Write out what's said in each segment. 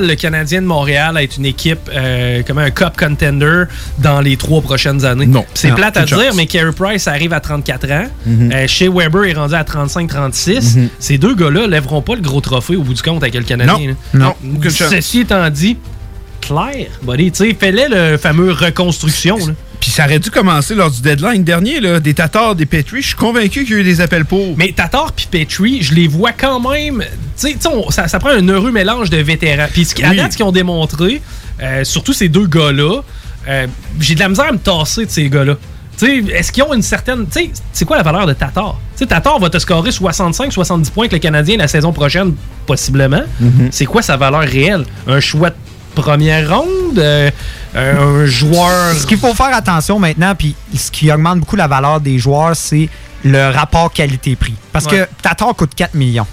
le Canadien de Montréal être une équipe euh, comme un cup contender dans les trois prochaines années. Non. C'est plate à dire, chance. mais Carey Price arrive à 34 ans. Mhm. Euh, Shea Weber est rendu à 35-36. Mhm. Ces deux gars-là lèveront pas le gros trophée au bout du compte avec le Canadien. Non. Ceci étant dit, clair, buddy, tu sais, fais-le le fameux reconstruction. là. Puis ça aurait dû commencer lors du deadline dernier, là, des Tatars, des Petri. Je suis convaincu qu'il y a eu des appels pour. Mais Tatar puis Petrie, je les vois quand même. Tu sais, ça, ça prend un heureux mélange de vétérans. Puis à Oui. date, ce qu'ils ont démontré, euh, surtout ces deux gars-là, euh, j'ai de la misère à me tasser de ces gars-là. Est-ce qu'ils ont une certaine. Tu sais, c'est quoi la valeur de Tatar? Tu sais, Tatar va te scorer 65-70 points avec le Canadien la saison prochaine, possiblement. Mhm. C'est quoi sa valeur réelle? Un choix de première ronde? Euh, un joueur. Ce qu'il faut faire attention maintenant, puis ce qui augmente beaucoup la valeur des joueurs, c'est le rapport qualité-prix. Parce Ouais. que Tatar coûte 4 millions.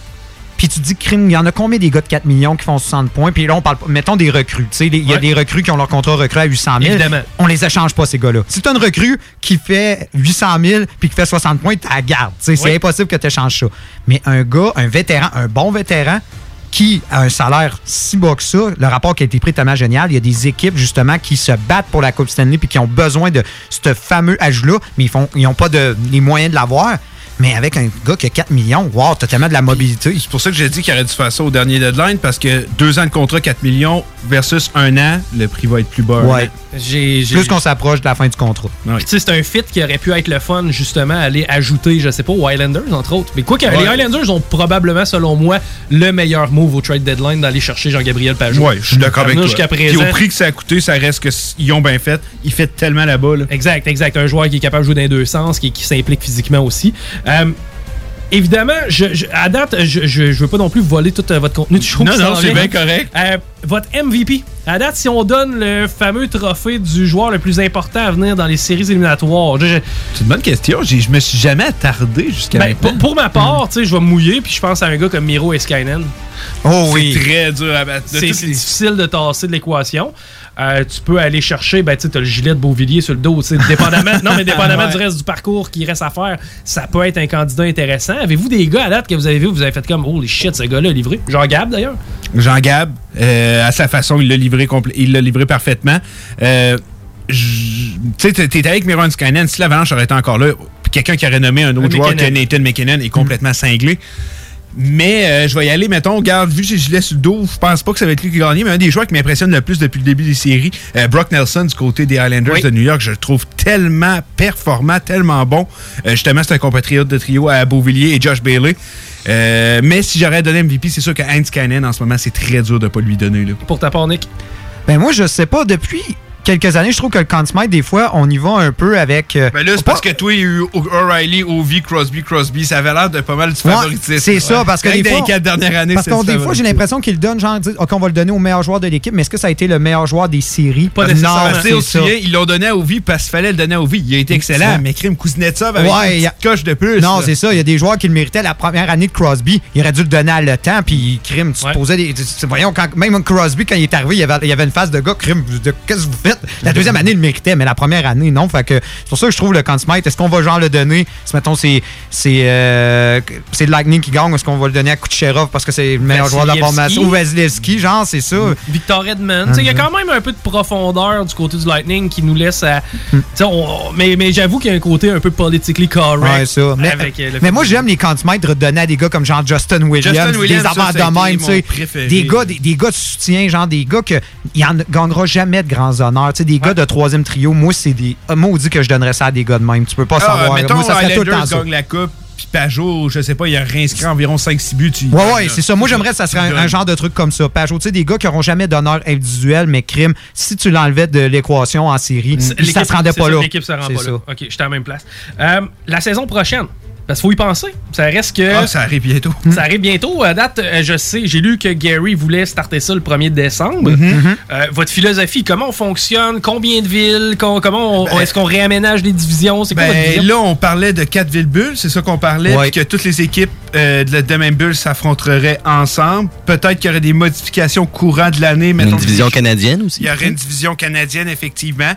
Puis tu dis, crime, il y en a combien des gars de 4 millions qui font 60 points? Puis là, on parle, mettons des recrues. Il y a des recrues qui ont leur contrat recrue à 800 000. Évidemment. On les échange pas, ces gars-là. Si tu as une recrue qui fait 800 000 puis qui fait 60 points, tu la gardes. C'est impossible que tu échanges ça. Mais un gars, un vétéran, un bon vétéran, qui a un salaire si bas que ça, le rapport qui a été pris est tellement génial. Il y a des équipes, justement, qui se battent pour la Coupe Stanley puis qui ont besoin de ce fameux ajout-là, mais ils n'ont pas de, les moyens de l'avoir. Mais avec un gars qui a 4 millions, wow, t'as tellement de la mobilité. C'est pour ça que j'ai dit qu'il aurait dû faire ça au dernier deadline, parce que deux ans de contrat, 4 millions versus un an, le prix va être plus bas. Ouais. J'ai- j'ai- Plus qu'on s'approche de la fin du contrat. Ouais. Puis, tu sais, c'est un fit qui aurait pu être le fun, justement, aller ajouter, je sais pas, aux Highlanders, entre autres. Mais quoi que Ouais. les Highlanders ont probablement, selon moi, le meilleur move au trade deadline d'aller chercher Jean-Gabriel Pajot. Ouais, je suis d'accord avec toi. Jusqu'à Puis présent. au prix que ça a coûté, ça reste qu'ils ont bien fait. Ils fait tellement là-bas. Là. Exact, exact. Un joueur qui est capable de jouer dans les deux sens, qui, qui s'implique physiquement aussi. Euh, évidemment, je, je- à date, je, je, je veux pas non plus voler tout euh, votre contenu show. Non, non, c'est bien correct. Euh, votre MVP. À date, si on donne le fameux trophée du joueur le plus important à venir dans les séries éliminatoires, je- C'est une bonne question. J'ai- Je me suis jamais attardé jusqu'à Ben, maintenant. pour, pour ma part, tu sais, je vais me mouiller, puis je pense à un gars comme Miro Eskainen. Oh C'est très dur à battre. C'est toutes c'est les- difficile de tasser de l'équation. Euh, tu peux aller chercher, ben, tu t'as le gilet de Beauvilliers sur le dos. tu sais, Dépendamment, non, mais dépendamment Ouais. du reste du parcours qui reste à faire, ça peut être un candidat intéressant. Avez-vous des gars à date que vous avez vu, vous avez fait comme, holy shit, ce gars-là a livré? Jean Gab d'ailleurs? Jean Gab, euh, à sa façon, il l'a livré, compl- il l'a livré parfaitement. Euh, tu sais, t'es- avec Miron Skynen. Si l'Avalanche aurait été encore là, puis quelqu'un qui aurait nommé un autre Un joueur que. Nathan McKinnon est complètement cinglé. Mais euh, je vais y aller, mettons, regarde, vu que gilet sur le dos, je pense pas que ça va être lui qui gagne, mais un des joueurs qui m'impressionne le plus depuis le début des séries, euh, Brock Nelson du côté des Islanders Oui. de New York, je le trouve tellement performant, tellement bon. Euh, justement, c'est un compatriote de trio à Beauvilliers et Josh Bailey. Euh, mais si j'aurais donné MVP, c'est sûr que Heinz Cannon, en ce moment, c'est très dur de pas lui donner. Là. Pour ta part, Nick? Ben moi, je sais pas, depuis quelques années, je trouve que le Conn Smythe, des fois, on y va un peu avec... euh, Ben là, c'est parce que toi, il y a eu O'Reilly, Ovi, Crosby, Crosby. Ça avait l'air de pas mal du Ouais, favoritisme. c'est ça, parce que des dans fois, les quatre dernières années, Parce du des fois, j'ai l'impression qu'il donne, genre, OK, on va le donner au meilleur joueur de l'équipe, mais est-ce que ça a été le meilleur joueur des séries? Pas non, nécessairement. Sais, c'est aussi ils l'ont donné à Ovi parce qu'il fallait le donner à Ovi. Il a été excellent, Ça. mais Krim Kuznetsov avec Ouais, une y a- petite coche de plus. Non, c'est ça. Il y a des joueurs qui le méritaient la première année de Crosby. Il aurait dû le donner à le temps, puis Crime, tu te posais des. Voyons, quand, même Crosby, quand il est arrivé, il y avait, il y avait une phase de gars, Crime, de- qu'est-ce que vous faites? La deuxième année, il le méritait, mais la première année, non. Fait que c'est pour ça que je trouve le Conn Smythe, est-ce qu'on va genre le donner? Si mettons, c'est c'est euh, Lightning qui gagne, est-ce qu'on va le donner à Kucherov parce que c'est le meilleur joueur de la formation? Ou Vasilevski, genre, c'est ça. Victor Edmond. Il y a quand même un peu de profondeur du côté du Lightning qui nous laisse à. On- mais mais j'avoue qu'il y a un côté un peu politically correct. Ouais, ça. Mais, avec, euh, mais moi, j'aime les Conn Smythe redonner à des gars comme genre Justin Williams, Justin Williams, des ça, avants ça a de même. Des gars, des, des gars de soutien, genre des gars que il en gagnera jamais de grands honneurs. Tu sais, des gars de troisième trio, moi, c'est des. ah, Moi, on dit que je donnerais ça à des gars de même. Tu peux pas Ah, savoir. mettons, moi, ça serait tout le temps Islanders ça. gagne la coupe, puis Pajot, je sais pas, il a réinscrit environ 5-6 buts. tu Ouais, ouais, c'est ça. Moi, j'aimerais que ça serait un, un genre de truc comme ça. Pajot, tu sais, des gars qui n'auront jamais d'honneur individuel, mais crime, si tu l'enlevais de l'équation en série, ça se rendait pas là. L'équipe se rend pas là. OK, j'étais à la même place. Euh, la saison prochaine, parce qu'il faut y penser. Ça reste que. Ah, ça arrive bientôt. Ça arrive bientôt. À date, euh, je sais, j'ai lu que Gary voulait starter ça le 1er décembre. Mm-hmm. Euh, votre philosophie, comment on fonctionne? Combien de villes? Com- comment Ben- est-ce qu'on réaménage les divisions? C'est Ben, là, on parlait de quatre villes bulles, c'est ça qu'on parlait, Ouais. que toutes les équipes euh, de la de même bulle s'affronteraient ensemble. Peut-être qu'il y aurait des modifications courant de l'année. Une division canadienne aussi. Il y aurait une division canadienne, effectivement.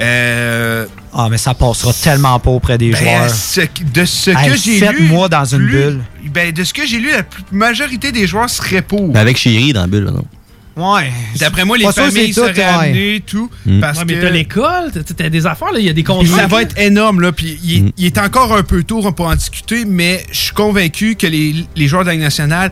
Euh, Ah, mais ça passera tellement pas auprès des ben, joueurs. ce- de ce Hey, que j'ai lu. mois dans une plus- bulle. Ben, de ce que j'ai lu, la plus- majorité des joueurs seraient pour. Mais avec Chéri dans la bulle, là, non? Ouais. D'après moi, les familles tout, seraient ouais. amenées, tout. Mm. Parce Ouais, mais que... t'as l'école, t'as- des affaires, là, il y a des contrats. ça va être énorme, là. Puis il, est- Mm. il est encore un peu tôt pour en discuter, mais je suis convaincu que les, les joueurs de la Ligue nationale,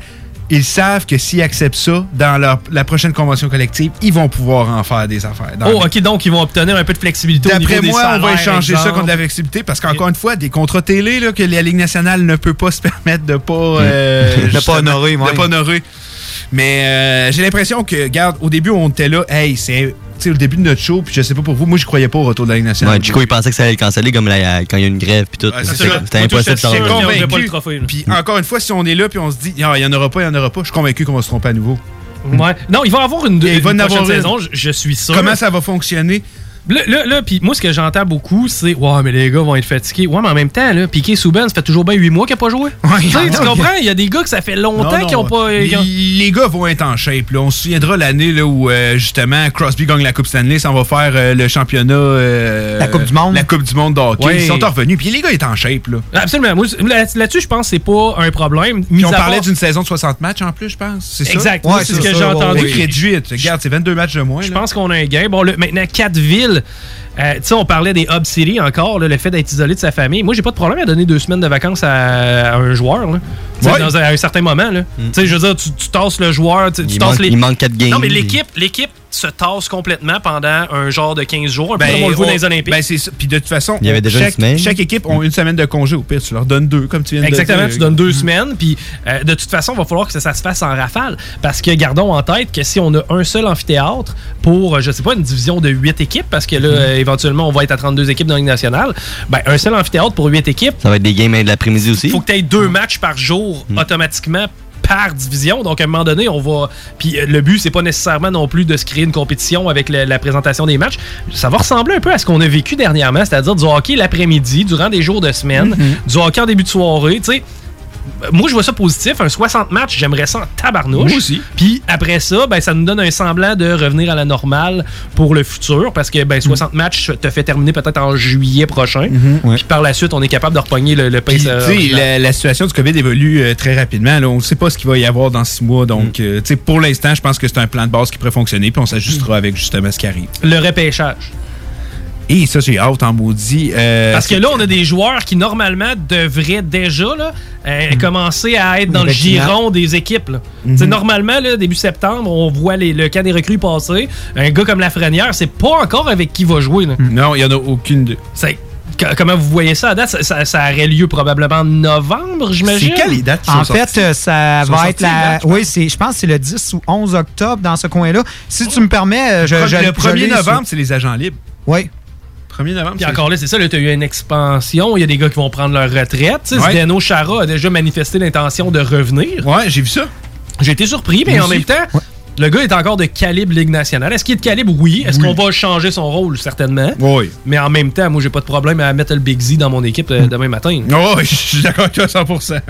ils savent que s'ils acceptent ça dans leur, la prochaine convention collective, ils vont pouvoir en faire des affaires. Oh, ok, donc ils vont obtenir un peu de flexibilité D'après des moi, on va échanger ça exemple. contre de la flexibilité parce qu'encore une fois, des contrats télé là, que la Ligue nationale ne peut pas se permettre de pas, euh, De pas honorer, de ouais. pas honorer. Mais euh, j'ai l'impression que, regarde, au début, on était là, hey, c'est tu sais, le début de notre show, puis je sais pas pour vous, moi, je croyais pas au retour de la Ligue nationale. Ouais, Chico, il pensait que ça allait le canceller comme la- quand il y a une grève puis tout. C'était impossible de s'en. Puis encore une fois, si on est là, puis on se dit, Ah, il y en aura pas, il y en aura pas, je suis convaincu qu'on va se tromper à nouveau. Ouais. Non, il va y avoir une, Il une va en prochaine avoir une. saison, je suis sûr. Comment ça va fonctionner? Là, là, là, puis moi, ce que j'entends beaucoup, c'est Ouais, mais les gars vont être fatigués. Ouais, mais en même temps, là, Piqué Souben, ça fait toujours bien 8 mois qu'il n'a pas joué. Tu comprends? Il y a des gars que ça fait longtemps qu'ils n'ont non. pas. Les, les gars vont être en shape. Là. On se souviendra l'année là, où euh, justement Crosby gagne la Coupe Stanley, ça on va faire euh, le championnat. euh, La Coupe du Monde. La Coupe du Monde de hockey. Ouais. Ils sont revenus. Puis les gars étaient en shape. Là. Absolument. Là-dessus, je pense que c'est pas un problème. Puis Mis on parlait part- d'une saison de 60 matchs en plus, je pense. C'est ça? Exact. C'est ce que j'ai entendu. Regarde, c'est 22 matchs de moins. Je pense qu'on a un gain. Bon, là, maintenant, quatre villes. Euh, tu sais, on parlait des Hub City encore, là, le fait d'être isolé de sa famille. Moi, j'ai pas de problème à donner deux semaines de vacances à, à un joueur. là. Ouais. Dans un, à un certain moment. là. Tu sais, je veux dire, tu, tu tasses le joueur, tu, tu Il tasses manque, les. il manque 4 games. non, mais l'équipe, l'équipe se tasse complètement pendant un genre de 15 jours, un peu Ben, comme on le voit on- dans les Olympiques. Ben, c'est ça. Puis de toute façon, Il y avait déjà chaque, une semaine. chaque équipe a une semaine de congé. Au pire, tu leur donnes deux, comme tu viens Exactement, de dire. tu donnes deux semaines, puis euh, de toute façon, il va falloir que ça, ça se fasse en rafale. Parce que gardons en tête que si on a un seul amphithéâtre pour, euh, je sais pas, une division de 8 équipes, parce que là, euh, éventuellement, on va être à 32 équipes dans la Ligue nationale, ben, un seul amphithéâtre pour 8 équipes, Ça va être des games de l'après-midi aussi. il faut que tu aies deux matchs par jour automatiquement par division. Donc, à un moment donné, on va. Puis euh, le but, c'est pas nécessairement non plus de se créer une compétition avec la présentation des matchs. Ça va ressembler un peu à ce qu'on a vécu dernièrement, c'est-à-dire du hockey l'après-midi, durant des jours de semaine, du hockey en début de soirée. Tu sais, moi, je vois ça positif. Un 60 matchs, j'aimerais ça en tabarnouche. Moi aussi. Puis après ça, ben, ça nous donne un semblant de revenir à la normale pour le futur parce que ben, 60 matchs te fait terminer peut-être en juillet prochain. Puis par la suite, on est capable de repogner le, le pace. euh, la, la situation du COVID évolue euh, très rapidement. Là. On ne sait pas ce qu'il va y avoir dans six mois. Donc, euh, tu sais, pour l'instant, je pense que c'est un plan de base qui pourrait fonctionner. Puis on s'ajustera avec justement ce qui arrive. le repêchage. Et ça, j'ai hâte en maudit. Euh, Parce que là, on a des joueurs qui, normalement, devraient déjà là, euh, commencer à être dans le giron des équipes. là. Sais, Normalement, là, début septembre, on voit les- le camp des recrues passer. Un gars comme Lafrenière, c'est pas encore avec qui il va jouer. là. Non, il n'y en a aucune. De... C'est- co- Comment vous voyez ça? À date? Ça, ça- ça aurait lieu probablement en novembre, j'imagine? C'est quand les dates qui En sont fait, sorties? euh, ça va être la. oui, c'est, je pense que c'est le 10 ou 11 octobre dans ce coin-là. Si tu me permets, je, le je 1er l'ai novembre, sur- c'est les agents libres. Oui. 1er novembre, Puis encore là, c'est ça, tu as eu une expansion. Il y a des gars qui vont prendre leur retraite. Tu Ouais. Zdeno Chara a déjà manifesté l'intention de revenir. Ouais, j'ai vu ça. J'ai été surpris, mais Moi en aussi. même temps, le gars est encore de calibre Ligue nationale. Est-ce qu'il est de calibre? Oui. Est-ce qu'on va changer son rôle? Certainement. Oui. Mais en même temps, moi, j'ai pas de problème à mettre le Big Z dans mon équipe euh, demain matin. Oh, je suis d'accord avec toi à 100%.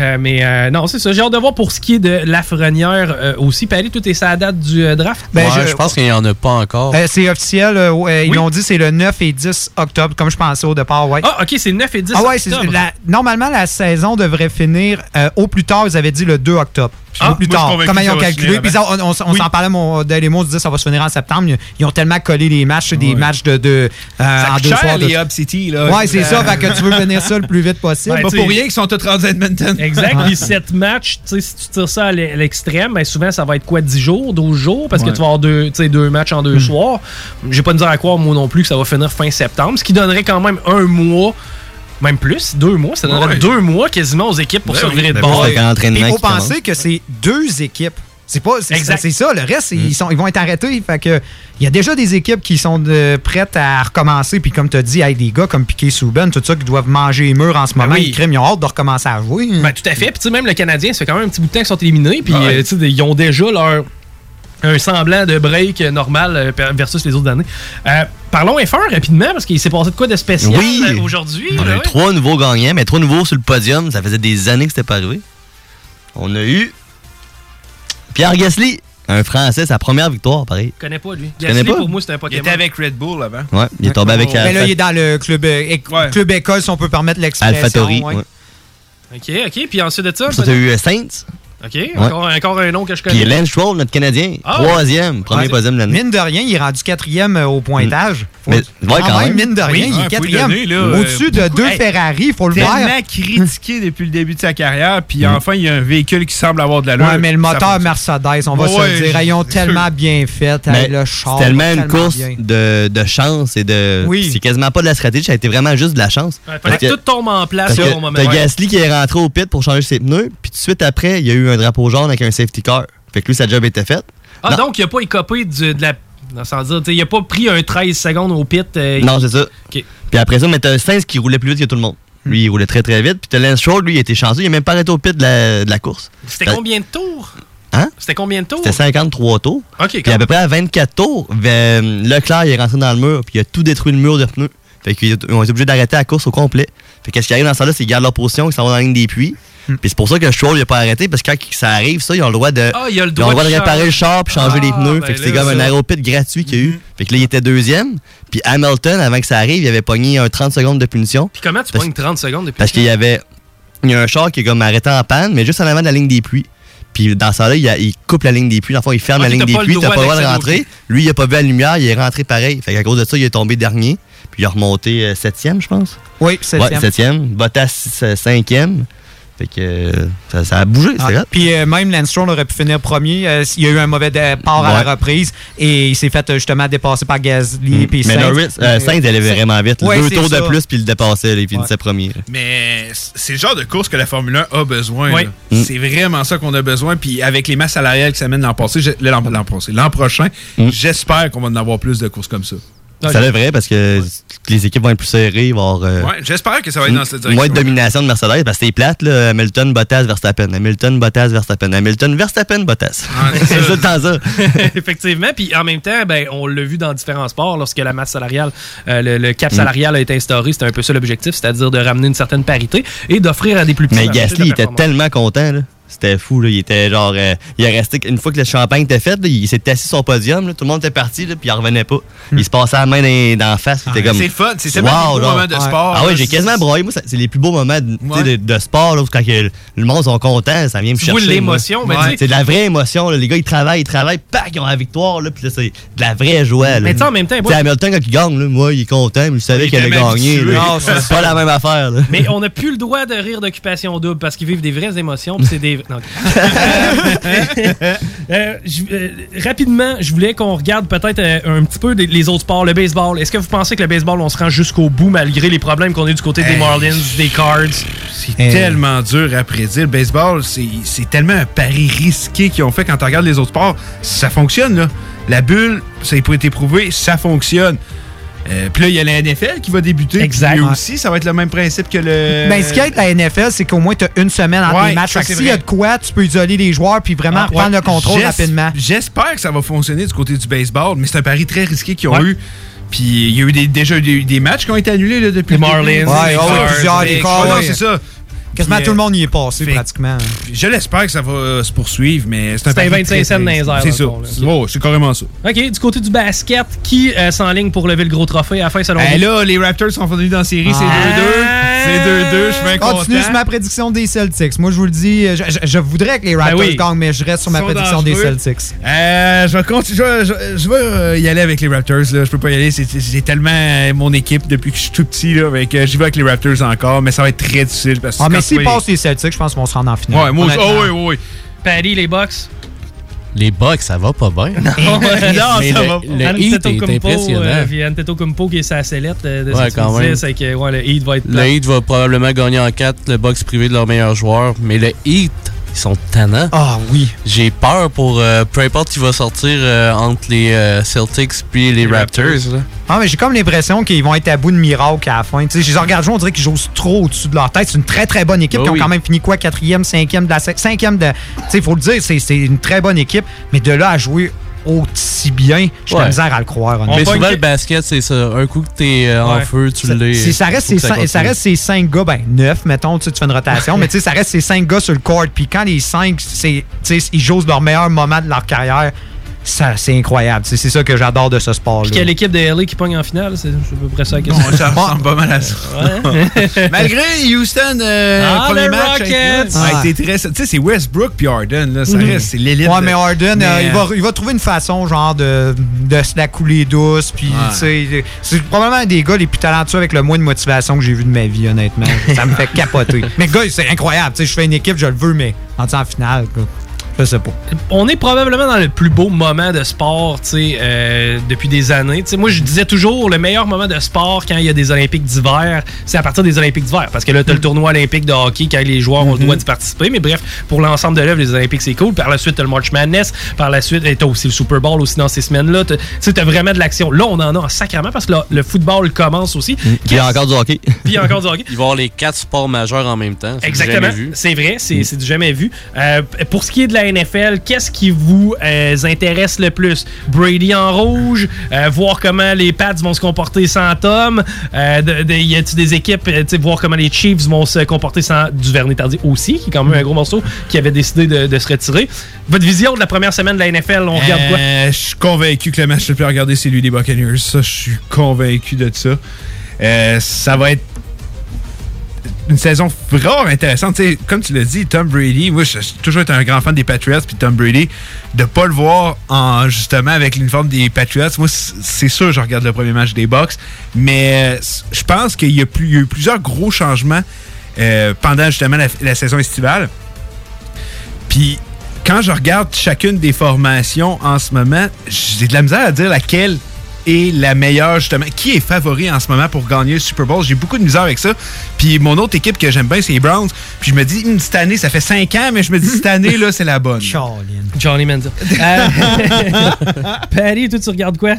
Euh, mais euh, non, c'est ça. J'ai hâte de voir pour ce qui est de Lafrenière euh, aussi. Paris, tout est ça à date du euh, draft? Ben, Ouais, je- je, pense qu'il n'y en a pas encore. Euh, c'est officiel. euh, Ils Oui. ont dit c'est le 9 et 10 octobre, comme je pensais au départ. Ouais. Ah, ok, c'est 9 et 10 Ah ouais, c'est octobre. la- normalement la saison devrait finir euh, au plus tard, ils avaient dit le 2 octobre. Ah, plus tard. Comment ils ont calculé Puis on, on s- on Oui. s'en parlait mon Dale et moi, on se disait ça va se finir en septembre. Ils, ont tellement collé les matchs, des matchs de, de euh, Ça en deux cher, soirs. de- les Hub City. Là. Ouais, c'est ça, fait que tu veux venir ça le plus vite possible. Ouais, Pas pour rien qu'ils sont tous rendus à Edmonton. Exact. Puis 7 matchs, si tu tires ça à l'e- à l'extrême, ben souvent ça va être quoi 10 jours, 12 jours, parce que tu vas avoir deux, deux matchs en deux soirs. J'ai pas de dire à croire, moi non plus, que ça va finir fin septembre, ce qui donnerait quand même un mois, même plus, deux mois. Ça donnerait Ouais. deux mois quasiment aux équipes pour Ben se oui, virer de ben bord. Il faut penser que c'est deux équipes. C'est pas c'est Exact. c'est ça, le reste ils sont ils vont être arrêtés fait que il y a déjà des équipes qui sont de- prêtes à recommencer puis comme tu as dit hey, des gars comme Piqué Souben tout ça qui doivent manger les murs en ce moment oui. ils criment ils ont hâte de recommencer à jouer. Ben, tout à fait. Puis, tu sais, même le Canadien, ça fait quand même un petit bout de temps qu'ils sont éliminés. Puis, Ah ouais. euh, tu sais, ils ont déjà leur. Un semblant de break euh, normal euh, versus les autres années. Euh, parlons F1 rapidement, parce qu'il s'est passé de quoi de spécial Oui. euh, aujourd'hui. On a eu trois nouveaux gagnants, mais trois nouveaux sur le podium. Ça faisait des années que c'était pas arrivé. On a eu Pierre Gasly, un Français, sa première victoire, pareil. Je connais pas, lui. Gasly, pas? pour moi, c'est un Il Pokémon. était avec Red Bull avant. Ouais, il est tombé avec Mais là il est dans le club euh, Ouais. club école si on peut permettre l'expression. AlphaTauri. ouais. ouais. OK, OK. Puis ensuite de ça, Ça, t'as eu euh, Saints. OK, encore, encore un nom que je connais. Puis Lance Stroll, notre Canadien, Ah. troisième, premier Ouais. podium de l'année. Mine de rien, il est rendu quatrième euh, au pointage. Faut- Mais- ouais, quand même. mine de rien, Oui, il est quatrième. euh, Au-dessus de deux Hey, Ferrari, il faut le voir. Tellement critiqué depuis le début de sa carrière, puis enfin, il y a un véhicule qui semble avoir de l'allure. Ouais, mais le moteur. Mercedes, on va Ouais, se le dire, ils ont tellement sûr. bien fait. Mais le char, c'est tellement une tellement course de, de chance et de. Oui. C'est quasiment pas de la stratégie, ça a été vraiment juste de la chance. Ouais, fallait que tout tombe en place au moment. T'as. Gasly qui est rentré au pit pour changer ses pneus, puis tout de suite après, il y a eu un drapeau jaune avec un safety car. Fait que lui, sa job était faite. Ah, Non. donc il a pas écopé du- de la. non, Sans dire, il a pas pris un 13 secondes au pit. euh, Non, c'est ça. Puis après ça, mais t'as Sainz qui roulait plus vite que tout le monde. Lui, il roulait très très vite. Puis t'as Lance Stroll, lui, il était chanceux. Il a même pas arrêté au pit de la, de la course. C'était combien de tours? Hein? C'était combien de tours? C'était 53 tours. OK, Puis à peu près à 24 tours, euh, Leclerc il est rentré dans le mur, puis il a tout détruit le mur de pneus. Fait qu'ils ont été obligés d'arrêter la course au complet. Fait qu'est-ce qui arrive dans ça là, c'est qu'ils gardent leur position, ils s'en vont dans la ligne des puits. Hmm. Puis c'est pour ça que Stroll il a pas arrêté, parce que quand ça arrive, ça, ils ont le droit de. Ah, il a le Ils ont le droit de réparer le char puis changer Ah, les pneus. ben fait que c'est comme un aéropit gratuit qu'il y a eu. Fait que là, il était deuxième. Puis Hamilton, avant que ça arrive, il avait pogné un 30 secondes de punition. Puis comment tu pognes 30 secondes depuis Parce qu'il y avait. Il y a un char qui est comme arrêté en panne, mais juste en avant de la ligne des puits. Puis dans ça là, il, a- il coupe la ligne des puits. Dans le fond, il ferme Ok, la ligne des puits. T'as droit pas le droit de rentrer. Lui, il a pas vu la lumière, il est rentré pareil. Fait qu'à cause de ça, il est tombé dernier. Puis il a remonté euh, septième, je pense. Oui, septième. Ouais, septième. Bottas euh, cinquième. Fait que ça, ça a bougé, c'est Ah, vrai. Puis euh, même Lance Stroll aurait pu finir premier. euh, il y a eu un mauvais départ à la reprise et il s'est fait euh, justement dépasser par Gasly. puis Mm. Mais Sainz. Norris, euh, Sainz, Sainz- vraiment vite. Ouais, Deux tours ça. de plus, puis il le dépassait. là, il finissait Ouais. premier. Mais c'est le genre de course que la Formule 1 a besoin. Mm. C'est vraiment ça qu'on a besoin. Puis avec les masses salariales qui s'amènent l'an passé, je- l'an l'an passé, l'an prochain, Mm. j'espère qu'on va en avoir plus de courses comme ça. Ça devrait parce que les équipes vont être plus serrées, euh, Ouais, j'espère que ça va être dans cette direction. moins de domination de Mercedes parce que c'est plate. Là. Hamilton, Bottas, Verstappen. Hamilton, Bottas, Verstappen. Hamilton, Verstappen, Bottas. Ah, c'est ça. temps ça. Effectivement. Puis en même temps, ben, on l'a vu dans différents sports, lorsque la masse salariale, euh, le, le cap salarial a été instauré, c'était un peu ça l'objectif, c'est-à-dire de ramener une certaine parité et d'offrir à des plus petits. Mais Gasly, était tellement content. Là. C'était fou. Là. Il était genre. euh, il est resté. Une fois que le champagne était fait, là, il s'était assis sur son podium. là. Tout le monde était parti, là, puis il revenait pas. Il se passait la main dans, dans la face. était comme. C'est fun. C'est Wow, beaux genre. moments de Ouais. sport. Ah ouais, j'ai quasiment broyé. Moi, ça- c'est les plus beaux moments de, tu sais, Ouais. de, de sport, là, où quand que le monde sont contents, ça vient me chercher. l'émotion, mais C'est de la vraie émotion. là. Les gars, ils travaillent, ils travaillent, pac, ils ont la victoire, là, puis là, c'est de la vraie joie. là. Mais tu en même temps, moi- Hamilton, quand il gagne, là, moi, il est content, mais il savait Il qu'il allait gagner. Non, C'est pas la même affaire. Mais on n'a plus le droit de rire d'occupation double parce qu'ils vivent des vraies émotions. c'est des. non. Euh, je- euh, rapidement, je voulais qu'on regarde peut-être euh, un petit peu des- les autres sports, le baseball. Est-ce que vous pensez que le baseball, on se rend jusqu'au bout malgré les problèmes qu'on a du côté des Hey. Marlins, des Cards? C'est tellement dur à prédire. Le baseball, c'est c'est tellement un pari risqué qu'ils ont fait quand tu regardes les autres sports. Ça fonctionne, là. La bulle, ça a été prouvé, ça fonctionne. Euh, Puis là, il y a la NFL qui va débuter. Exact. Aussi, ça va être le même principe que le. Ben, ce qui aide la NFL, c'est qu'au moins, tu as une semaine entre Ouais, les matchs. S'il y a de quoi, tu peux isoler les joueurs puis vraiment Ah, reprendre ouais. le contrôle rapidement. J'espère que ça va fonctionner du côté du baseball, mais c'est un pari très risqué qu'ils ont Ouais. eu. Puis il y a eu des- déjà des, des matchs qui ont été annulés là, depuis Les le début. Marlins, Ouais, les les les non, ouais. c'est ça. Quasiment Puis, tout le monde y est passé, fait- pratiquement. Je l'espère que ça va euh, se poursuivre, mais c'est un C'est un pari 25 très, cents dans les airs, C'est ça. oh, c'est carrément ça. OK, du côté du basket, qui euh, s'enligne pour lever le gros trophée à la fin selon Eh vous? là, les Raptors sont venus dans la série, c'est 2-2. Ah. C'est 2-2, je suis bien content. Continue sur ma prédiction des Celtics. Moi, je vous le dis, je, je- je voudrais que les Raptors Ben oui. gagnent, mais je reste sur ma prédiction des. Celtics. Euh, je vais, continue- je je- je vais, euh, y aller avec les Raptors. Là. Je peux pas y aller. C'est tellement euh, mon équipe depuis que je suis tout petit. Là, avec, euh, J'y vais avec les Raptors encore, mais ça va être très difficile. Parce que Ah, mais s'ils passent les Celtics, je pense qu'on se rend en les- finale. Ouais, moi aussi. Oh, oui, oui, oui. Paris, les Bucks? Les Bucks, ça va pas bien. non, Mais ça le- va. le Heat est impressionnant. euh, puis Antetokounmpo qui est sa sellette de, de Ouais, ce quand même. c'est que ouais, le Heat va être Le plat. Heat va probablement gagner en 4, le Bucks privé de leur meilleur joueur. Mais le Heat, ils sont tannants. Ah oui. J'ai peur pour euh, peu importe qui va sortir euh, entre les euh, Celtics puis les, Les Raptors. Raptors. là. Ah, mais j'ai comme l'impression qu'ils vont être à bout de miracle à la fin. Tu sais, je les regarde jouer, on dirait qu'ils jouent trop au-dessus de leur tête. C'est une très très bonne équipe. Oh qui ont quand même fini quoi, quatrième, cinquième de la cin- cinquième de. Tu sais, il faut le dire, c'est une très bonne équipe. Mais de là à jouer aussi bien, j'ai de Ouais. la misère à le croire. Mais souvent, le basket, c'est ça. Un coup que t'es euh, en feu, tu l'es. ça reste ces cinq, ça reste ces cinq gars, ben neuf, mettons, tu sais, tu fais une rotation, mais tu sais, ça reste ces cinq gars sur le court. Puis quand les cinq, ils jouent leur meilleur moment de leur carrière, ça, c'est incroyable. C'est c'est ça que j'adore de ce sport-là. Puis quelle équipe de LA qui pogne en finale, c'est à peu près ça la question. Bon, ça ressemble pas mal à ça. Ouais. Malgré Houston, euh, Ah, premier match, a Rockets! a été très. Tu sais, c'est Westbrook puis Harden, là, ça Mhm. reste, c'est l'élite. Ouais, mais Harden, Mais, euh, il, va, euh, il va trouver une façon, genre, de, de se la couler douce. Puis, Ouais. tu sais, c'est probablement un des gars les plus talentueux avec le moins de motivation que j'ai vu de ma vie, honnêtement. ça me fait capoter. Mais le gars, c'est incroyable. Tu sais, je fais une équipe, je le veux, mais en en finale, quoi. Je sais pas. on est probablement dans le plus beau moment de sport, tu sais, euh, depuis des années. Moi, je disais toujours, le meilleur moment de sport quand il y a des Olympiques d'hiver, c'est à partir des Olympiques d'hiver. Parce que là, tu as le tournoi olympique de hockey quand les joueurs ont le droit d'y participer. Mais bref, pour l'ensemble de l'œuvre, les Olympiques, c'est cool. Par la suite, tu as le March Madness. Par la suite, tu as aussi le Super Bowl aussi dans ces semaines-là. T'as- Tu sais, tu as vraiment de l'action. Là, on en a en sacrement parce que là, le football commence aussi. Puis il y a encore du hockey. Puis il y a encore du hockey. Il va y avoir les quatre sports majeurs en même temps. Exactement. C'est vrai, c'est c'est du jamais vu. Euh, pour ce qui est de la NFL, qu'est-ce qui vous euh, intéresse le plus? Brady en rouge, euh, voir comment les Pats vont se comporter sans Tom, euh, y a-t-il des équipes, voir comment les Chiefs vont se comporter sans Duvernay Tardy aussi, qui est quand même un gros morceau, qui avait décidé de, se retirer. Votre vision de la première semaine de la NFL, on regarde quoi? Je suis convaincu que le match le plus regardé, c'est lui des Buccaneers. Ça, je suis convaincu de ça. Ça va être une saison vraiment intéressante. Comme tu l'as dit, Tom Brady, moi, j'ai toujours été un grand fan des Patriots, puis Tom Brady, de pas le voir en justement avec l'uniforme des Patriots, moi, c'est sûr, je regarde le premier match des Bucks, mais je pense qu'il y a eu plusieurs gros changements euh, pendant justement la, la saison estivale. Puis quand je regarde chacune des formations en ce moment, j'ai de la misère à dire laquelle est la meilleure, justement. Qui est favori en ce moment pour gagner le Super Bowl? J'ai beaucoup de misère avec ça. Puis mon autre équipe que j'aime bien, c'est les Browns. Puis je me dis, Hum, cette année, ça fait 5 ans, mais je me dis, cette année, là, c'est la bonne. Charlene. Johnny Manziel. Euh, Patty, toi, tu regardes quoi?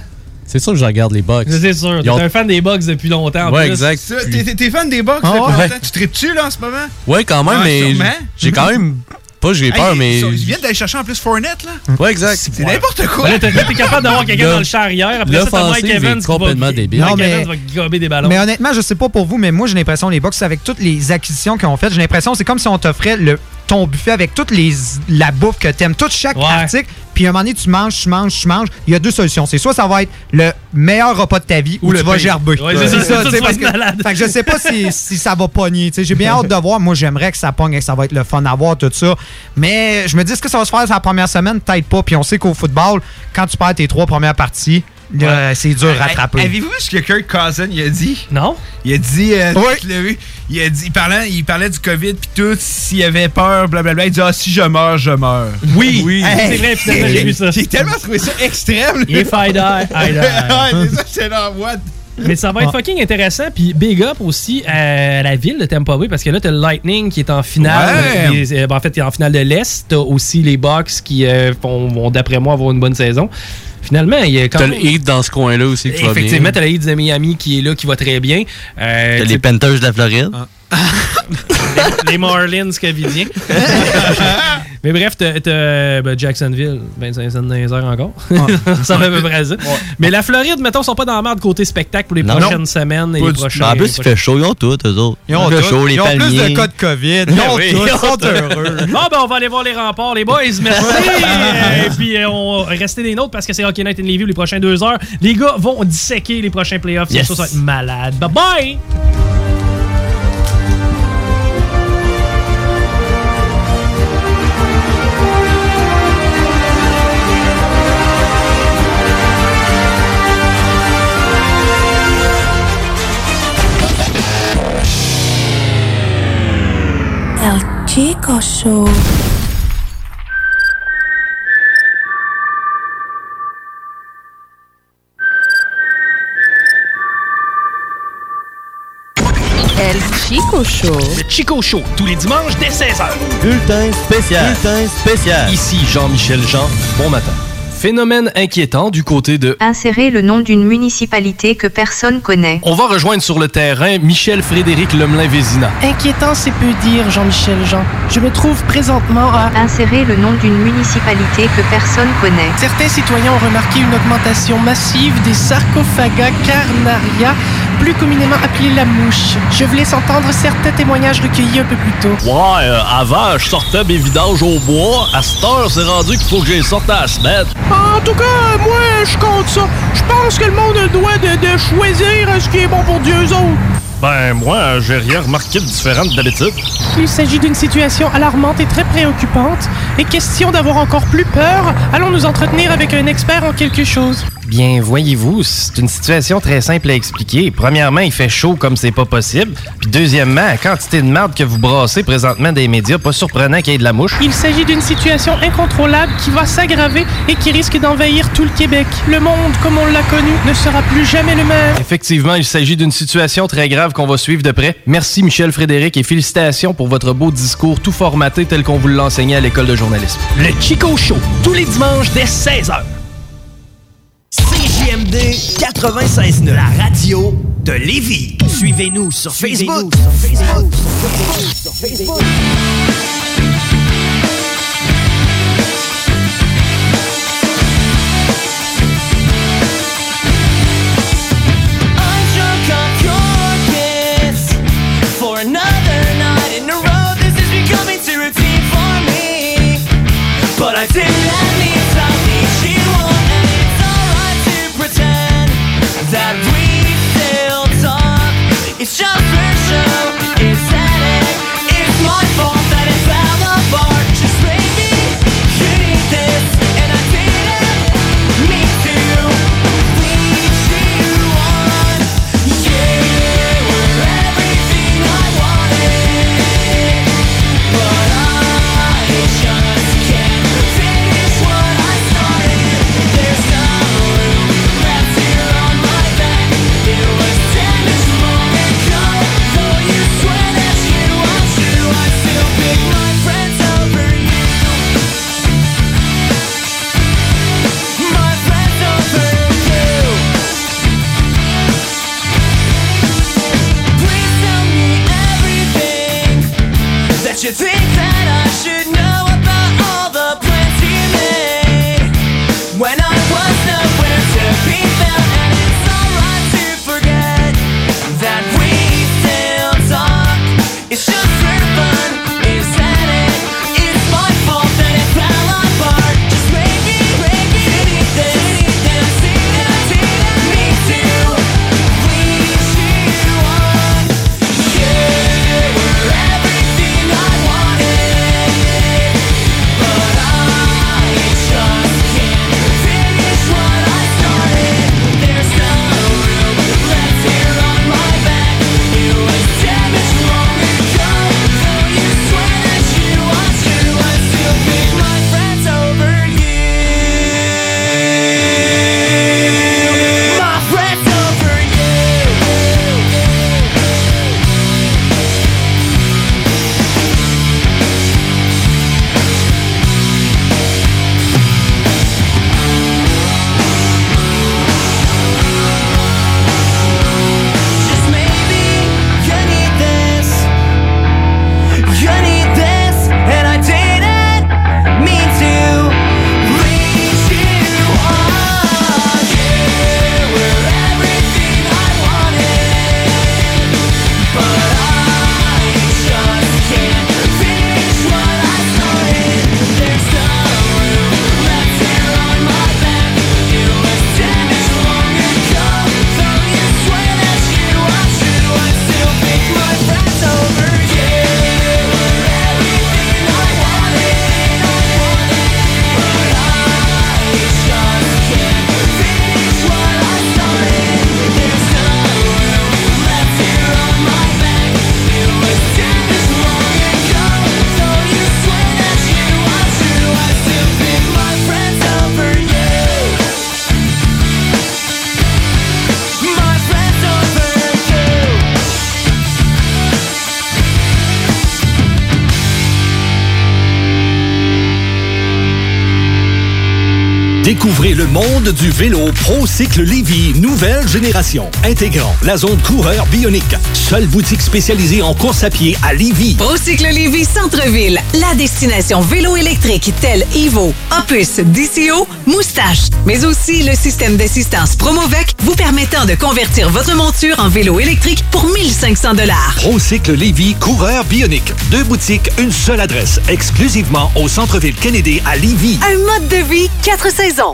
C'est sûr que je regarde les Bucks. C'est sûr, t'es ont- un fan des Bucks depuis longtemps. en Ouais, plus. exact. T'es t'es- t'es fan des Bucks? Ah ouais? longtemps? Tu tripes-tu, là, en ce moment? Ouais, quand même, Ah, mais sûrement. j'ai quand même. Pas j'ai peur, Hey, mais. Ils, viennent d'aller chercher en plus Fournette, là. Ouais, exact. C'est n'importe quoi. Là, t'es t'es capable d'avoir quelqu'un dans le char arrière. Après ça, t'as Mike est Evans va- complètement débile. Mike Non, mais- Evans va gober des ballons. Mais honnêtement, je sais pas pour vous, mais moi, j'ai l'impression, les Bucks, avec toutes les acquisitions qu'ils ont faites, j'ai l'impression c'est comme si on t'offrait le ton buffet avec toute les, la bouffe que t'aimes, toute chaque Ouais. article. Puis à un moment donné, tu manges, tu manges, tu manges. Il y a deux solutions. C'est soit ça va être le meilleur repas de ta vie ou, Ou le tu vas gerber. Ouais, c'est ça, parce que-. Fait que je sais pas si, si ça va pogner. J'ai bien hâte de voir. Moi, j'aimerais que ça pogne et que ça va être le fun à voir, tout ça. Mais je me dis, est-ce que ça va se faire la première semaine? Peut-être pas. Puis on sait qu'au football, quand tu perds tes trois premières parties, là, c'est dur à rattraper. Avez-vous vu ce que Kirk Cousin il a dit? Non? Il a dit, euh, Oui. tu l'as vu? Il a dit, il parlait, il parlait du COVID puis tout, s'il avait peur, blablabla. Il dit, ah, si je meurs, je meurs. Oui, Oui. c'est vrai, finalement, j'ai vu ça. J'ai tellement trouvé ça extrême. If I die, I die. ouais, c'est ça, c'est là, what? Mais ça va être fucking intéressant. Puis big up aussi à la ville de Tampa Bay parce que là, t'as le Lightning qui est en finale. Ouais. euh, ben, en fait, il est en finale de l'Est. T'as aussi les Bucks qui euh, vont, d'après moi, avoir une bonne saison. Finalement, il y a quand T'as même... le Heat dans ce coin-là aussi qui va bien. Effectivement, t'as la Heat de Miami qui est là, qui va très bien. Euh, T'as les Panthers de la Floride. les Marlins canadiens. Mais bref, t'as ben, Jacksonville, 25 cents dans encore. ça va à peu près. Mais la Floride, mettons, sont pas dans la merde côté spectacle pour les Non. prochaines semaines et Pas les prochains. en plus, les il fait chaud. Ils ont tout, eux autres. Ils ont, fait tout. chaud, les Ils ont plus palmiers. de cas de COVID. Ils ont oui, tout. ils Ils ont sont heureux. Bon, ben, on va aller voir les remparts, les boys. Merci. Et puis, euh, on va rester des nôtres parce que c'est Hockey Night in Levy les prochaines deux heures. Les gars vont disséquer les prochains playoffs. Yes. Ça, ça va être malade. Bye bye! Chico Show. El Chico Show. Le Chico Show, tous les dimanches dès 16h. Bulletin spécial. Bulletin spécial. Ici Jean-Michel Jean, bon matin. Phénomène inquiétant du côté de... Insérer le nom d'une municipalité que personne connaît. On va rejoindre sur le terrain Michel Frédéric Lemelin-Vézina. Inquiétant, c'est peu dire, Jean-Michel Jean. Je me trouve présentement à... Insérer le nom d'une municipalité que personne connaît. Certains citoyens ont remarqué une augmentation massive des sarcophagas carnaria, plus communément appelés la mouche. Je vous laisse entendre certains témoignages recueillis un peu plus tôt. Ouais, euh, avant, je sortais mes vidanges au bois. À cette heure, c'est rendu qu'il faut que les sorte à la semaine. En tout cas, moi, je compte ça. Je pense que le monde a le droit de, de choisir ce qui est bon pour Dieu autres. Ben, moi, j'ai rien remarqué de différent d'habitude. Il s'agit d'une situation alarmante et très préoccupante. Et question d'avoir encore plus peur, allons nous entretenir avec un expert en quelque chose. Bien, voyez-vous, c'est une situation très simple à expliquer. Premièrement, il fait chaud comme c'est pas possible. Puis deuxièmement, la quantité de merde que vous brassez présentement des médias, pas surprenant qu'il y ait de la mouche. Il s'agit d'une situation incontrôlable qui va s'aggraver et qui risque d'envahir tout le Québec. Le monde, comme on l'a connu, ne sera plus jamais le même. Effectivement, il s'agit d'une situation très grave qu'on va suivre de près. Merci Michel Frédéric et félicitations pour votre beau discours tout formaté tel qu'on vous l'a enseigné à l'école de journalisme. Le Chico Show, tous les dimanches dès 16h. CJMD 96.9, la radio de Lévis. Suivez-nous sur Facebook. Sur Facebook. I'm drunk off your kiss for another monde du vélo ProCycle Lévy, nouvelle génération, intégrant la zone coureur bionique. Seule boutique spécialisée en course à pied à Lévy. Procycle Lévis Centre-Ville, la destination vélo électrique telle Evo, Opus, DCO, Moustache, mais aussi le système d'assistance Promovec vous permettant de convertir votre monture en vélo électrique pour 1500 dollars. ProCycle Lévy, coureur bionique. Deux boutiques, une seule adresse, exclusivement au centre-ville Kennedy à Lévy. Un mode de vie, quatre saisons.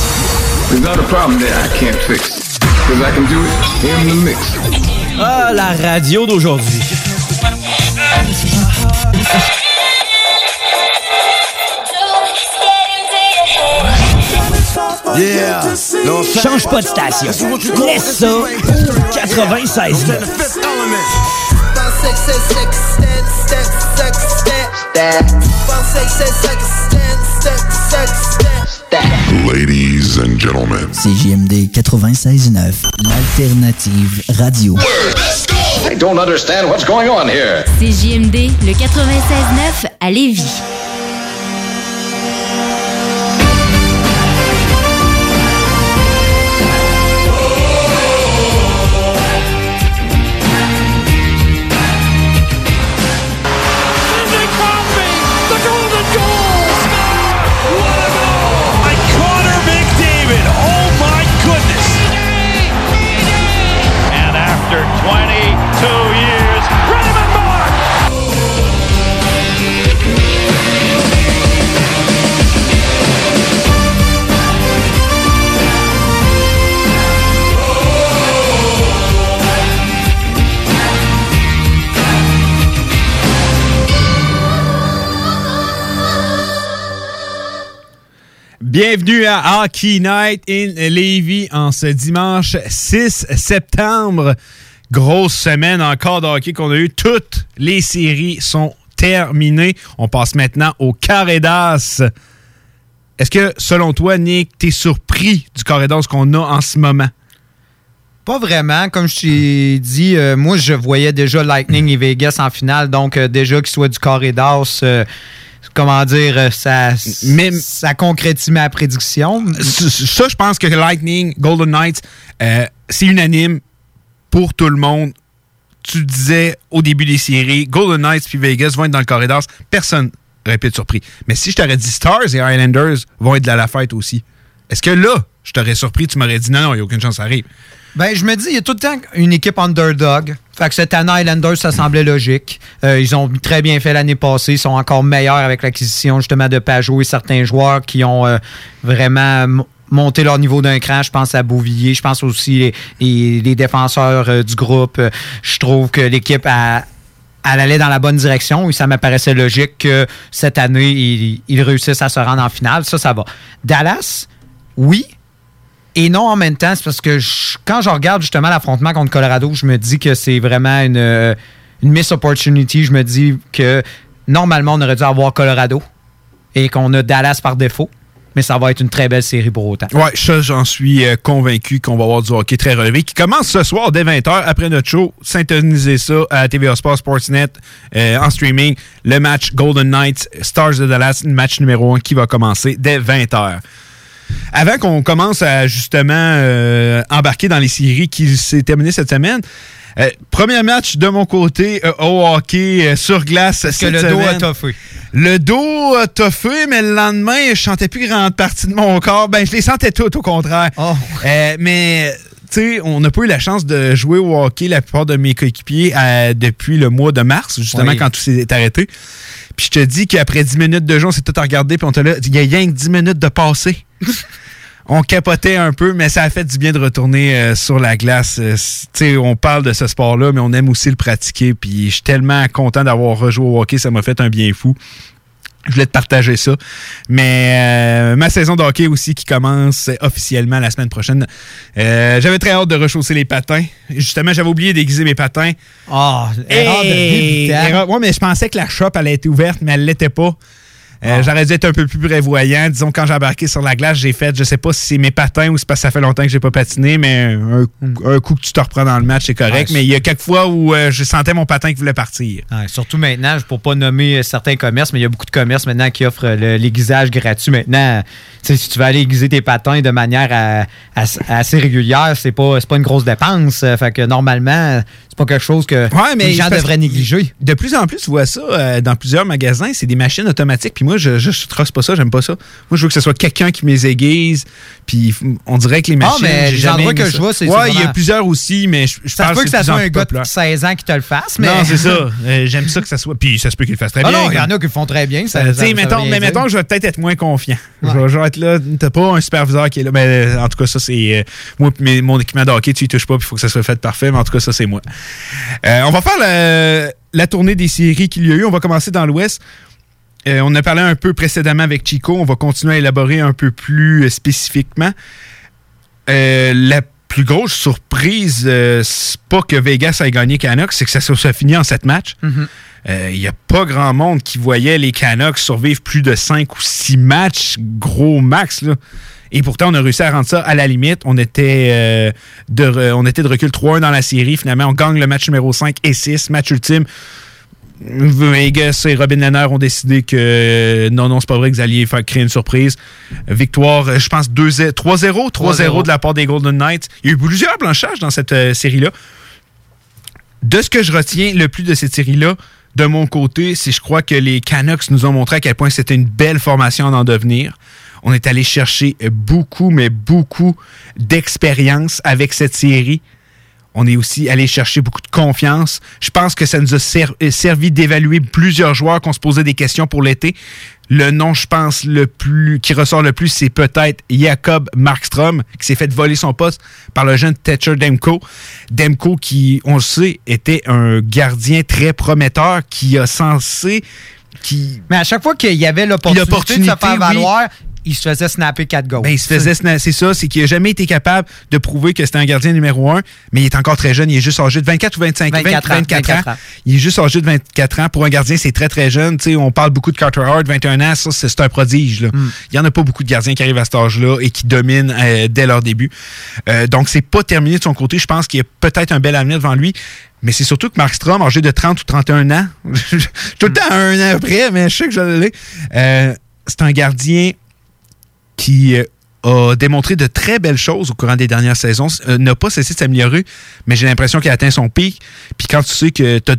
There's not a problem there I can't fix. Because I can do it in the mix. Ah, la radio d'aujourd'hui. Yeah. Change pas de station. Laisse ça au 96 Ladies and gentlemen. CJMD 96.9, l'alternative radio. I don't understand what's going on here. CJMD, le 96.9 à Lévis. Bienvenue à Hockey Night in Levy en ce dimanche 6 septembre. Grosse semaine encore de hockey qu'on a eu. Toutes les séries sont terminées. On passe maintenant au carré d'as. Est-ce que, selon toi, Nick, t'es surpris du carré d'as qu'on a en ce moment? Pas vraiment. Comme je t'ai dit, euh, moi, je voyais déjà Lightning et Vegas en finale. Donc, euh, déjà qu'il soit du carré euh, comment dire, euh, ça, ça concrétise ma prédiction. Ça, je pense que Lightning, Golden Knights, euh, c'est unanime pour tout le monde. Tu disais au début des séries, Golden Knights puis Vegas vont être dans le corridor. Personne n'aurait pu être surpris. Mais si je t'aurais dit Stars et Islanders vont être de la fête aussi, est-ce que là, je t'aurais surpris, tu m'aurais dit non, non, il n'y a aucune chance que ça arrive. Ben, je me dis, il y a tout le temps une équipe underdog. Fait que cette année, Islanders, ça semblait logique. Euh, ils ont très bien fait l'année passée. Ils sont encore meilleurs avec l'acquisition, justement, de Pajot et certains joueurs qui ont euh, vraiment monté leur niveau d'un cran. Je pense à Beauvillier. Je pense aussi les, défenseurs euh, du groupe. Je trouve que l'équipe a elle allait dans la bonne direction et ça m'apparaissait logique que cette année, ils réussissent à se rendre en finale. Ça, ça va. Dallas, oui, et non en même temps, c'est parce que quand je regarde justement l'affrontement contre Colorado, je me dis que c'est vraiment une, euh, miss opportunity. Je me dis que normalement, on aurait dû avoir Colorado et qu'on a Dallas par défaut. Mais ça va être une très belle série pour autant. Ouais, ça, j'en suis euh, convaincu qu'on va avoir du hockey très relevé qui commence ce soir dès 20h après notre show. Syntonisez ça à TVA Sport Sportsnet euh, en streaming. Le match Golden Knights Stars de Dallas, match numéro 1 qui va commencer dès 20h. Avant qu'on commence à justement euh, embarquer dans les séries qui s'est terminées cette semaine, euh, premier match de mon côté euh, au hockey euh, sur glace Parce que cette le dos a toffé. Le dos a toffé, mais le lendemain, je sentais plus grande partie de mon corps. Ben, je les sentais toutes, au contraire. Oh. Mais, tu sais, on n'a pas eu la chance de jouer au hockey, la plupart de mes coéquipiers, depuis le mois de mars, justement, Oui. quand tout s'est arrêté. Puis je te dis qu'après 10 minutes de jeu, on s'est tout regardé, puis on était là, il y a rien que 10 minutes de passé. on capotait un peu, mais ça a fait du bien de retourner euh, sur la glace. Euh, sais, on parle de ce sport-là, mais on aime aussi le pratiquer. Puis je suis tellement content d'avoir rejoué au hockey, ça m'a fait un bien fou. Je voulais te partager ça. Mais euh, ma saison de hockey aussi qui commence officiellement la semaine prochaine. Euh, j'avais très hâte de rechausser les patins. Justement, j'avais oublié d'aiguiser mes patins. Ah, erreur de débutant. Erreur- Ouais, mais je pensais que la shop allait être ouverte, mais elle l'était pas. Euh, Ah. J'aurais dû être un peu plus prévoyant. Disons, quand j'ai embarqué sur la glace, j'ai fait, je sais pas si c'est mes patins ou c'est parce que ça fait longtemps que j'ai pas patiné, mais un, un coup que tu te reprends dans le match, c'est correct. Ouais, mais il y a quelques fois où euh, je sentais mon patin qui voulait partir. Ouais, surtout maintenant, pour pas nommer euh, certains commerces, mais il y a beaucoup de commerces maintenant qui offrent l'aiguisage gratuit. Maintenant, si tu veux aller aiguiser tes patins de manière à- à- assez régulière, c'est pas, pas une grosse dépense. Fait que normalement, c'est pas quelque chose que Ouais, mais les gens devraient négliger. De plus en plus, tu vois ça euh, dans plusieurs magasins, c'est des machines automatiques. Puis moi, je, je, je trosse pas ça, j'aime pas ça. Moi, je veux que ce soit quelqu'un qui me les aiguise. Puis on dirait que les Ah, machines. mais j'ai les jamais endroits que ça. je vois, c'est- Ouais, il y a plusieurs aussi, mais je, je Ça se peut que ça soit un plus gars de populaire. 16 ans qui te le fasse, mais. Non, c'est ça. Euh, J'aime ça que ça soit. Puis ça se peut qu'il le fasse très Ah bien. non, il y en comme- a qui le font très bien. Ça, Euh, ça- ça mettons, mais dire. mettons, je vais peut-être être moins confiant. Je, vais, je vais être là. T'as pas un superviseur qui est là. Mais euh, en tout cas, ça, c'est. euh, moi, mes- mon équipement de hockey, tu y touches pas, puis il faut que ça soit fait parfait. Mais en tout cas, ça, c'est moi. Euh, on va faire la tournée des séries qu'il y a eu. On va commencer dans l'Ouest. Euh, on a parlé un peu précédemment avec Chico. On va continuer à élaborer un peu plus euh, spécifiquement. Euh, la plus grosse surprise, euh, c'est pas que Vegas ait gagné Canucks, c'est que ça soit fini en sept matchs. Il n'y a pas grand monde qui voyait les Canucks survivre plus de 5 ou 6 matchs, gros max. Là. Et pourtant, on a réussi à rendre ça à la limite. On était, euh, de, on était de recul 3-1 dans la série. Finalement, on gagne le match numéro 5 et 6, match ultime. Vegas et Robin Lehner ont décidé que euh, non, non, c'est pas vrai que vous alliez faire créer une surprise. Victoire, euh, je pense 2-0 3-0, 3-0 de la part des Golden Knights. Il y a eu plusieurs blanchages dans cette euh, série-là. De ce que je retiens le plus de cette série-là, de mon côté, c'est je crois que les Canucks nous ont montré à quel point c'était une belle formation à en devenir. On est allé chercher beaucoup, mais beaucoup d'expérience avec cette série. On est aussi allé chercher beaucoup de confiance. Je pense que ça nous a euh, servi d'évaluer plusieurs joueurs qu'on se posait des questions pour l'été. Le nom, je pense, le plus qui ressort le plus, c'est peut-être Jacob Markstrom, qui s'est fait voler son poste par le jeune Thatcher Demko. Demko, qui, on le sait, était un gardien très prometteur, qui a censé... Qui... Mais à chaque fois qu'il y avait l'opportunité de se faire oui. valoir, il se faisait snapper 4 goals. Ben, il se faisait c'est ça, c'est qu'il n'a jamais été capable de prouver que c'était un gardien numéro un, mais il est encore très jeune, il est juste âgé de 24 ou 25 24 20 ans, 24 24 ans. ans. Il est juste âgé de 24 ans. Pour un gardien, c'est très très jeune. Tu sais, on parle beaucoup de Carter Hart, 21 ans, ça c'est c'est un prodige. là. Hmm. Il n'y en a pas beaucoup de gardiens qui arrivent à cet âge-là et qui dominent euh, dès leur début. Euh, donc c'est pas terminé de son côté. Je pense qu'il y a peut-être un bel avenir devant lui. Mais c'est surtout que Markstrom, âgé de 30 ou 31 ans, tout le temps un an après, mais je sais que je l'ai. Euh, c'est un gardien qui euh, a démontré de très belles choses au courant des dernières saisons, euh, n'a pas cessé de s'améliorer, mais j'ai l'impression qu'il a atteint son pic. Puis quand tu sais que tu as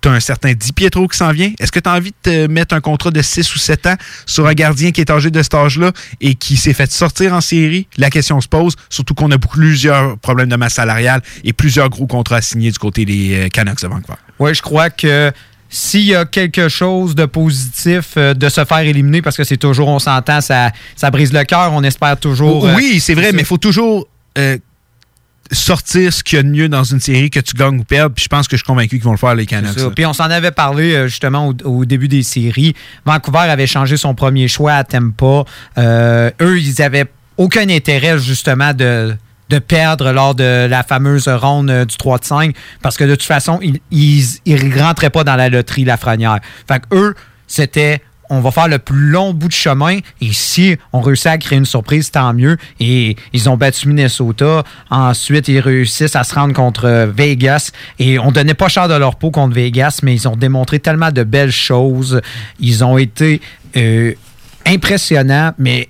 tu as un certain Di Pietro qui s'en vient, est-ce que tu as envie de te mettre un contrat de 6 ou 7 ans sur un gardien qui est âgé de cet âge-là et qui s'est fait sortir en série? La question se pose, surtout qu'on a plusieurs problèmes de masse salariale et plusieurs gros contrats à signer du côté des euh, Canucks de Vancouver. Oui, je crois que s'il y a quelque chose de positif euh, de se faire éliminer, parce que c'est toujours, on s'entend, ça, ça brise le cœur, on espère toujours. euh, oui, c'est vrai, mais il faut toujours euh, sortir ce qu'il y a de mieux dans une série que tu gagnes ou perds. Puis je pense que je suis convaincu qu'ils vont le faire, les Canucks. Puis on s'en avait parlé euh, justement au, au début des séries. Vancouver avait changé son premier choix à Tampa. Euh, eux, ils avaient aucun intérêt justement de, de perdre lors de la fameuse ronde euh, du 3 de 5 parce que de toute façon, ils, ils rentraient pas dans la loterie Lafrenière. Fait que eux, c'était on va faire le plus long bout de chemin et si on réussit à créer une surprise, tant mieux. Et ils ont battu Minnesota. Ensuite, ils réussissent à se rendre contre Vegas et on donnait pas cher de leur peau contre Vegas, mais ils ont démontré tellement de belles choses. Ils ont été euh, impressionnants, mais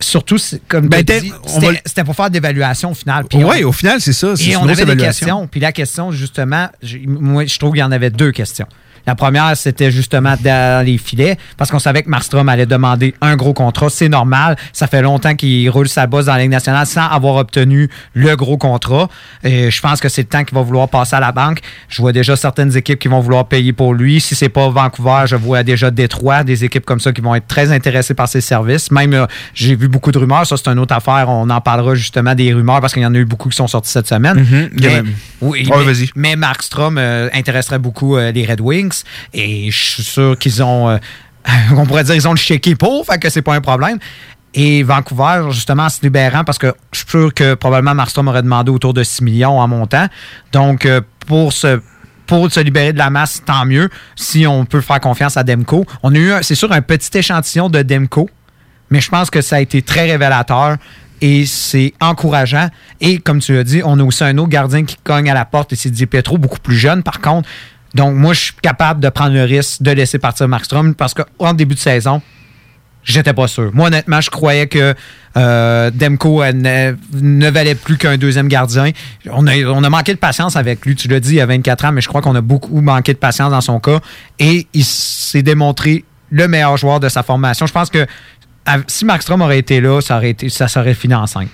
surtout, comme Ben, va c'était pour faire d'évaluation au final. Oui, au final, c'est ça. Et on avait des questions. Puis la question, justement, moi, je trouve qu'il y en avait deux questions. La première, c'était justement dans les filets, parce qu'on savait que Marstrom allait demander un gros contrat. C'est normal. Ça fait longtemps qu'il roule sa bosse dans la Ligue nationale sans avoir obtenu le gros contrat. Et je pense que c'est le temps qu'il va vouloir passer à la banque. Je vois déjà certaines équipes qui vont vouloir payer pour lui. Si c'est pas Vancouver, je vois déjà Détroit, des équipes comme ça qui vont être très intéressées par ses services. Même, euh, j'ai vu beaucoup de rumeurs. Ça, c'est une autre affaire. On en parlera justement des rumeurs parce qu'il y en a eu beaucoup qui sont sortis cette semaine. Mhm. A Mais- oui, mais, vas-y. mais Markstrom euh, intéresserait beaucoup euh, les Red Wings et je suis sûr qu'ils ont, euh, on pourrait dire, ils ont le chéquier pour, fait que c'est pas un problème. Et Vancouver, justement, en se libérant, parce que je suis sûr que probablement Markstrom aurait demandé autour de 6 millions en montant. Donc, euh, pour se pour se libérer de la masse, tant mieux. Si on peut faire confiance à Demko. On a eu, c'est sûr, un petit échantillon de Demko, mais je pense que ça a été très révélateur et c'est encourageant. Et comme tu l'as dit, on a aussi un autre gardien qui cogne à la porte et c'est Di Pietro, beaucoup plus jeune par contre. Donc moi, je suis capable de prendre le risque de laisser partir Markstrom parce qu'en début de saison, j'étais pas sûr. Moi, honnêtement, je croyais que euh, Demko ne, ne valait plus qu'un deuxième gardien. On a, on a manqué de patience avec lui. Tu l'as dit, il y a 24 ans, mais je crois qu'on a beaucoup manqué de patience dans son cas. Et il s'est démontré le meilleur joueur de sa formation. Je pense que si Markstrom aurait été là, ça aurait été, ça serait fini en 5.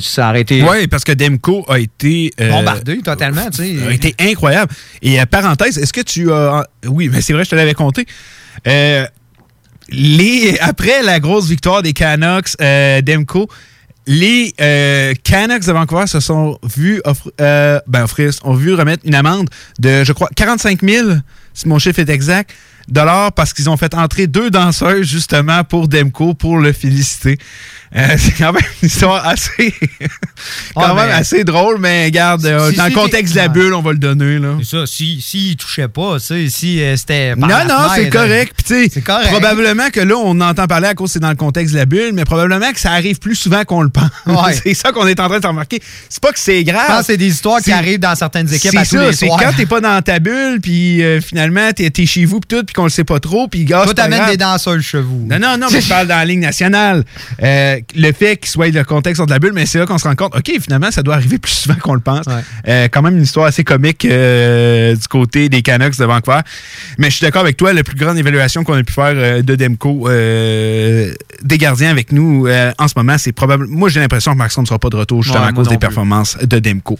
ça aurait été Oui, parce que Demko a été. euh, bombardé totalement. tu sais. a été incroyable. Et euh, parenthèse, est-ce que tu as. Oui, mais c'est vrai, je te l'avais compté. Euh, les, après la grosse victoire des Canucks, euh, Demko, les euh, Canucks de Vancouver se sont vus offrir, euh, ben, offrir, ont vu remettre une amende de, je crois, 45 000, si mon chiffre est exact, dollars parce qu'ils ont fait entrer deux danseuses justement pour Demko pour le féliciter. Euh, c'est quand même une histoire assez, quand Ah, même mais- assez drôle, mais regarde, euh, Si- dans si le contexte de la bulle, on va le donner. Là. C'est ça. Si, si il touchait pas, si euh, c'était. par Non, la non, c'est correct. Puis, sais, correct. probablement que là, on entend parler à cause que c'est dans le contexte de la bulle, mais probablement que ça arrive plus souvent qu'on le pense. Ouais. c'est ça qu'on est en train de remarquer. C'est pas que c'est grave. Je pense que c'est des histoires qui C'est- arrivent dans certaines équipes C'est à tous ça, les c'est soirs. quand t'es pas dans ta bulle, puis euh, finalement, t'es es chez vous, puis tout, puis qu'on le sait pas trop, puis gars, Toi, t'amènes des danseuses chez vous. Non, non, non, mais je parle dans la ligne nationale. Euh, le fait qu'il soit le contexte de la bulle, mais c'est là qu'on se rend compte, OK, finalement, ça doit arriver plus souvent qu'on le pense. Euh, quand même une histoire assez comique euh, du côté des Canucks de Vancouver. Mais je suis d'accord avec toi, la plus grande évaluation qu'on a pu faire de Demko, euh, des gardiens avec nous en ce moment, c'est probable. Moi, j'ai l'impression que Markstrom ne sera pas de retour justement Ouais, à cause des plus. performances de Demko.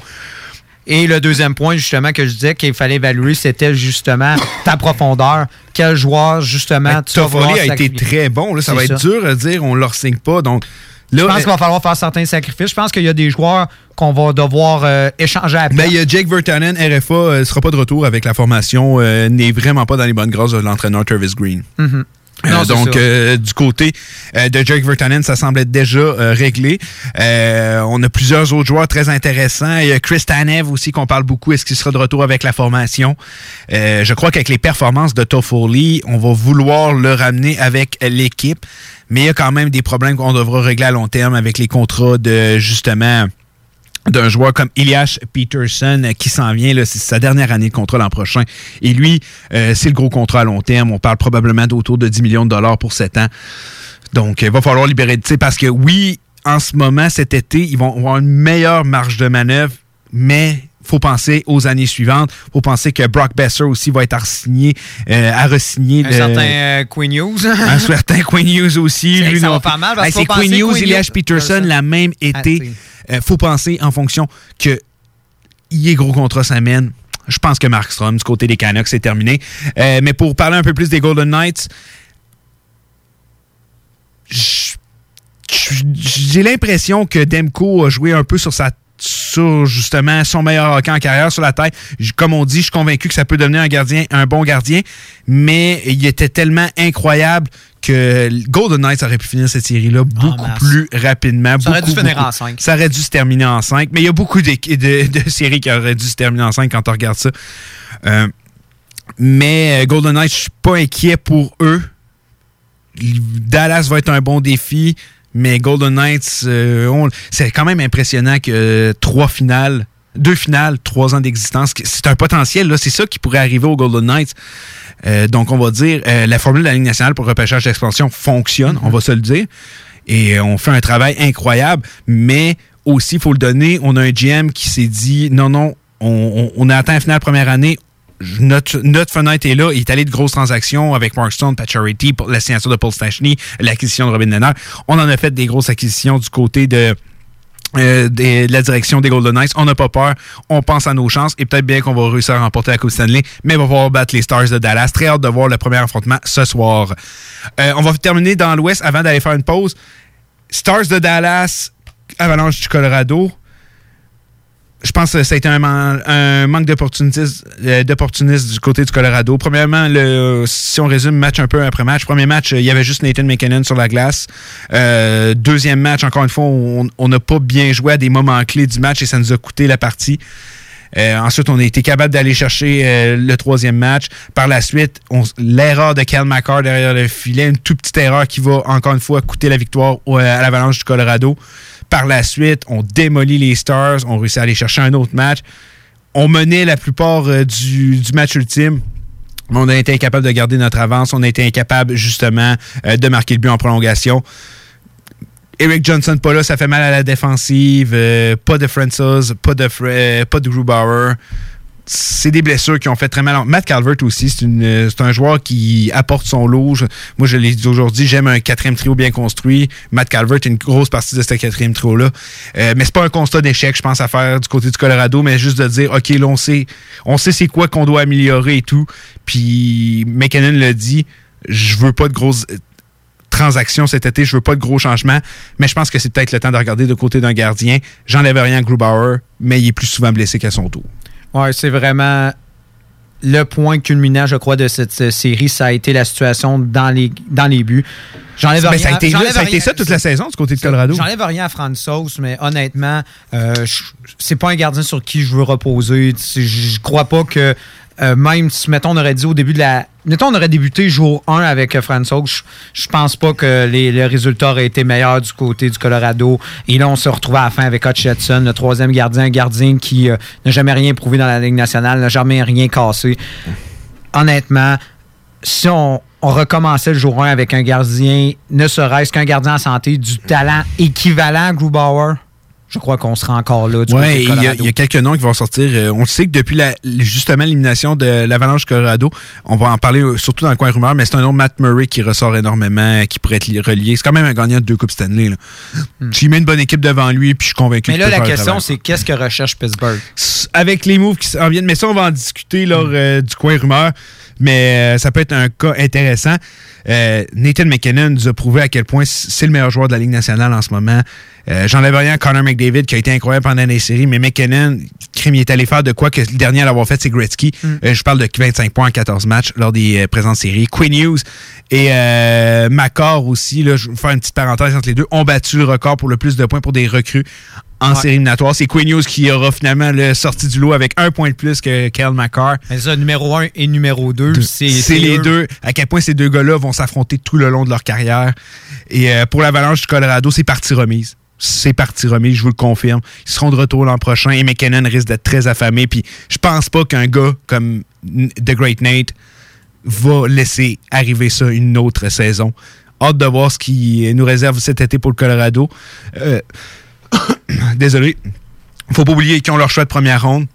Et le deuxième point, justement, que je disais qu'il fallait évaluer, c'était justement ta profondeur. Quel joueur, justement, tu vas Toffoli a été très bon. Là, ça va être dur à dire, on ne leur signe pas. Donc, là, Je pense euh, qu'il va falloir faire certains sacrifices. Je pense qu'il y a des joueurs qu'on va devoir euh, échanger à Ben, il y a Jake Vertanen, RFA, ne sera pas de retour avec la formation, euh, n'est vraiment pas dans les bonnes grâces de l'entraîneur Travis Green. Mhm. Euh, Non, c'est donc, euh, du côté euh, de Jake Vertanen, ça semble être déjà euh, réglé. Euh, on a plusieurs autres joueurs très intéressants. Il y a Chris Tanev aussi qu'on parle beaucoup. Est-ce qu'il sera de retour avec la formation? Euh, je crois qu'avec les performances de Toffoli, on va vouloir le ramener avec l'équipe. Mais il y a quand même des problèmes qu'on devra régler à long terme avec les contrats de, justement d'un joueur comme Elias Peterson euh, qui s'en vient, c'est sa dernière année de contrat l'an prochain. Et lui, euh, c'est le gros contrat à long terme. On parle probablement d'autour de 10 millions de dollars pour 7 ans. Donc, il va falloir libérer, tu sais, parce que oui, en ce moment, cet été, ils vont avoir une meilleure marge de manœuvre, mais faut penser aux années suivantes. faut penser que Brock Besser aussi va être à re-signer, euh, à re-signer Un le- certain euh, Queen News. un certain Queen News aussi. Lui, ça non va faire mal, Hey, c'est Queen Queen Elias Peterson, la même été. Ah, Euh, faut penser en fonction que il est gros contrat s'amène. Je pense que Markstrom, du côté des Canucks, c'est terminé. Mais pour parler un peu plus des Golden Knights, j'ai l'impression que Demko a joué un peu sur sa sur justement son meilleur hockey en carrière sur la tête. Comme on dit, je suis convaincu que ça peut devenir un gardien, un bon gardien, mais il était tellement incroyable que Golden Knights aurait pu finir cette série-là beaucoup masse. plus rapidement. Ça aurait beaucoup, dû finir beaucoup. en cinq. Ça aurait dû se terminer en 5, mais il y a beaucoup de séries qui auraient dû se terminer en 5 quand on regarde ça. Euh, mais euh, Golden Knights, je suis pas inquiet pour eux. Dallas va être un bon défi, mais Golden Knights, euh, c'est quand même impressionnant que euh, trois finales, deux finales, trois ans d'existence, c'est un potentiel. là. C'est ça qui pourrait arriver aux Golden Knights. Euh, donc, on va dire, euh, la formule de la Ligue nationale pour repêchage d'expansion fonctionne, on va se le dire. Et on fait un travail incroyable, mais aussi, il faut le donner, on a un GM qui s'est dit non, non, on, on- on a atteint la finale première année. Notre, fenêtre est là. Il est allé de grosses transactions avec Mark Stone, Pat Charity, pour la signature de Paul Stachny, l'acquisition de Robin Lehner. On en a fait des grosses acquisitions du côté de, euh, de la direction des Golden Knights. On n'a pas peur. On pense à nos chances et peut-être bien qu'on va réussir à remporter la Coupe Stanley, mais on va pouvoir battre les Stars de Dallas. Très hâte de voir le premier affrontement ce soir. Euh, on va terminer dans l'Ouest avant d'aller faire une pause. Stars de Dallas, Avalanche du Colorado. Je pense que ça a été un, man- un manque d'opportunisme euh, du côté du Colorado. Premièrement, le, si on résume match un peu après match, premier match, euh, il y avait juste Nathan McKinnon sur la glace. Euh, deuxième match, encore une fois, on n'a pas bien joué à des moments clés du match et ça nous a coûté la partie. Euh, ensuite, on a été capable d'aller chercher euh, le troisième match. Par la suite, l'erreur de Cal McCarr derrière le filet, une toute petite erreur qui va encore une fois coûter la victoire au- à l'Avalanche du Colorado. Par la suite, on démolit les Stars, on réussit à aller chercher un autre match. On menait la plupart euh, du, match ultime. Mais on a été incapable de garder notre avance. On a été incapable, justement, euh, de marquer le but en prolongation. Eric Johnson pas là, ça fait mal à la défensive. euh, pas de Francis, pas de, euh, pas de Grubauer. C'est des blessures qui ont fait très mal. Matt Calvert aussi, c'est un joueur qui apporte son lot. Moi, je l'ai dit aujourd'hui, j'aime un quatrième trio bien construit. Matt Calvert une grosse partie de ce quatrième trio-là. Euh, mais c'est pas un constat d'échec, je pense, à faire du côté du Colorado, mais juste de dire, OK, là, on sait, on sait c'est quoi qu'on doit améliorer et tout. Puis McKinnon l'a dit, je veux pas de grosses transactions cet été, je veux pas de gros changements, mais je pense que c'est peut-être le temps de regarder de côté d'un gardien. J'enlève rien à Grubauer, mais il est plus souvent blessé qu'à son tour. Ouais, c'est vraiment le point culminant, je crois, de cette euh, série. Ça a été la situation dans les, dans les buts. J'enlève rien. ça a été, ça a été ça toute la saison du côté de Colorado. J'enlève rien à Francis, mais honnêtement, euh, c'est pas un gardien sur qui je veux reposer. Je crois pas que euh, même si, mettons, on aurait dit au début de la. Mettons, on aurait débuté jour 1 avec euh, Francis, je, je pense pas que les, les résultats auraient été meilleurs du côté du Colorado. Et là, on se retrouve à la fin avec Hutchinson, le troisième gardien, gardien qui euh, n'a jamais rien prouvé dans la Ligue nationale, n'a jamais rien cassé. Honnêtement, si on, on recommençait le jour 1 avec un gardien, ne serait-ce qu'un gardien en santé, du talent équivalent à Grubauer, je crois qu'on sera encore là. Oui, il y, a- y quelques noms qui vont sortir. Euh, on le sait que depuis la, justement l'élimination de l'Avalanche Colorado, on va en parler euh, surtout dans le coin rumeur, mais c'est un nom Matt Murray qui ressort énormément, qui pourrait être li- relié. C'est quand même un gagnant de deux Coupes Stanley. Là. S'il met une bonne équipe devant lui, puis je suis convaincu Hmm. Mais là, la question, c'est qu'est-ce que recherche Pittsburgh? avec les moves qui s'en viennent. Mais ça, on va en discuter lors euh, du coin rumeur. Mais euh, ça peut être un cas intéressant. Euh, Nathan McKinnon nous a prouvé à quel point c'est le meilleur joueur de la Ligue nationale en ce moment. Euh, J'enlève rien à Connor McDavid qui a été incroyable pendant les séries, mais McKinnon, crime, il est allé faire de quoi que le dernier à l'avoir fait, c'est Gretzky. Euh, je parle de 25 points en 14 matchs lors des euh, présentes séries. Quinn Hughes et euh, Macor aussi, là, je vais faire une petite parenthèse entre les deux, ont battu le record pour le plus de points pour des recrues en Ouais. série éliminatoire. C'est Quinn Hughes qui aura finalement le sorti du lot avec un point de plus que Kyle McCarr. Mais ça, numéro 1 et numéro 2, c'est C'est les eux. deux. À quel point ces deux gars-là vont s'affronter tout le long de leur carrière. Et euh, pour l'Avalanche du Colorado, c'est partie remise. C'est partie remise, je vous le confirme. Ils seront de retour l'an prochain et McKinnon risque d'être très affamé. Puis je pense pas qu'un gars comme The Great Nate va laisser arriver ça une autre saison. Hâte de voir ce qui nous réserve cet été pour le Colorado. Euh, désolé. Faut pas oublier qu'ils ont leur choix de première ronde.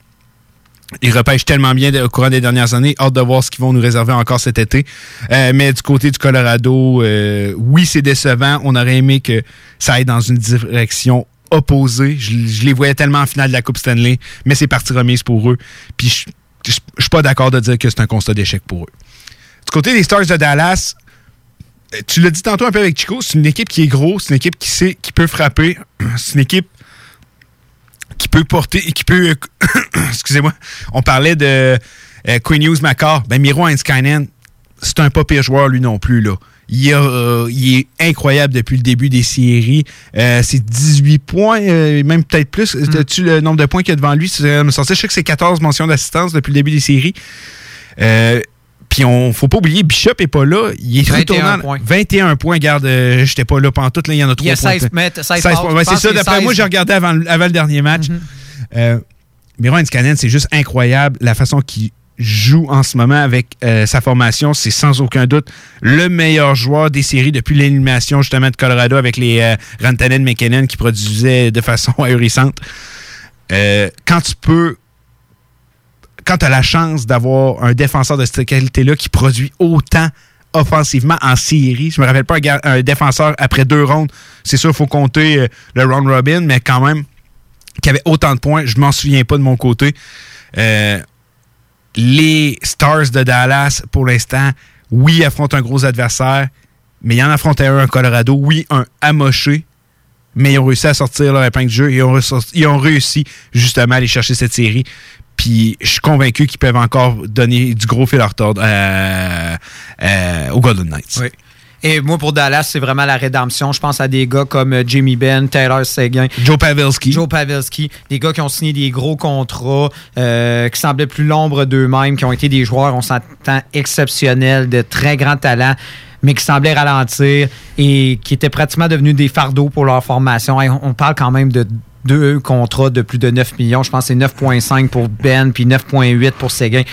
Ils repêchent tellement bien au courant des dernières années. Hâte de voir ce qu'ils vont nous réserver encore cet été. Euh, mais du côté du Colorado, euh, oui, c'est décevant. On aurait aimé que ça aille dans une direction opposée. Je, les voyais tellement en finale de la Coupe Stanley, mais c'est partie remise pour eux. Puis je, je, suis pas d'accord de dire que c'est un constat d'échec pour eux. Du côté des Stars de Dallas, tu l'as dit tantôt un peu avec Chico, c'est une équipe qui est grosse, c'est une équipe qui sait, qui peut frapper, c'est une équipe qui peut porter, qui peut, excusez-moi, on parlait de euh, Queen News Macor, ben Miro Einskainen, c'est un pas pire joueur lui non plus là. Il, a, euh, il est incroyable depuis le début des séries. Euh, c'est 18 points, euh, même peut-être plus. As-tu le nombre de points qu'il y a devant lui? C'est- Je sais que c'est 14 mentions d'assistance depuis le début des séries. Puis on faut pas oublier, Bishop est pas là. Il est 21 retournant. points. 21 points. Garde, euh, j'étais pas là pendant tout. Là, il y en a Il y a 3 points. 16 mètres, 16 16 passes. points. Ouais, c'est ça. D'après moi, 16. j'ai regardé avant, avant le dernier match. Euh, Miro Niskanen, c'est juste incroyable la façon qu'il joue en ce moment avec euh, sa formation. C'est sans aucun doute le meilleur joueur des séries depuis l'élimination justement de Colorado avec les euh, Rantanen McKinnon qui produisaient de façon ahurissante. Euh, quand tu peux quand tu as la chance d'avoir un défenseur de cette qualité-là qui produit autant offensivement en série, je me rappelle pas un, défenseur après deux rondes, c'est sûr, il faut compter euh, le round robin, mais quand même, qui avait autant de points, je m'en souviens pas de mon côté. Euh, les Stars de Dallas, pour l'instant, oui, affrontent un gros adversaire, mais ils en affrontent un, Colorado, oui, un amoché, mais ils ont réussi à sortir leur épingle de jeu ils ont, ils ont réussi justement à aller chercher cette série. Puis je suis convaincu qu'ils peuvent encore donner du gros fil à retordre euh, euh, aux Golden Knights. Oui. Et moi, pour Dallas, c'est vraiment la rédemption. Je pense à des gars comme euh, Jimmy Benn, Taylor Seguin. Joe Pavelski. Joe Pavelski. Des gars qui ont signé des gros contrats, euh, qui semblaient plus l'ombre d'eux-mêmes, qui ont été des joueurs, on s'entend, exceptionnels, de très grand talent, mais qui semblaient ralentir et qui étaient pratiquement devenus des fardeaux pour leur formation. On parle quand même de deux contrats de plus de 9 millions. Je pense que c'est 9,5 pour Ben, puis 9,8 pour Seguin.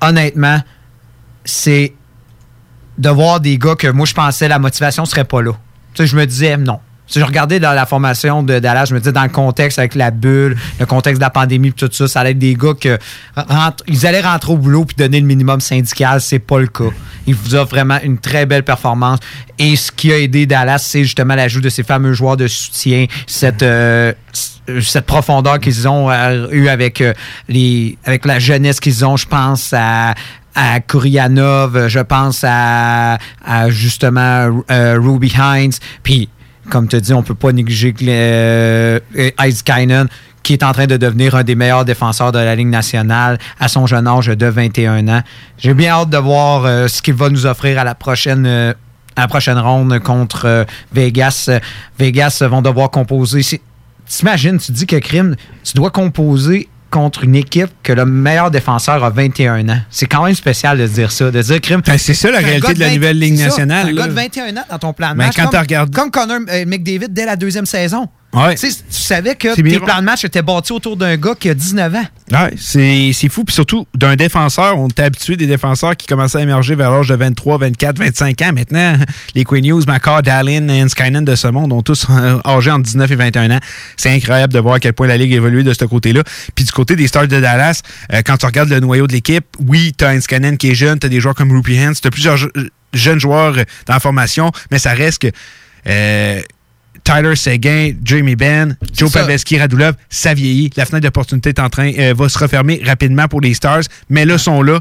Honnêtement, c'est de voir des gars que moi je pensais la motivation serait pas là. Tu sais, je me disais non. Si je regardais dans la formation de Dallas, je me disais dans le contexte avec la bulle, le contexte de la pandémie, tout ça, ça allait être des gars que ils allaient rentrer au boulot puis donner le minimum syndical. C'est pas le cas. Il vous vraiment une très belle performance. Et ce qui a aidé Dallas, c'est justement l'ajout de ces fameux joueurs de soutien, cette euh, cette profondeur qu'ils ont euh, eu avec euh, les avec la jeunesse qu'ils ont. Je pense à à Kourianov, je pense à, à justement Ruby Hines. Puis, comme tu dis, on peut pas négliger que le- euh, Eiskainen, qui est en train de devenir un des meilleurs défenseurs de la Ligue nationale à son jeune âge de 21 ans. J'ai bien hâte de voir euh, ce qu'il va nous offrir à la prochaine. euh, à ronde contre euh, Vegas. Euh, Vegas euh, vont devoir composer. T'imagines, tu dis que Crime, tu dois composer contre une équipe que le meilleur défenseur a 21 ans. C'est quand même spécial de dire ça, de dire Crime. Ben, c'est ça, la réalité de la 20 nouvelle Ligue ça, nationale, t'as Un là. gars de 21 ans dans ton plan de Ben, match. quand comme, t'as regardé- comme Connor euh, McDavid dès la deuxième saison. Ouais. Tu sais, tu savais que tes bien. plans de match étaient bâtis autour d'un gars qui a 19 ans. Ouais, c'est c'est fou. Puis surtout, d'un défenseur, on était habitué des défenseurs qui commençaient à émerger vers l'âge de 23, 24, 25 ans. Maintenant, les Queen News, McCall, Dallin et Skynen de ce monde ont tous euh, âgé entre 19 et 21 ans. C'est incroyable de voir à quel point la Ligue a évolué de ce côté-là. Puis du côté des Stars de Dallas, euh, quand tu regardes le noyau de l'équipe, oui, tu as Skynen qui est jeune, tu as des joueurs comme Rupi Hens, tu as plusieurs je- jeunes joueurs dans la formation, mais ça reste que... euh, Tyler Seguin, Jamie Ben, Joe ça. Pavelski, Radulov, ça vieillit. La fenêtre d'opportunité est en train, euh, va se refermer rapidement pour les Stars, mais là, sont là.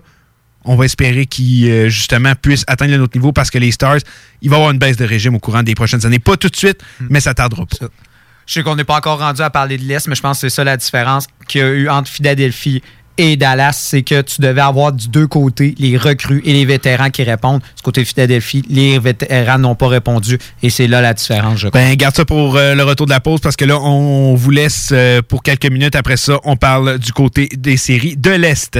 On va espérer qu'ils, euh, justement, puissent atteindre le autre niveau parce que les Stars, il va y avoir une baisse de régime au courant des prochaines années. Pas tout de suite, mais ça tardera pas. Je sais qu'on n'est pas encore rendu à parler de l'Est, mais je pense que c'est ça la différence qu'il y a eu entre Philadelphie et Dallas, c'est que tu devais avoir du deux côtés les recrues et les vétérans qui répondent. Du côté de Philadelphie, les vétérans n'ont pas répondu et c'est là la différence, je crois. Ben, garde ça pour euh, le retour de la pause parce que là, on vous laisse euh, pour quelques minutes. Après ça, on parle du côté des séries de l'Est.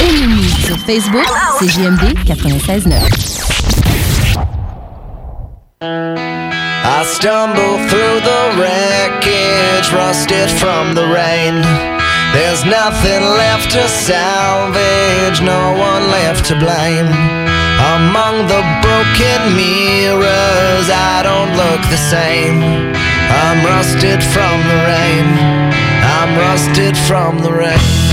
Aimez-nous sur Facebook, c'est JMD 96.9. I stumble through the wreckage, rusted from the rain. There's nothing left to salvage, no one left to blame. Among the broken mirrors, I don't look the same. I'm rusted from the rain. I'm rusted from the rain.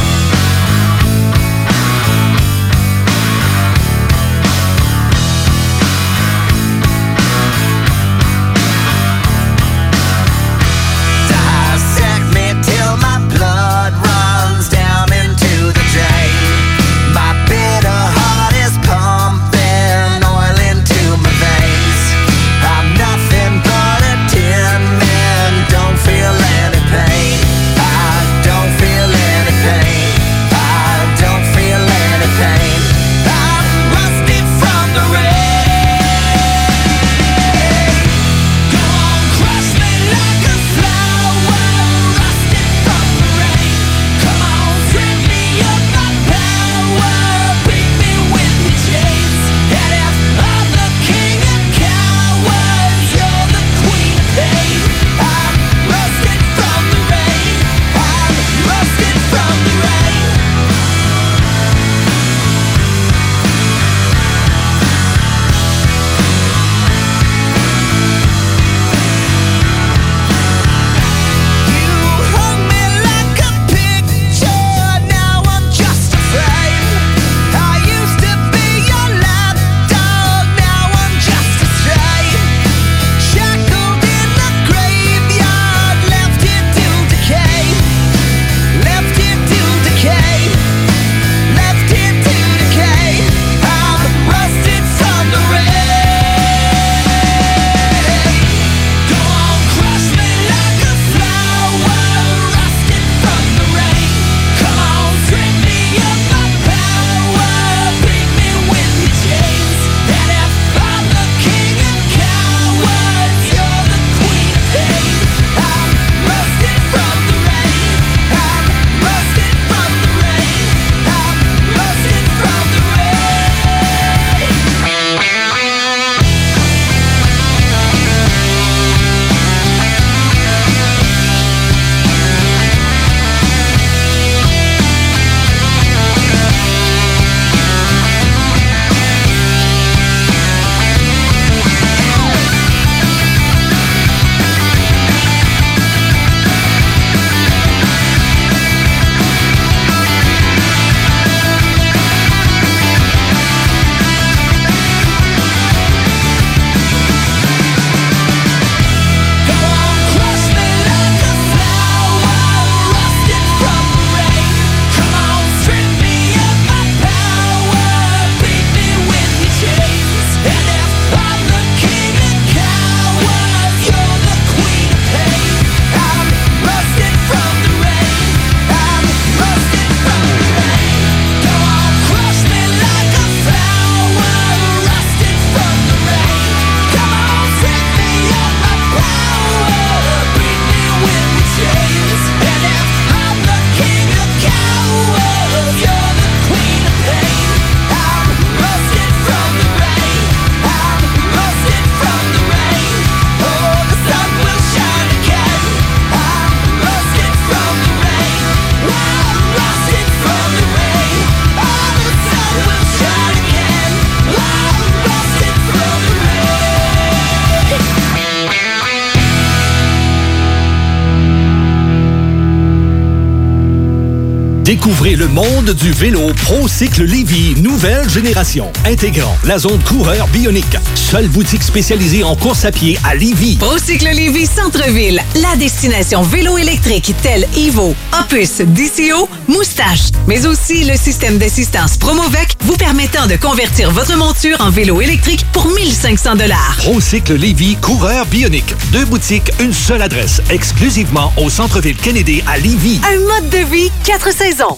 Le monde du vélo ProCycle Lévy, nouvelle génération, intégrant la zone coureur bionique. Seule boutique spécialisée en course à pied à Lévy. Procycle Lévis Centre-Ville, la destination vélo électrique telle Evo, Opus, DCO, Moustache, mais aussi le système d'assistance Promovec vous permettant de convertir votre monture en vélo électrique pour 1500 dollars. ProCycle Lévy, coureur bionique. Deux boutiques, une seule adresse, exclusivement au centre-ville Kennedy à Lévy. Un mode de vie, quatre saisons.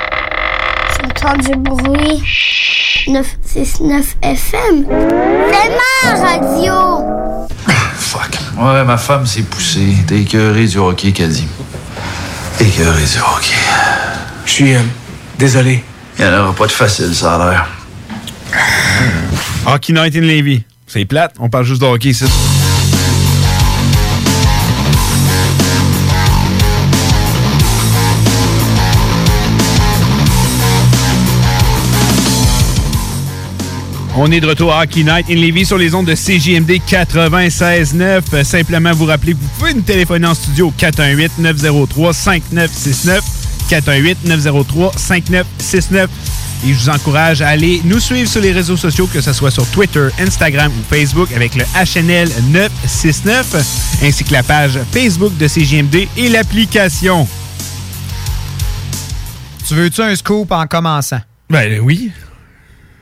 J'entends du bruit. 969 FM. C'est ma radio. Fuck. Ouais, ma femme s'est poussée. T'es écœuré du hockey, qu'elle dit. Écœuré du hockey. Je suis euh, désolé. Il n'y en aura pas de facile, ça a l'air. Hockey Night in Levy. C'est plate, on parle juste de hockey ici. On est de retour à Hockey Night in Levy sur les ondes de CJMD 96.9. Euh, Simplement vous rappeler que vous pouvez nous téléphoner en studio 418-903-5969. 418-903-5969. Et je vous encourage à aller nous suivre sur les réseaux sociaux, que ce soit sur Twitter, Instagram ou Facebook avec le HNL 969, ainsi que la page Facebook de CJMD et l'application. Tu veux-tu un scoop en commençant? Ben oui.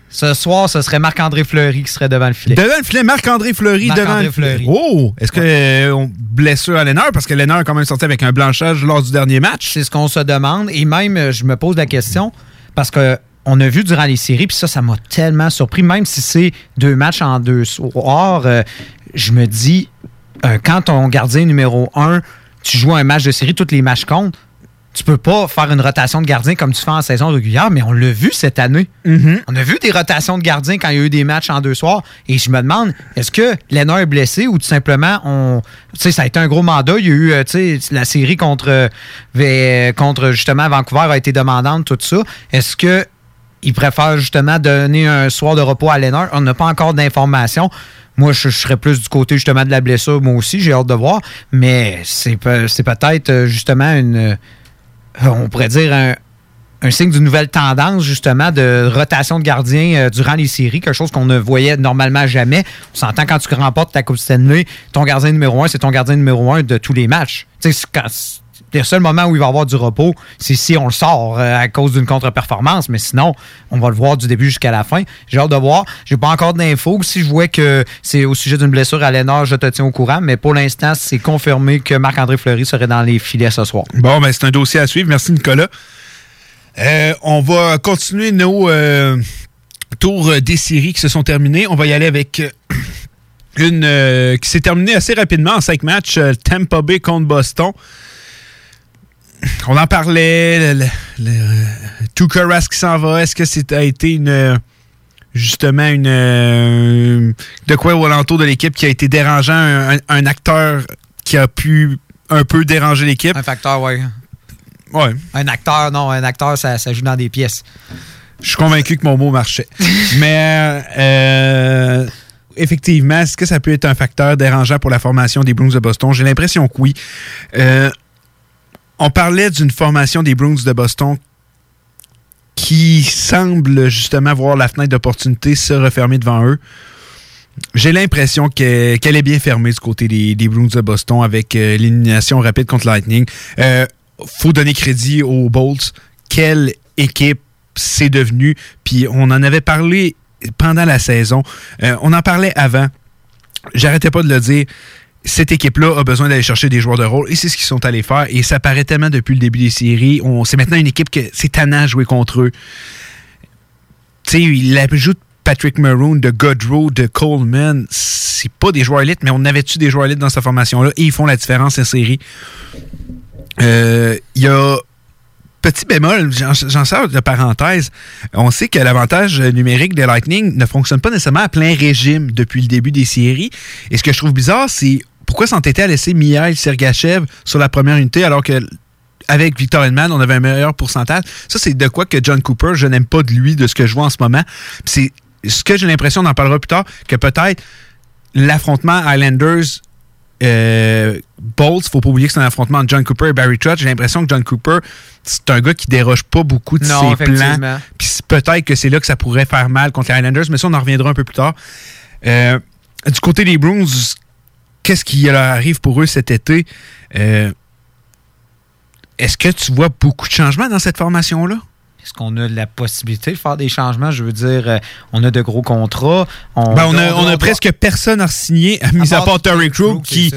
Ce soir, ce serait Marc-André Fleury qui serait devant le filet. Devant le filet, Marc-André Fleury devant Marc-André le filet. Fleury. Oh! Est-ce que euh, on blessure à Lennard? Parce que Lennard a quand même sorti avec un blanchage lors du dernier match. C'est ce qu'on se demande. Et même, euh, je me pose la question, parce que on a vu durant les séries, puis ça, ça m'a tellement surpris. Même si c'est deux matchs en deux soirs, euh, je me dis, euh, quand ton gardien numéro un, tu joues un match de série, tous les matchs comptent. Tu peux pas faire une rotation de gardien comme tu fais en saison régulière, mais on l'a vu cette année. On a vu des rotations de gardiens quand il y a eu des matchs en deux soirs. Et je me demande, est-ce que Lennart est blessé ou tout simplement, on, tu sais, ça a été un gros mandat. Il y a eu, euh, tu sais, la série contre, euh, ve- contre justement Vancouver a été demandante, tout ça. Est-ce que il préfère justement donner un soir de repos à Lennart? On n'a pas encore d'informations. Moi, je, je serais plus du côté justement de la blessure, moi aussi, j'ai hâte de voir. Mais c'est pe- c'est peut-être euh, justement une. Euh, on pourrait dire un, signe d'une nouvelle tendance, justement, de rotation de gardiens euh, durant les séries, quelque chose qu'on ne voyait normalement jamais. On s'entend quand tu remportes ta Coupe Stanley, ton gardien numéro un, c'est ton gardien numéro un de tous les matchs. Tu sais, le seul moment où il va avoir du repos, c'est si on le sort euh, à cause d'une contre-performance, mais sinon, on va le voir du début jusqu'à la fin. J'ai hâte de voir. J'ai pas encore d'infos. Si je vois que c'est au sujet d'une blessure à Lénard, je te tiens au courant, mais pour l'instant, c'est confirmé que Marc-André Fleury serait dans les filets ce soir. Bon, ben c'est un dossier à suivre. Merci, Nicolas. Euh, on va continuer nos euh, tours des séries qui se sont terminés. On va y aller avec une qui s'est terminée assez rapidement en cinq matchs. Tampa Bay contre Boston. On en parlait. Le, le, le, euh, qui s'en va. Est-ce que a été une euh, justement une euh, de quoi au alentour de l'équipe qui a été dérangeant, un, acteur qui a pu un peu déranger l'équipe? Un facteur, oui. Ouais. Un acteur, non, un acteur, ça, ça joue dans des pièces. Je suis convaincu que mon mot marchait. Mais euh, effectivement, est-ce que ça peut être un facteur dérangeant pour la formation des Bruins de Boston? J'ai l'impression que oui. Euh, on parlait d'une formation des Bruins de Boston qui semble justement voir la fenêtre d'opportunité se refermer devant eux. J'ai l'impression que- qu'elle est bien fermée du côté des, des Bruins de Boston avec euh, l'élimination rapide contre Lightning. Euh, faut donner crédit aux Bolts. Quelle équipe c'est devenu? Puis on en avait parlé pendant la saison. Euh, on en parlait avant. J'arrêtais pas de le dire. Cette équipe-là a besoin d'aller chercher des joueurs de rôle et c'est ce qu'ils sont allés faire. Et ça paraît tellement depuis le début des séries. C'est maintenant une équipe que c'est tannant de jouer contre eux. Tu sais, il ajoute Patrick Maroon, de Godrow, de Coleman. C'est pas des joueurs élites, mais on avait-tu des joueurs élites dans cette formation-là? Et ils font la différence en série. Euh, Il y a Petit bémol, j'en sors de parenthèse. On sait que l'avantage numérique de Lightning ne fonctionne pas nécessairement à plein régime depuis le début des séries. Et ce que je trouve bizarre, c'est pourquoi s'entêter à laisser Mihail Sergachev sur la première unité alors que avec Victor Hedman, on avait un meilleur pourcentage? Ça, c'est de quoi que John Cooper, je n'aime pas de lui, de ce que je vois en ce moment. C'est ce que j'ai l'impression, on en parlera plus tard, que peut-être l'affrontement Islanders euh, Bolts, faut pas oublier que c'est un affrontement entre John Cooper et Barry Trotz. J'ai l'impression que John Cooper, c'est un gars qui déroge pas beaucoup de Non, ses plans. Puis peut-être que c'est là que ça pourrait faire mal contre les Islanders, mais ça, on en reviendra un peu plus tard. Euh, du côté des Bruins, qu'est-ce qui leur arrive pour eux cet été? Euh, Est-ce que tu vois beaucoup de changements dans cette formation-là? Est-ce qu'on a la possibilité de faire des changements? Je veux dire, euh, on a de gros contrats. On, Ben, on, a, on a presque personne à signer, mis à part Terry Crew, qui.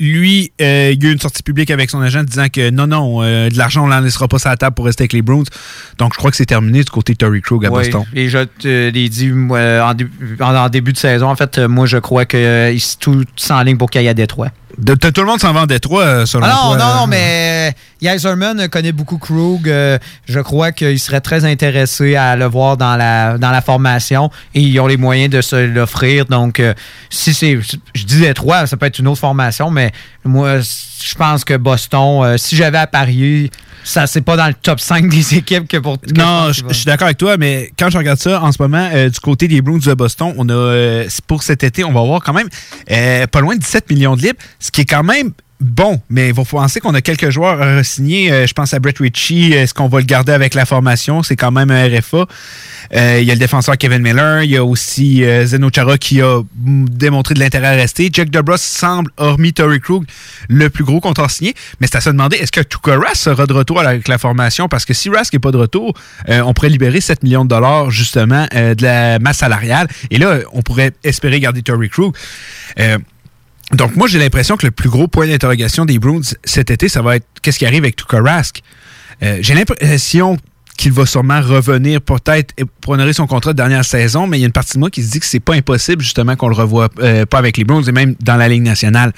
Lui, euh, il y a eu une sortie publique avec son agent disant que non, non, euh, de l'argent, on n'en laissera pas sur la table pour rester avec les Bruins. Donc, je crois que c'est terminé du côté de Terry Krug à Oui, Boston. Et je te l'ai dit moi, en, dé- en- en début de saison, en fait, euh, moi, je crois que tout s'enligne pour qu'il y ait à Détroit. De- tout le monde s'en va en Détroit, euh, selon Ah non, toi. non, non, mais Yzerman connaît beaucoup Krug. euh, je crois qu'il serait très intéressé à le voir dans la, dans la formation et ils ont les moyens de se l'offrir. Donc, euh, si c'est. Je dis Détroit, ça peut être une autre formation, mais moi, je pense que Boston, euh, si j'avais à parier, ça, c'est pas dans le top 5 des équipes que pour. Non, je suis d'accord avec toi, mais quand je regarde ça en ce moment, euh, du côté des Bruins de Boston, on a euh, pour cet été, on va avoir quand même euh, pas loin de 17 millions de libres, ce qui est quand même bon, mais il faut penser qu'on a quelques joueurs à signer. Euh, je pense à Brett Ritchie. Est-ce qu'on va le garder avec la formation? C'est quand même un RFA. Euh, Il y a le défenseur Kevin Miller. Il y a aussi euh, Zeno Chara qui a démontré de l'intérêt à rester. Jack DeBrus semble, hormis Tory Krug, le plus gros contrat signé. Mais c'est à se demander, est-ce que Tuka Rask sera de retour avec la formation? Parce que si Rask n'est pas de retour, on pourrait libérer 7 millions de dollars, justement, de la masse salariale. Et là, on pourrait espérer garder Tory Krug. Donc, moi, j'ai l'impression que le plus gros point d'interrogation des Bruins cet été, ça va être qu'est-ce qui arrive avec Tuka Rask? Euh, j'ai l'impression qu'il va sûrement revenir peut-être pour honorer son contrat de dernière saison, mais il y a une partie de moi qui se dit que c'est pas impossible justement qu'on le revoie euh, pas avec les Browns et même dans la Ligue nationale.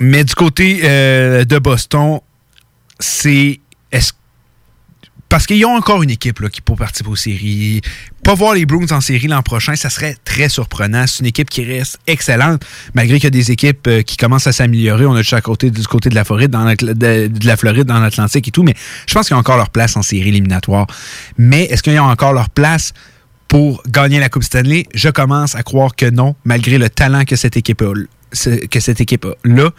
Mais du côté euh, de Boston, c'est est-ce parce qu'ils ont encore une équipe là, qui peut participer aux séries. Pas voir les Bruins en série l'an prochain, ça serait très surprenant. C'est une équipe qui reste excellente, malgré qu'il y a des équipes euh, qui commencent à s'améliorer. On a juste à côté, du côté de la Floride, de, de la Floride, dans l'Atlantique et tout, mais je pense qu'ils ont encore leur place en série éliminatoire. Mais est-ce qu'ils ont encore leur place pour gagner la Coupe Stanley? Je commence à croire que non, malgré le talent que cette équipe a, que cette équipe a là.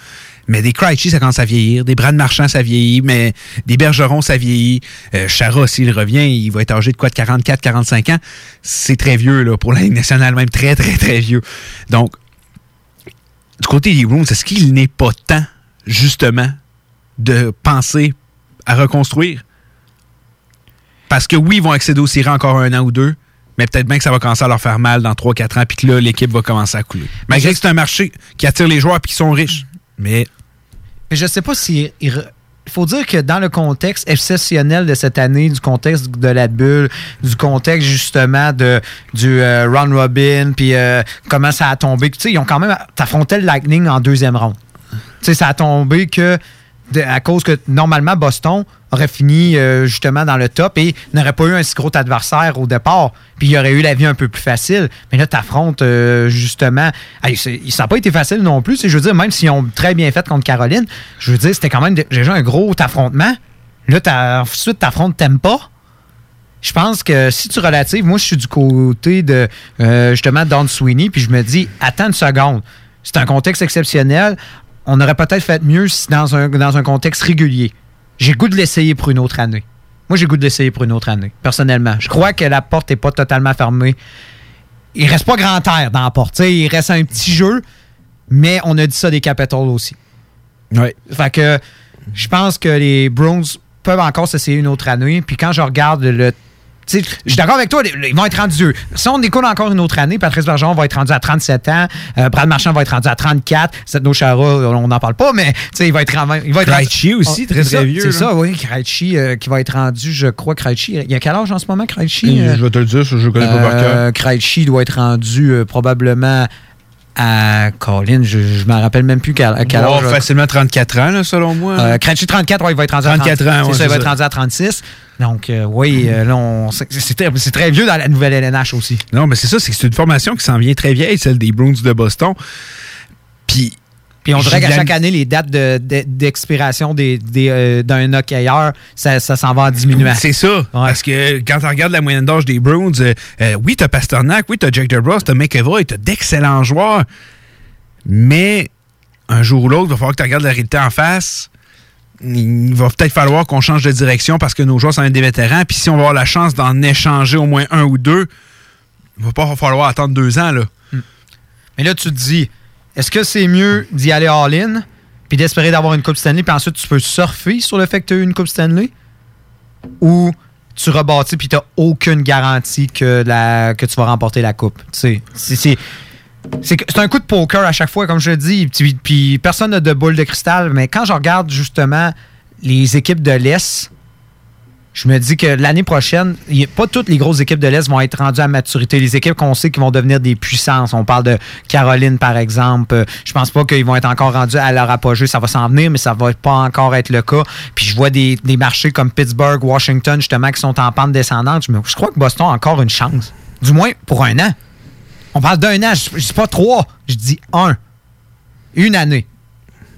Mais des Krejci, ça commence à vieillir. Des Brad Marchand, ça vieillit. Mais des Bergerons, ça vieillit. Euh, Chara, s'il revient, il va être âgé de quoi? De 44, 45 ans? C'est très vieux, là, pour la Ligue nationale, même très, très, très vieux. Donc, du côté des Bruins, est-ce qu'il n'est pas temps, justement, de penser à reconstruire? Parce que oui, ils vont accéder aux séries encore un an ou deux, mais peut-être bien que ça va commencer à leur faire mal dans 3-4 ans, puis que là, l'équipe va commencer à couler. Malgré que c'est un marché qui attire les joueurs et qui sont riches. Mais Mais je sais pas si. Il faut dire que dans le contexte exceptionnel de cette année, du contexte de la bulle, du contexte justement de, du euh, round robin, puis euh, comment ça a tombé. Tu sais, ils ont quand même affronté le Lightning en deuxième ronde. Tu sais, ça a tombé que à cause que normalement Boston aurait fini euh, justement dans le top et n'aurait pas eu un si gros adversaire au départ, puis il aurait eu la vie un peu plus facile. Mais là, tu affrontes justement. Hey, c'est- ça n'a pas été facile non plus. Je veux dire, même s'ils ont très bien fait contre Caroline, je veux dire, c'était quand même déjà un gros affrontement. Là, ensuite, tu affrontes Tempa. je pense que si tu relatives, moi, je suis du côté de euh, justement Don Sweeney, puis je me dis, attends une seconde. C'est un contexte exceptionnel. On aurait peut-être fait mieux dans un, dans un contexte régulier. J'ai goût de l'essayer pour une autre année. Moi, j'ai goût de l'essayer pour une autre année, personnellement. Je crois que la porte n'est pas totalement fermée. Il reste pas grand air dans la porte. il reste un petit jeu, mais on a dit ça des Capitals aussi. Oui. Fait que je pense que les Browns peuvent encore s'essayer une autre année. Puis quand je regarde le. Je suis d'accord avec toi, ils vont être rendus. Si on écoute encore une autre année, Patrice Bergeron va être rendu à 37 ans, euh, Brad Marchand va être rendu à 34, Setno Chara, on n'en parle pas, mais il va être rendu. Il va être Krejci aussi, Ah, très, très ça, vieux, C'est ça, oui, Krejci, euh, qui va être rendu, je crois, Krejci. Il y a quel âge en ce moment, Krejci? Je vais te le dire, je ne connais pas par cœur. Euh, Krejci doit être rendu euh, probablement à Colin, je ne me rappelle même plus quel, quel Oh, âge. facilement 34 ans, là, selon moi. Euh, Krejci 34, ouais, il va être rendu 34 à 30, ans, ouais, ça, il va être rendu à 36. Donc, euh, oui, euh, là, on- c'est c'est très, c'est très vieux dans la nouvelle LNH aussi. Non, mais c'est ça, c'est que c'est une formation qui s'en vient très vieille, celle des Bruins de Boston. Puis. Puis on dirait qu'à chaque année, les dates de- de- d'expiration des, des, euh, d'un hockeyeur, ça, ça s'en va en diminuant. C'est ça. Parce que quand tu regardes la moyenne d'âge des euh, oui, t'as Pasternak, oui, t'as Jack DeBrus, t'as McEvoy, t'as d'excellents joueurs. Mais un jour ou l'autre, il va falloir que tu regardes la réalité en face. Il va peut-être falloir qu'on change de direction parce que nos joueurs sont des vétérans. Puis si on va avoir la chance d'en échanger au moins un ou deux, il va pas falloir attendre deux ans. Là. Mais là, tu te dis, est-ce que c'est mieux d'y aller all-in, puis d'espérer d'avoir une Coupe Stanley, puis ensuite tu peux surfer sur le fait que tu as eu une Coupe Stanley? Ou tu rebâtis, puis tu n'as aucune garantie que, la, que tu vas remporter la Coupe? Tu sais, c'est- c'est. Un coup de poker à chaque fois, comme je le dis. Puis, personne n'a de boule de cristal. Mais quand je regarde justement les équipes de l'Est, je me dis que l'année prochaine, pas toutes les grosses équipes de l'Est vont être rendues à maturité. Les équipes qu'on sait qui vont devenir des puissances. On parle de Caroline, par exemple. Euh, Je pense pas qu'ils vont être encore rendus à leur apogée. Ça va s'en venir, mais ça va pas encore être le cas. Puis je vois des, marchés comme Pittsburgh, Washington, justement, qui sont en pente descendante. Je, je crois que Boston a encore une chance. Du moins pour un an. On parle d'un an. Je, dis pas trois. Je dis un. Une année.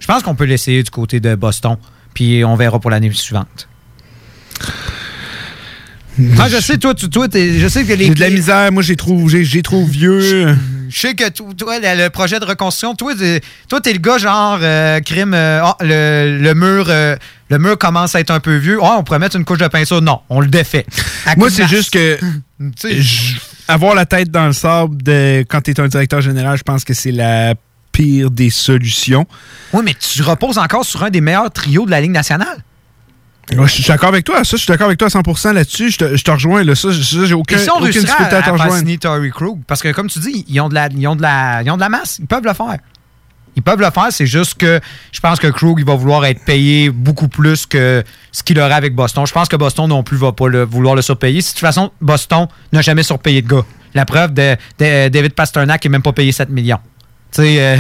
Je pense qu'on peut l'essayer du côté de Boston. Puis on verra pour l'année suivante. Moi, je sais, toi, tu, toi je sais que les. J'ai de la misère. Moi, j'ai trop, j'ai, vieux. Je sais que to- toi, le, projet de reconstruction, toi, t'es, toi, t'es le gars genre euh, crime. euh, ah, le, le mur, euh, le mur commence à être un peu vieux. Ah, on pourrait mettre une couche de peinture. Non, on le défait. Moi, c'est juste que je- avoir la tête dans le sable de, quand tu es un directeur général, je pense que c'est la pire des solutions. Oui, mais tu reposes encore sur un des meilleurs trios de la Ligue nationale. Ouais, je suis d'accord avec toi. Ça, je suis d'accord avec toi à 100% là-dessus. Je te, je te rejoins. Là. Ça, j'ai aucun, Et si on aucune difficulté à, à te rejoindre. signer Tory Krug, parce que comme tu dis, ils ont, de la, ils, ont de la, ils ont de la masse, ils peuvent le faire. Ils peuvent le faire, c'est juste que je pense que Krug il va vouloir être payé beaucoup plus que ce qu'il aurait avec Boston. Je pense que Boston non plus va pas le- vouloir le surpayer. De toute façon, Boston n'a jamais surpayé de gars. La preuve de, de David Pasternak qui n'est même pas payé 7 millions. Tu sais, euh,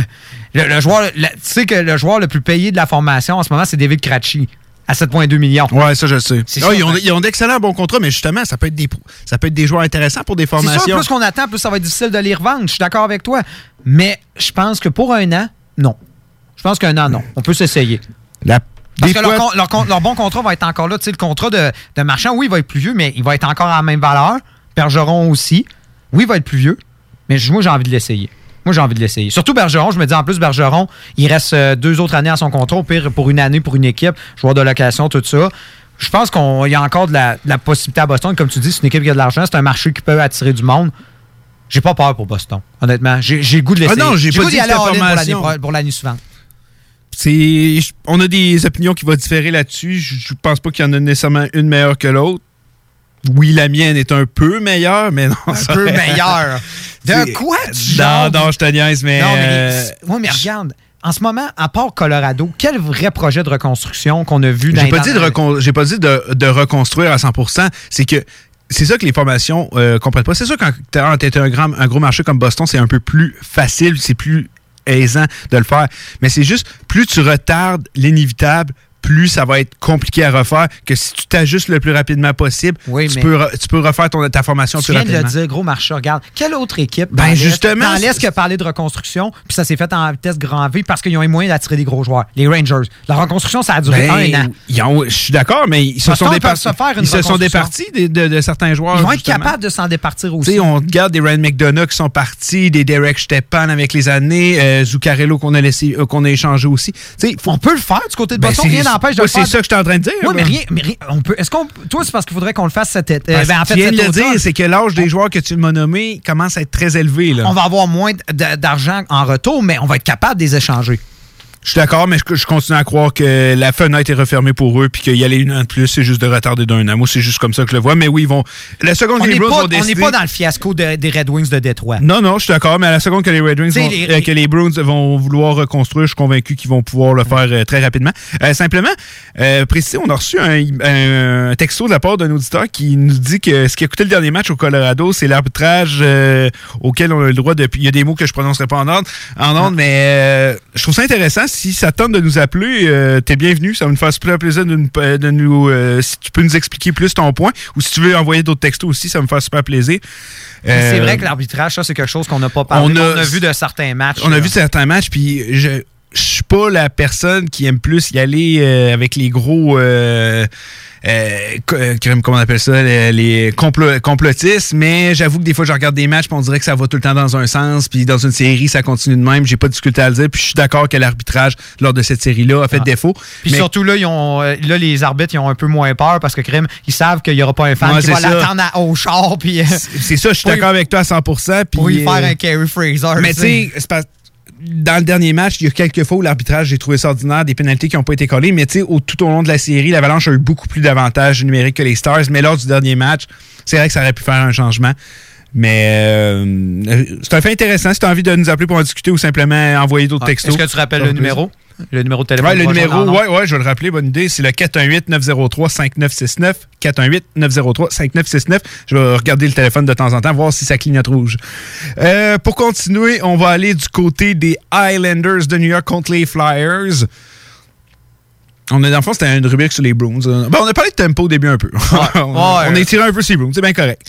le, le joueur, le- tu sais que le joueur le plus payé de la formation en ce moment, c'est David Krejci à 7,2 millions. Ouais, ça, je le sais. Ah, ça, ils, ont, hein. ils ont d'excellents bons contrats, mais justement, ça peut être des, pro- ça peut être des joueurs intéressants pour des C'est formations. sûr, plus qu'on attend, plus ça va être difficile de les revendre. Je suis d'accord avec toi. Mais je pense que pour un an, non. Je pense qu'un an, non. On peut s'essayer. La- Parce que leur, con- leur con- leur bon contrat va être encore là. Tu sais, le contrat de, de Marchand, oui, il va être plus vieux, mais il va être encore à la même valeur. Bergeron aussi. Oui, il va être plus vieux. Mais moi, j'ai envie de l'essayer. Moi, j'ai envie de l'essayer. Surtout Bergeron. Je me dis, en plus, Bergeron, il reste euh, deux autres années à son contrat. Au pire, pour une année, pour une équipe, joueur de location, tout ça. Je pense qu'il y a encore de la, de la possibilité à Boston. Comme tu dis, c'est une équipe qui a de l'argent. C'est un marché qui peut attirer du monde. J'ai pas peur pour Boston, honnêtement. J'ai le goût de l'essayer. Ah non, j'ai pas goût dit aller pour pour l'année suivante. C'est, on a des opinions qui vont différer là-dessus. Je pense pas qu'il y en a nécessairement une meilleure que l'autre. Oui, la mienne est un peu meilleure, mais non. Un peu meilleure. De quoi tu Non, non, je te niaise, mais. Non, mais, euh, ouais, mais regarde, en ce moment, à part Colorado, quel vrai projet de reconstruction qu'on a vu dans J'ai pas, dit de pas dit de, de reconstruire à 100%. C'est que c'est ça que les formations euh, comprennent pas. C'est sûr quand tu un, grand, un gros marché comme Boston, c'est un peu plus facile, c'est plus aisant de le faire. Mais c'est juste, plus tu retardes l'inévitable, plus ça va être compliqué à refaire que si tu t'ajustes le plus rapidement possible, Oui, tu, peux, re- tu peux refaire ton, ta formation Tu plus viens de le dire, gros marché. Regarde, quelle autre équipe Ben, dans justement, dans l'Est qui a parlé de reconstruction, puis ça s'est fait en vitesse grand V parce qu'ils ont eu moyen d'attirer des gros joueurs. Les Rangers. La reconstruction, ça a duré Ben, un an. ils ont- je suis d'accord, mais ils se sont peuvent se faire une Ils se sont départis de, de- de certains joueurs. Ils vont être capables de s'en départir aussi. on regarde des Ryan McDonough qui sont partis, des Derek Stepan avec les années, euh, Zuccarello qu'on a laissé, euh, qu'on a échangé aussi. On peut le faire du côté de Ben, Boston. N'empêche de c'est ça que je suis en train de dire, Oui, mais rien. Mais rien on peut. Est-ce qu'on. Toi, c'est parce qu'il faudrait qu'on le fasse cet été. Parce ben, en que fait, tu viens de le dire, c'est que l'âge des joueurs que tu m'as nommés commence à être très élevé. Là. On va avoir moins d'argent en retour, mais on va être capable de les échanger. Je suis d'accord, mais je, je continue à croire que la fenêtre est refermée pour eux puis qu'il y a les une an de plus, c'est juste de retarder d'un an. Moi, c'est juste comme ça que je le vois. Mais oui, ils vont. La seconde On que les Bruins pas, vont on n'est pas dans le fiasco de- des Red Wings de Détroit. Non, non, je suis d'accord, mais à la seconde que les Red Wings vont- les- euh, que les Bruins vont vouloir reconstruire, je suis convaincu qu'ils vont pouvoir le faire euh, très rapidement. Euh, simplement, euh, préciser, on a reçu un, un texto de la part d'un auditeur qui nous dit que ce qui a coûté le dernier match au Colorado, c'est l'arbitrage auquel on a le droit de. Il y a des mots que je prononcerai pas en ordre, en ordre, mais euh, je trouve ça intéressant. Si ça tente de nous appeler, euh, t'es bienvenu. Ça va nous faire super plaisir de nous, de nous euh, si tu peux nous expliquer plus ton point, ou si tu veux envoyer d'autres textos aussi, ça va me faire super plaisir. C'est Euh, vrai que l'arbitrage, ça, c'est quelque chose qu'on n'a pas parlé. on On a- vu de certains matchs. on a vu certains matchs, puis je pas la personne qui aime plus y aller euh, avec les gros. euh, euh, euh, comment on appelle ça, les, les complo- complotistes, mais j'avoue que des fois je regarde des matchs puis on dirait que ça va tout le temps dans un sens, puis dans une série ça continue de même, j'ai pas de difficulté à le dire, puis je suis d'accord que l'arbitrage lors de cette série-là a fait Ah. défaut. Puis mais- surtout, là, ils ont, là, les arbitres, ils ont un peu moins peur parce que, crème, ils savent qu'il n'y aura pas un fan Ouais, qui va l'attendre au char. Puis, c'est ça, je suis d'accord avec toi à 100%. Puis, pour y faire un Kerry Fraser. Mais tu sais, c'est parce- dans le dernier match, il y a quelques fois où l'arbitrage, j'ai trouvé ça ordinaire, des pénalités qui n'ont pas été collées, mais tu sais, tout au long de la série, l'Avalanche a eu beaucoup plus d'avantages numériques que les Stars, mais lors du dernier match, c'est vrai que ça aurait pu faire un changement. Mais euh, c'est un fait intéressant. Si tu as envie de nous appeler pour en discuter ou simplement envoyer d'autres Ouais. textos. Est-ce que tu rappelles le numéro? Le numéro de téléphone. Ouais, le numéro, en ouais, ouais, je vais le rappeler, bonne idée. C'est le 418-903-5969. 418-903-5969. Je vais regarder le téléphone de temps en temps, voir si ça clignote rouge. Euh, pour continuer, on va aller du côté des Highlanders de New York contre les Flyers. On a, dans le fond, c'était une rubrique sur les Bruins. Euh, ben, on a parlé de tempo au début un peu. on, on a tiré un peu sur les Bruins, c'est bien correct.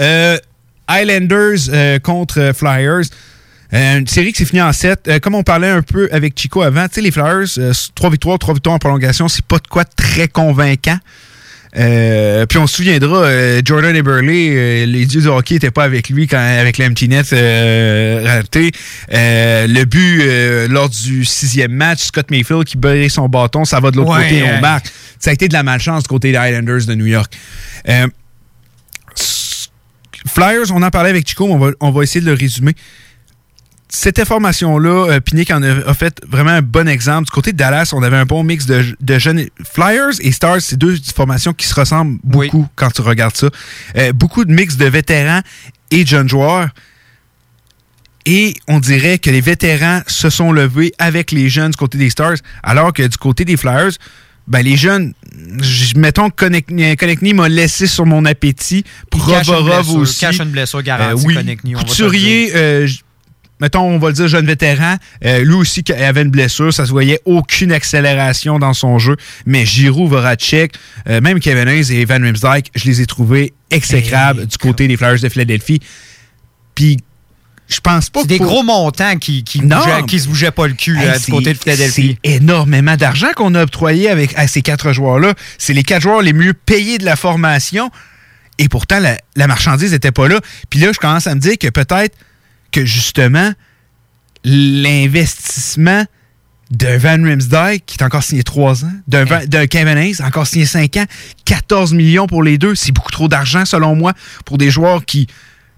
Euh, Highlanders euh, contre Flyers. Euh, une série qui s'est finie en 7. comme on parlait un peu avec Chico avant, tu sais, les Flyers, 3 victoires, 3 victoires en prolongation, c'est pas de quoi très convaincant. Euh, puis on se souviendra, euh, Jordan Eberle, euh, les dieux du hockey n'étaient pas avec lui quand avec l'empty net euh, raté. Euh, le but euh, lors du sixième match, Scott Mayfield qui brisait son bâton, ça va de l'autre Ouais, côté, on marque. Ça a été de la malchance du côté des Highlanders de New York. Flyers, on en parlait avec Chico, mais on va, on va essayer de le résumer cette information-là, euh, en a, a fait vraiment un bon exemple. Du côté de Dallas, on avait un bon mix de, de jeunes. Flyers et Stars, c'est deux formations qui se ressemblent beaucoup quand tu regardes ça. Euh, beaucoup de mix de vétérans et jeunes joueurs. Et on dirait que les vétérans se sont levés avec les jeunes du côté des Stars, alors que du côté des Flyers, ben les jeunes, mettons Konechny m'a laissé sur mon appétit. Il cache une Provorov blessure, aussi. cache une blessure garantie, Euh, oui. Couturier, euh, mettons, on va le dire jeune vétéran, euh, lui aussi qui avait une blessure, ça se voyait aucune accélération dans son jeu. Mais Giroud, Voracek, euh, même Kevin Hayes et Van Rimsdijk, je les ai trouvés exécrables du côté des Flyers de Philadelphie. Puis je pense pas C'est des gros montants qui, qui, Non. bougeaient- qui se bougeaient pas le cul Hey, euh, du côté de Philadelphie. C'est énormément d'argent qu'on a octroyé avec à ces quatre joueurs-là. C'est les quatre joueurs les mieux payés de la formation. Et pourtant, la, la marchandise n'était pas là. Puis là, je commence à me dire que peut-être que justement, l'investissement de Van Rimsdijk, qui est encore signé 3 ans, d'un Van- d'un Kevin Hayes, encore signé 5 ans, 14 millions pour les deux, c'est beaucoup trop d'argent selon moi pour des joueurs qui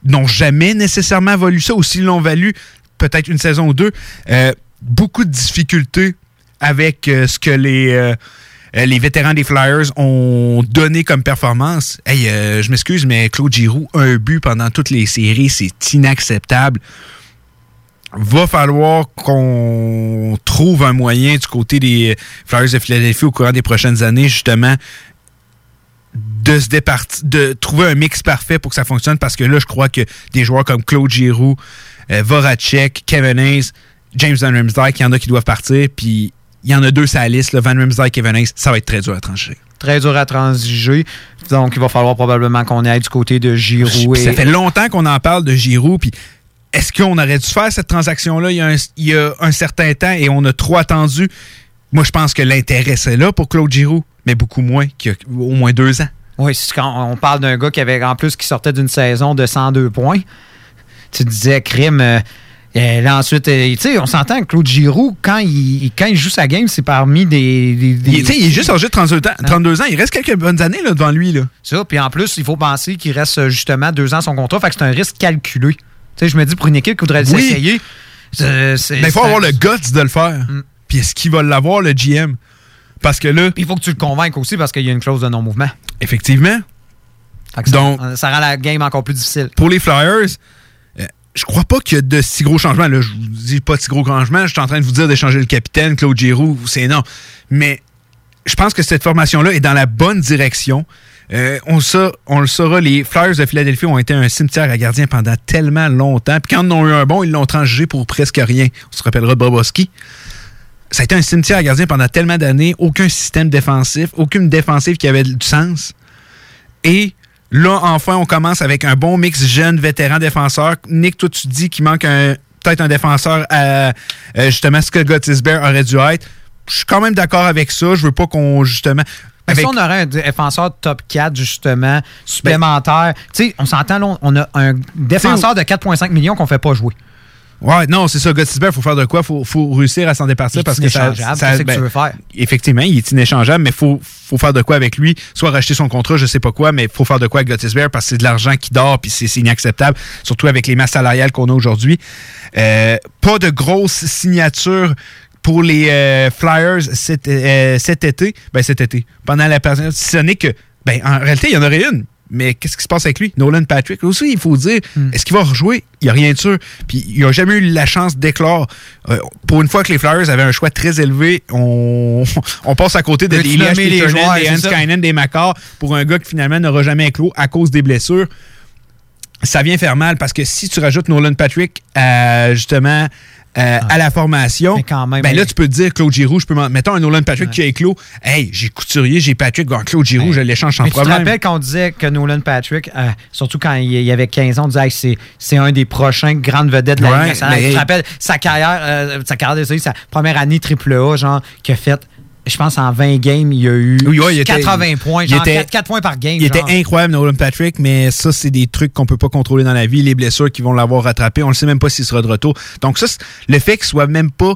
n'ont jamais nécessairement valu ça, ou s'ils l'ont valu peut-être une saison ou deux. Euh, beaucoup de difficultés avec euh, ce que les, euh, les vétérans des Flyers ont donné comme performance. Hey, je m'excuse, mais Claude Giroux, un but pendant toutes les séries, c'est inacceptable. Va falloir qu'on trouve un moyen du côté des Flyers de Philadelphie au courant des prochaines années, justement, de se départir, de trouver un mix parfait pour que ça fonctionne parce que là, je crois que des joueurs comme Claude Giroux, euh, Voracek, Kevin Hayes, James Van Rimsdijk, il y en a qui doivent partir, puis il y en a deux sur la liste, là, Van Rimsdijk et Van Hayes. Ça va être très dur à trancher. Très dur à transiger. Donc, il va falloir probablement qu'on aille du côté de Giroud. Ça et- fait longtemps qu'on en parle de Giroud, puis est-ce qu'on aurait dû faire cette transaction-là il, y a un- il y a un certain temps et on a trop attendu? Moi, je pense que l'intérêt, c'est là pour Claude Giroud, mais beaucoup moins qu'il y a au moins deux ans. Oui, c'est quand on parle d'un gars qui avait en plus qui sortait d'une saison de 102 points. Tu disais crime. euh, euh, là, ensuite, euh, tu sais, on s'entend que Claude Giroux, quand il, quand il joue sa game, c'est parmi des. des- des- Il, tu sais, il est juste âgé de 32 ans, 32 ans. Il reste quelques bonnes années là, devant lui. Là. Ça, puis en plus, il faut penser qu'il reste euh, justement deux ans son contrat, fait que c'est un risque calculé. Tu sais, je me dis pour une équipe qui voudrait Oui. l'essayer, Mais il faut avoir le guts de le faire. Puis est-ce qu'il va l'avoir, le GM? Parce que là. Il faut que tu le convainques aussi parce qu'il y a une clause de non-mouvement. Effectivement. Ça- Donc- ça, rend la game encore plus difficile. Pour les Flyers, euh, je crois pas qu'il y a de si gros changements. Là, je vous dis pas de si gros changements. Je suis en train de vous dire d'échanger le capitaine, Claude Giroux, c'est non. Mais je pense que cette formation-là est dans la bonne direction. Euh, on, sa- on le saura, les Flyers de Philadelphie ont été un cimetière à gardiens pendant tellement longtemps. Puis quand ils en ont eu un bon, ils l'ont transigé pour presque rien. On se rappellera de Bobowski. Ça a été un cimetière à gardiens pendant tellement d'années. Aucun système défensif, aucune défensive qui avait du sens. Et là, enfin, on commence avec un bon mix jeune, vétéran, défenseur. Nick, toi, tu dis qu'il manque un- peut-être un défenseur à euh, justement ce que Gottisberg aurait dû être. Je suis quand même d'accord avec ça. Je veux pas qu'on, justement. Avec- si on aurait un défenseur top 4, justement, supplémentaire, tu sais, on s'entend, là, on a un défenseur de 4,5 millions qu'on fait pas jouer. Ouais, non, c'est ça. Gottisberg, il faut faire de quoi? Il faut, faut réussir à s'en départir parce que ça. inéchangeable. ça- que ben, tu veux faire? Effectivement, il est inéchangeable, mais il faut, faut faire de quoi avec lui? Soit racheter son contrat, je sais pas quoi, mais il faut faire de quoi avec Gottisberg parce que c'est de l'argent qui dort puis c'est c'est inacceptable, surtout avec les masses salariales qu'on a aujourd'hui. Euh, pas de grosses signatures pour les euh, Flyers cet, euh, cet été. Ben, cet été. Pendant la période. Si ce n'est que. Ben, en réalité, il y en aurait une. Mais qu'est-ce qui se passe avec lui? Nolan Patrick, aussi, il faut dire, est-ce qu'il va rejouer? Il n'y a rien de sûr. Puis il n'a jamais eu la chance d'éclore. Euh, pour une fois que les Flyers avaient un choix très élevé, on, on passe à côté de des Elias des Hans des Makar, pour un gars qui finalement n'aura jamais éclos à cause des blessures. Ça vient faire mal parce que si tu rajoutes Nolan Patrick à, justement euh, à la formation, ben là, tu peux te dire Claude Giroux, je peux mettons un Nolan Patrick qui a éclos. Hey, j'ai Couturier, j'ai Patrick, Claude Giroux, je l'échange sans Mais tu te problème. rappelles quand on disait que Nolan Patrick, euh, surtout quand il, il avait 15 ans, on disait hey, c'est, un des prochains grandes vedettes de la Ouais, Ligue nationale. mais- Tu te rappelles sa carrière, euh, sa carrière désolé, sa première année triple A, genre, qui a fait, je pense, en 20 games, il y a eu Oui, ouais, il était- 80 points, il genre était- 4, points par game. Il était incroyable, Nolan Patrick, mais ça, c'est des trucs qu'on peut pas contrôler dans la vie. Les blessures qui vont l'avoir rattrapé, on ne sait même pas s'il sera de retour. Donc, ça, le fait qu'il soit même pas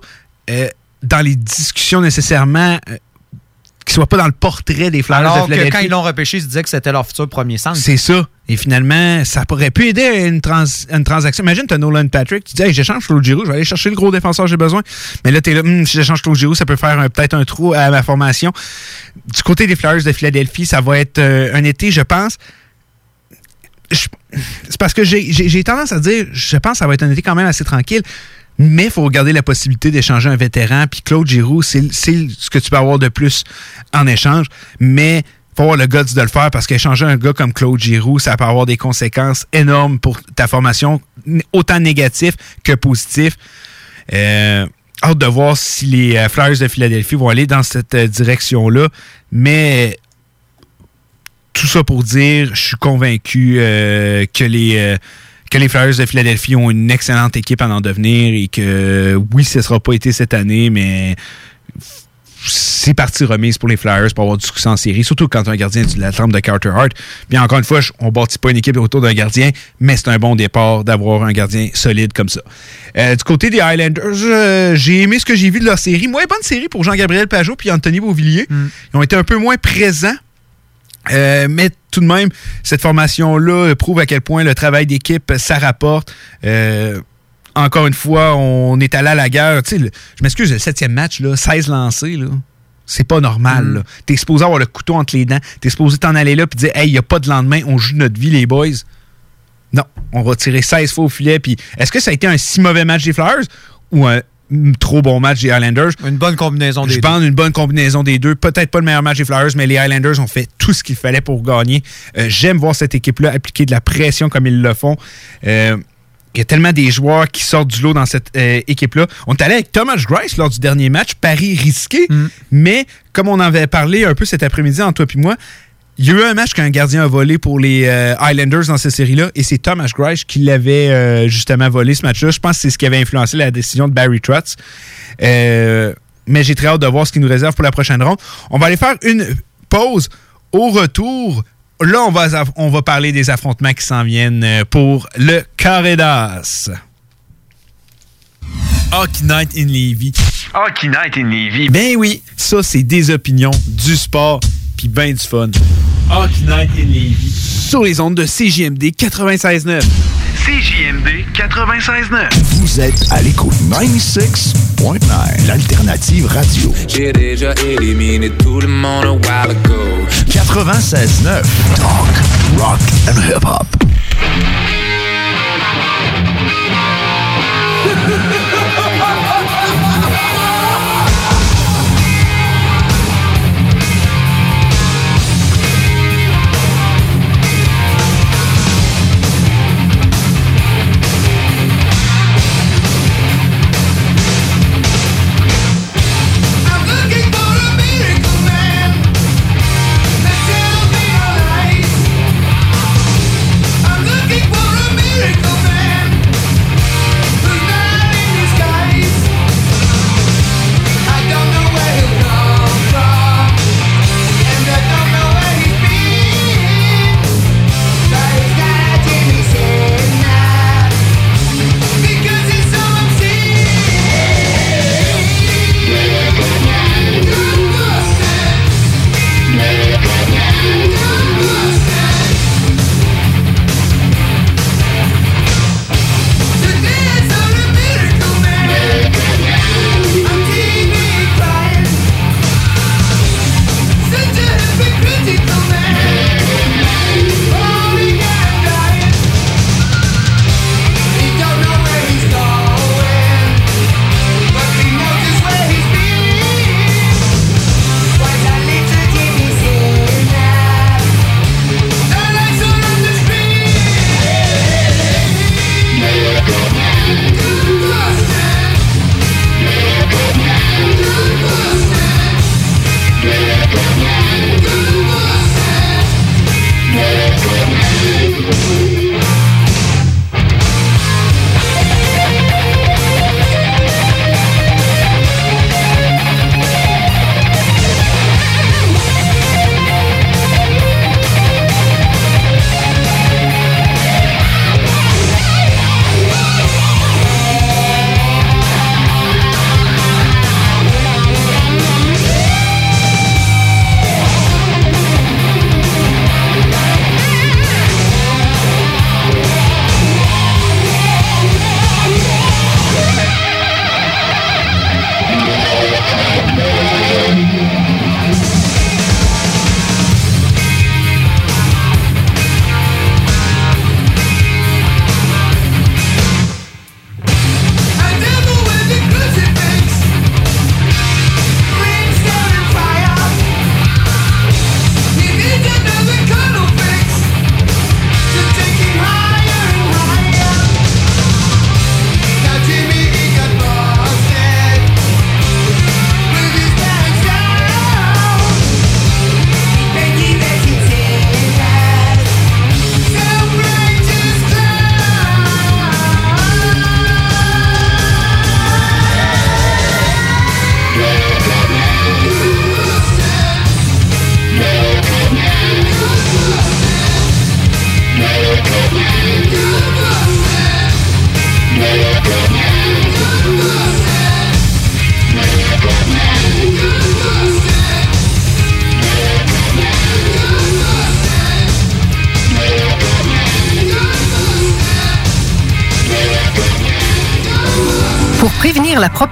euh, dans les discussions nécessairement, euh, qu'il soit pas dans le portrait des Flyers de Alors que quand ils l'ont repêché, ils se disaient que c'était leur futur premier centre. C'est ça. Et finalement, ça pourrait pu aider à une, trans- une transaction. Imagine, tu as Nolan Patrick, tu dis, hey, j'échange Claude Giroux, je vais aller chercher le gros défenseur que j'ai besoin. Mais là, tu es là, Hum, si j'échange Claude Giroux, ça peut faire peut-être un trou à ma formation. Du côté des Flyers de Philadelphie, ça va être euh, un été, je pense. Parce que j'ai- tendance à dire, je pense que ça va être un été quand même assez tranquille. Mais il faut regarder la possibilité d'échanger un vétéran. Puis Claude Giroux, c'est ce que tu peux avoir de plus en échange. Mais faut avoir le guts de le faire parce qu'échanger un gars comme Claude Giroux, ça peut avoir des conséquences énormes pour ta formation, autant négatif que positif. Euh, hâte de voir si les euh, Flyers de Philadelphie vont aller dans cette euh, direction-là. Mais tout ça pour dire, je suis convaincu euh, que les euh, que les Flyers de Philadelphie ont une excellente équipe à en devenir et que oui, ce ne sera pas été cette année, mais c'est partie remise pour les Flyers pour avoir du succès en série, surtout quand un gardien de la trempe de Carter Hart. Bien encore une fois, on bâtit pas une équipe autour d'un gardien, mais c'est un bon départ d'avoir un gardien solide comme ça. Euh, du côté des Highlanders, euh, j'ai aimé ce que j'ai vu de leur série. Moins bonne série pour Jean-Gabriel Pajot puis Anthony Beauvillier. Ils ont été un peu moins présents. Euh, mais tout de même, cette formation-là prouve à quel point le travail d'équipe, ça rapporte. Euh, encore une fois, on est allé à la guerre. Tu sais, le- je m'excuse, le septième match, là, 16 lancés, là. C'est pas normal. là. T'es supposé avoir le couteau entre les dents. T'es supposé t'en aller là et dire Hey, il n'y a pas de lendemain, on joue notre vie, les boys. Non, on va tirer 16 fois au filet. Puis est-ce que ça a été un si mauvais match des Flyers ou un mm, trop bon match des Highlanders? Une bonne combinaison des Je pense une bonne combinaison des deux. Peut-être pas le meilleur match des Flyers, mais les Highlanders ont fait tout ce qu'il fallait pour gagner. Euh, J'aime voir cette équipe-là appliquer de la pression comme ils le font. Euh, il y a tellement des joueurs qui sortent du lot dans cette euh, équipe-là. On est allé avec Thomas Grice lors du dernier match, pari risqué, mais comme on en avait parlé un peu cet après-midi entre toi et moi, il y a eu un match qu'un gardien a volé pour les euh, Highlanders dans cette série-là, et c'est Thomas Grice qui l'avait euh, justement volé ce match-là. Je pense que c'est ce qui avait influencé la décision de Barry Trotz. Euh, mais j'ai très hâte de voir ce qu'il nous réserve pour la prochaine ronde. On va aller faire une pause. Au retour, là, on va, on va parler des affrontements qui s'en viennent pour le Carré d'As. Hockey Night in Levy. Hockey Night in Levy. Ben oui, ça, c'est des opinions, du sport, puis ben du fun. Hockey Night in Levy. Sur les ondes de CJMD 96.9. CJMD 96.9. Vous êtes à l'écoute 96.9, l'alternative radio. J'ai déjà éliminé tout le monde a while ago. 96.9, talk, rock and hip-hop.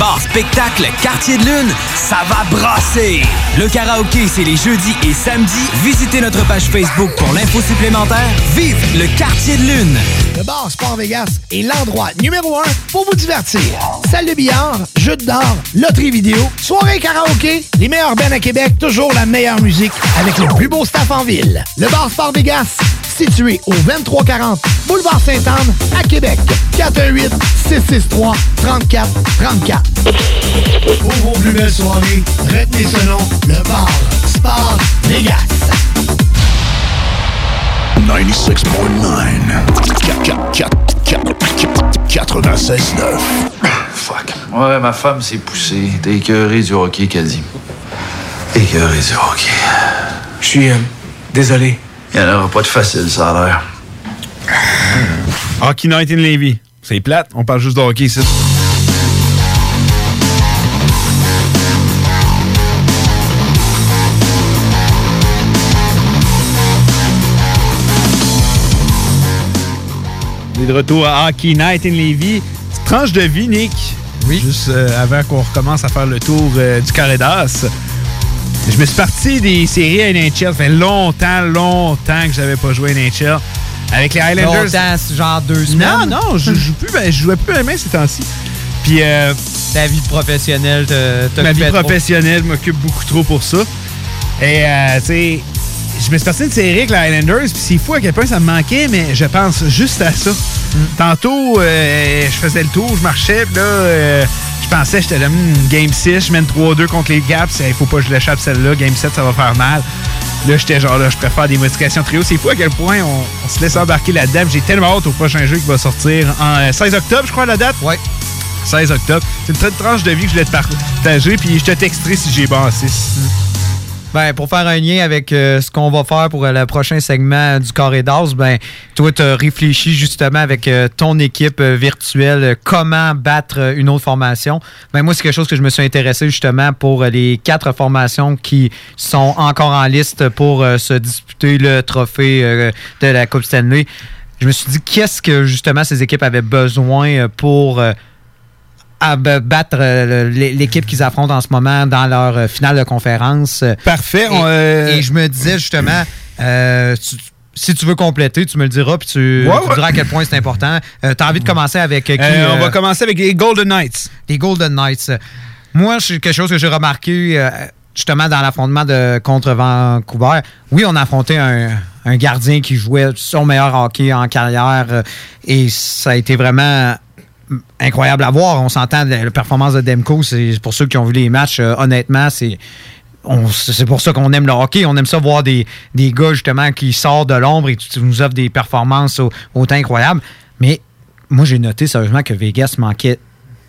Bar spectacle Quartier de Lune, ça va brasser! Le karaoké, c'est les jeudis et samedis. Visitez notre page Facebook pour l'info supplémentaire. Vive le Quartier de Lune! le bar Sport Vegas est l'endroit numéro un pour vous divertir. Salle de billard, jeux de d'or, loterie vidéo, soirée karaoké, les meilleurs bands à Québec, toujours la meilleure musique avec le plus beau staff en ville. Le bar Sport Vegas, situé au 2340 Boulevard Sainte-Anne à Québec. 418 663 34 34. Pour vos plus belles soirées, retenez ce nom, le bar Sport Vegas. 96.9. Fuck. Ouais, ma femme s'est poussée. T'es écœuré du hockey, dit. Écœuré du hockey. Je suis euh, désolé. Il n'y en aura pas de facile, ça a l'air. Hockey Night in Levy. C'est plate, on parle juste de hockey ici. On est de retour à Hockey Night in Levy. Petite tranche de vie, Nick. Oui. Juste euh, avant qu'on recommence à faire le tour euh, du carré d'as. Je me suis parti des séries à NHL. Ça fait longtemps, longtemps que j'avais pas joué à NHL. Avec les Highlanders. Longtemps, genre deux Non, semaines. non, je joue plus, ben, je jouais plus à main ces temps-ci. Puis euh, Ta vie professionnelle te ma vie professionnelle m'occupe beaucoup trop pour ça. Et euh, tu sais, je me suis passé une série avec les Highlanders, puis c'est fou à quel point ça me manquait, mais je pense juste à ça. Tantôt, euh, je faisais le tour, je marchais, puis là, euh, je pensais, j'étais dans une Game 6, je mène 3-2 contre les Gaps, il faut pas que je l'échappe celle-là, Game 7, ça va faire mal. Là, j'étais genre là, je préfère des modifications trio. C'est fou à quel point on, on se laisse embarquer là-dedans. J'ai tellement hâte au prochain jeu qui va sortir en euh, 16 octobre, je crois, la date. Ouais. 16 octobre. C'est une petite tranche de vie que je voulais te partager, puis je te texterai si j'ai bon 6. Ben, pour faire un lien avec euh, ce qu'on va faire pour euh, le prochain segment du Carré d'As, ben, toi, tu as réfléchi justement avec euh, ton équipe virtuelle comment battre une autre formation. Ben, moi, c'est quelque chose que je me suis intéressé justement pour les quatre formations qui sont encore en liste pour se disputer le trophée de la Coupe Stanley. Je me suis dit, qu'est-ce que justement ces équipes avaient besoin pour. À battre euh, l'é- l'équipe qu'ils affrontent en ce moment dans leur euh, finale de conférence. Parfait. Et, euh, et je me disais justement, euh, tu- si tu veux compléter, tu me le diras, puis tu, Ouais, tu ouais. diras à quel point c'est important. Euh, T'as envie de commencer avec qui? On va commencer avec les Golden Knights. Les Golden Knights. Moi, c'est quelque chose que j'ai remarqué justement dans l'affrontement de contre Vancouver. Oui, on a affronté un, un gardien qui jouait son meilleur hockey en carrière et ça a été vraiment incroyable à voir. On s'entend, la, la performance de Demko, c'est pour ceux qui ont vu les matchs, euh, honnêtement, c'est. C'est pour ça qu'on aime le hockey. On aime ça voir des, des gars, justement, qui sortent de l'ombre et qui nous offrent des performances au- autant incroyables. Mais moi, j'ai noté sérieusement que Vegas manquait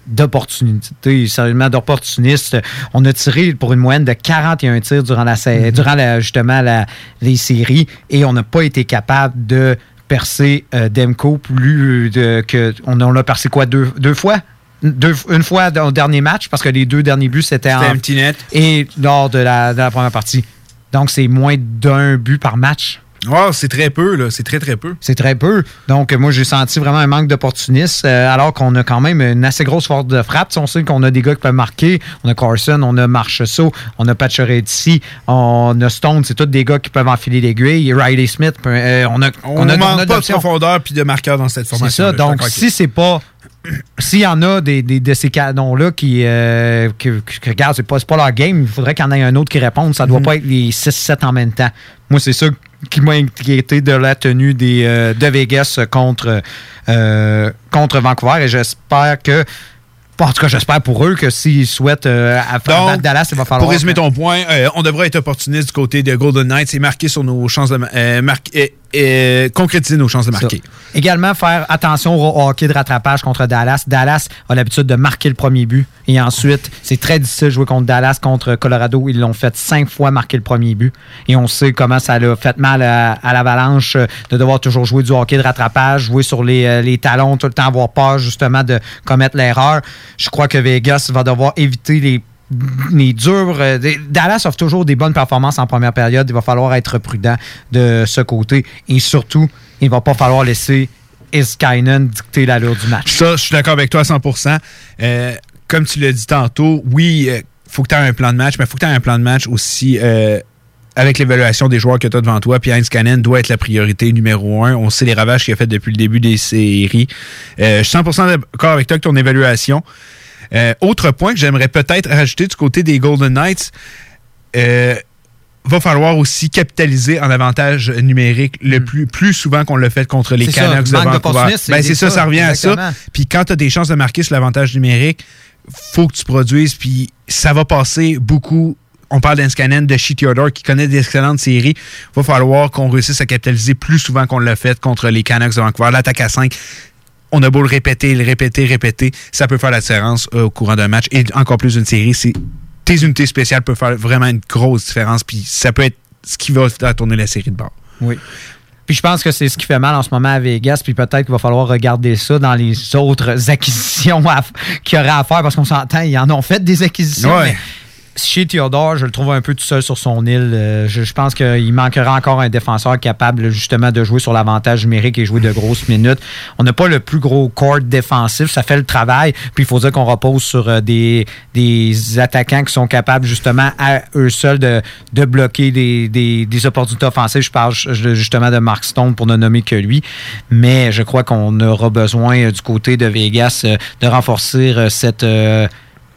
d'opportunités, sérieusement d'opportunistes. On a tiré pour une moyenne de 41 tirs durant, la, sa- durant la- justement la- les séries et on n'a pas été capable de percer euh, Demko plus de, que. On, on l'a percé quoi, deux, deux fois? Deux- une fois dans- au dernier match, parce que les deux derniers buts, c'était en. Petit net. Et lors de la, de la première partie. Donc, c'est moins d'un but par match. Wow, c'est très peu, là. C'est très, très peu. C'est très peu. Donc, euh, moi, j'ai senti vraiment un manque d'opportunisme, euh, alors qu'on a quand même une assez grosse force de frappe. Tu sais, on sait qu'on a des gars qui peuvent marquer. On a Carson, on a Marcheseau, on a Pacioretty, on a Stone. C'est tous des gars qui peuvent enfiler l'aiguille. Riley Smith, euh, on a, On a, ne manque a pas de profondeur puis de marqueur dans cette C'est formation. ça. Donc, si c'est pas. S'il y en a des, des- de ces canons-là qui, euh, qui, qui- regarde, c'est pas, pas leur game, il faudrait qu'il y en ait un autre qui réponde. Ça doit Mhm. pas être les 6-7 en même temps. Moi, c'est ça qui m'a inquiété de la tenue des, euh, de Vegas contre, euh, contre Vancouver. Et j'espère que. En tout cas, j'espère pour eux que s'ils souhaitent euh, à faire Donc, battre Dallas, il va falloir. Pour résumer ton point, euh, on devrait être opportuniste du côté de Golden Knights et marquer sur nos chances de ma- euh, marquer- euh, concrétiser nos chances de marquer. Ça. Également, faire attention au hockey de rattrapage contre Dallas. Dallas a l'habitude de marquer le premier but. Et ensuite, c'est très difficile de jouer contre Dallas. Contre Colorado, ils l'ont fait cinq fois marquer le premier but. Et on sait comment ça l'a fait mal à, à l'Avalanche euh, de devoir toujours jouer du hockey de rattrapage, jouer sur les, euh, les talons, tout le temps avoir peur justement de commettre l'erreur. Je crois que Vegas va devoir éviter les les durs. euh, Dallas offre toujours des bonnes performances en première période. Il va falloir être prudent de ce côté. Et surtout, il va pas falloir laisser Iskainen dicter l'allure du match. Ça, je suis d'accord avec toi à 100%. Euh, comme tu l'as dit tantôt, oui, il faut que tu aies un plan de match, mais il faut que tu aies un plan de match aussi euh, avec l'évaluation des joueurs que tu as devant toi. Puis Heinz doit être la priorité numéro un. On sait les ravages qu'il a fait depuis le début des séries. Euh, je suis 100% d'accord avec toi avec ton évaluation. Euh, autre point que j'aimerais peut-être rajouter du côté des Golden Knights, euh, va falloir aussi capitaliser en avantage numérique le plus, plus souvent qu'on l'a fait contre les ça, Canucks de Vancouver. c'est Ben, c'est ça, ça, revient à ça. Puis quand tu as des chances de marquer sur l'avantage numérique, faut que tu produises, puis ça va passer beaucoup. On parle d'Enskanen, de Shea Theodore, qui connaît d'excellentes séries. Il va falloir qu'on réussisse à capitaliser plus souvent qu'on l'a fait contre les Canucks de Vancouver. L'attaque à 5, on a beau le répéter, le répéter, répéter, ça peut faire la différence euh, au courant d'un match. Et encore plus d'une série, c'est tes unités spéciales peuvent faire vraiment une grosse différence, puis ça peut être ce qui va faire tourner la série de bord. Oui. Puis je pense que c'est ce qui fait mal en ce moment à Vegas. Puis peut-être qu'il va falloir regarder ça dans les autres acquisitions qu'il y aurait à faire parce qu'on s'entend, ils en ont fait des acquisitions. Ouais. mais chez Theodore, je le trouve un peu tout seul sur son île. Euh, Je, pense qu'il manquera encore un défenseur capable justement de jouer sur l'avantage numérique et jouer de grosses minutes. On n'a pas le plus gros corps défensif, ça fait le travail. Puis il faut dire qu'on repose sur euh, des, attaquants qui sont capables justement à eux seuls de, bloquer des, opportunités offensives. Je parle ju- justement de Mark Stone pour ne nommer que lui. Mais je crois qu'on aura besoin euh, du côté de Vegas de renforcer cette...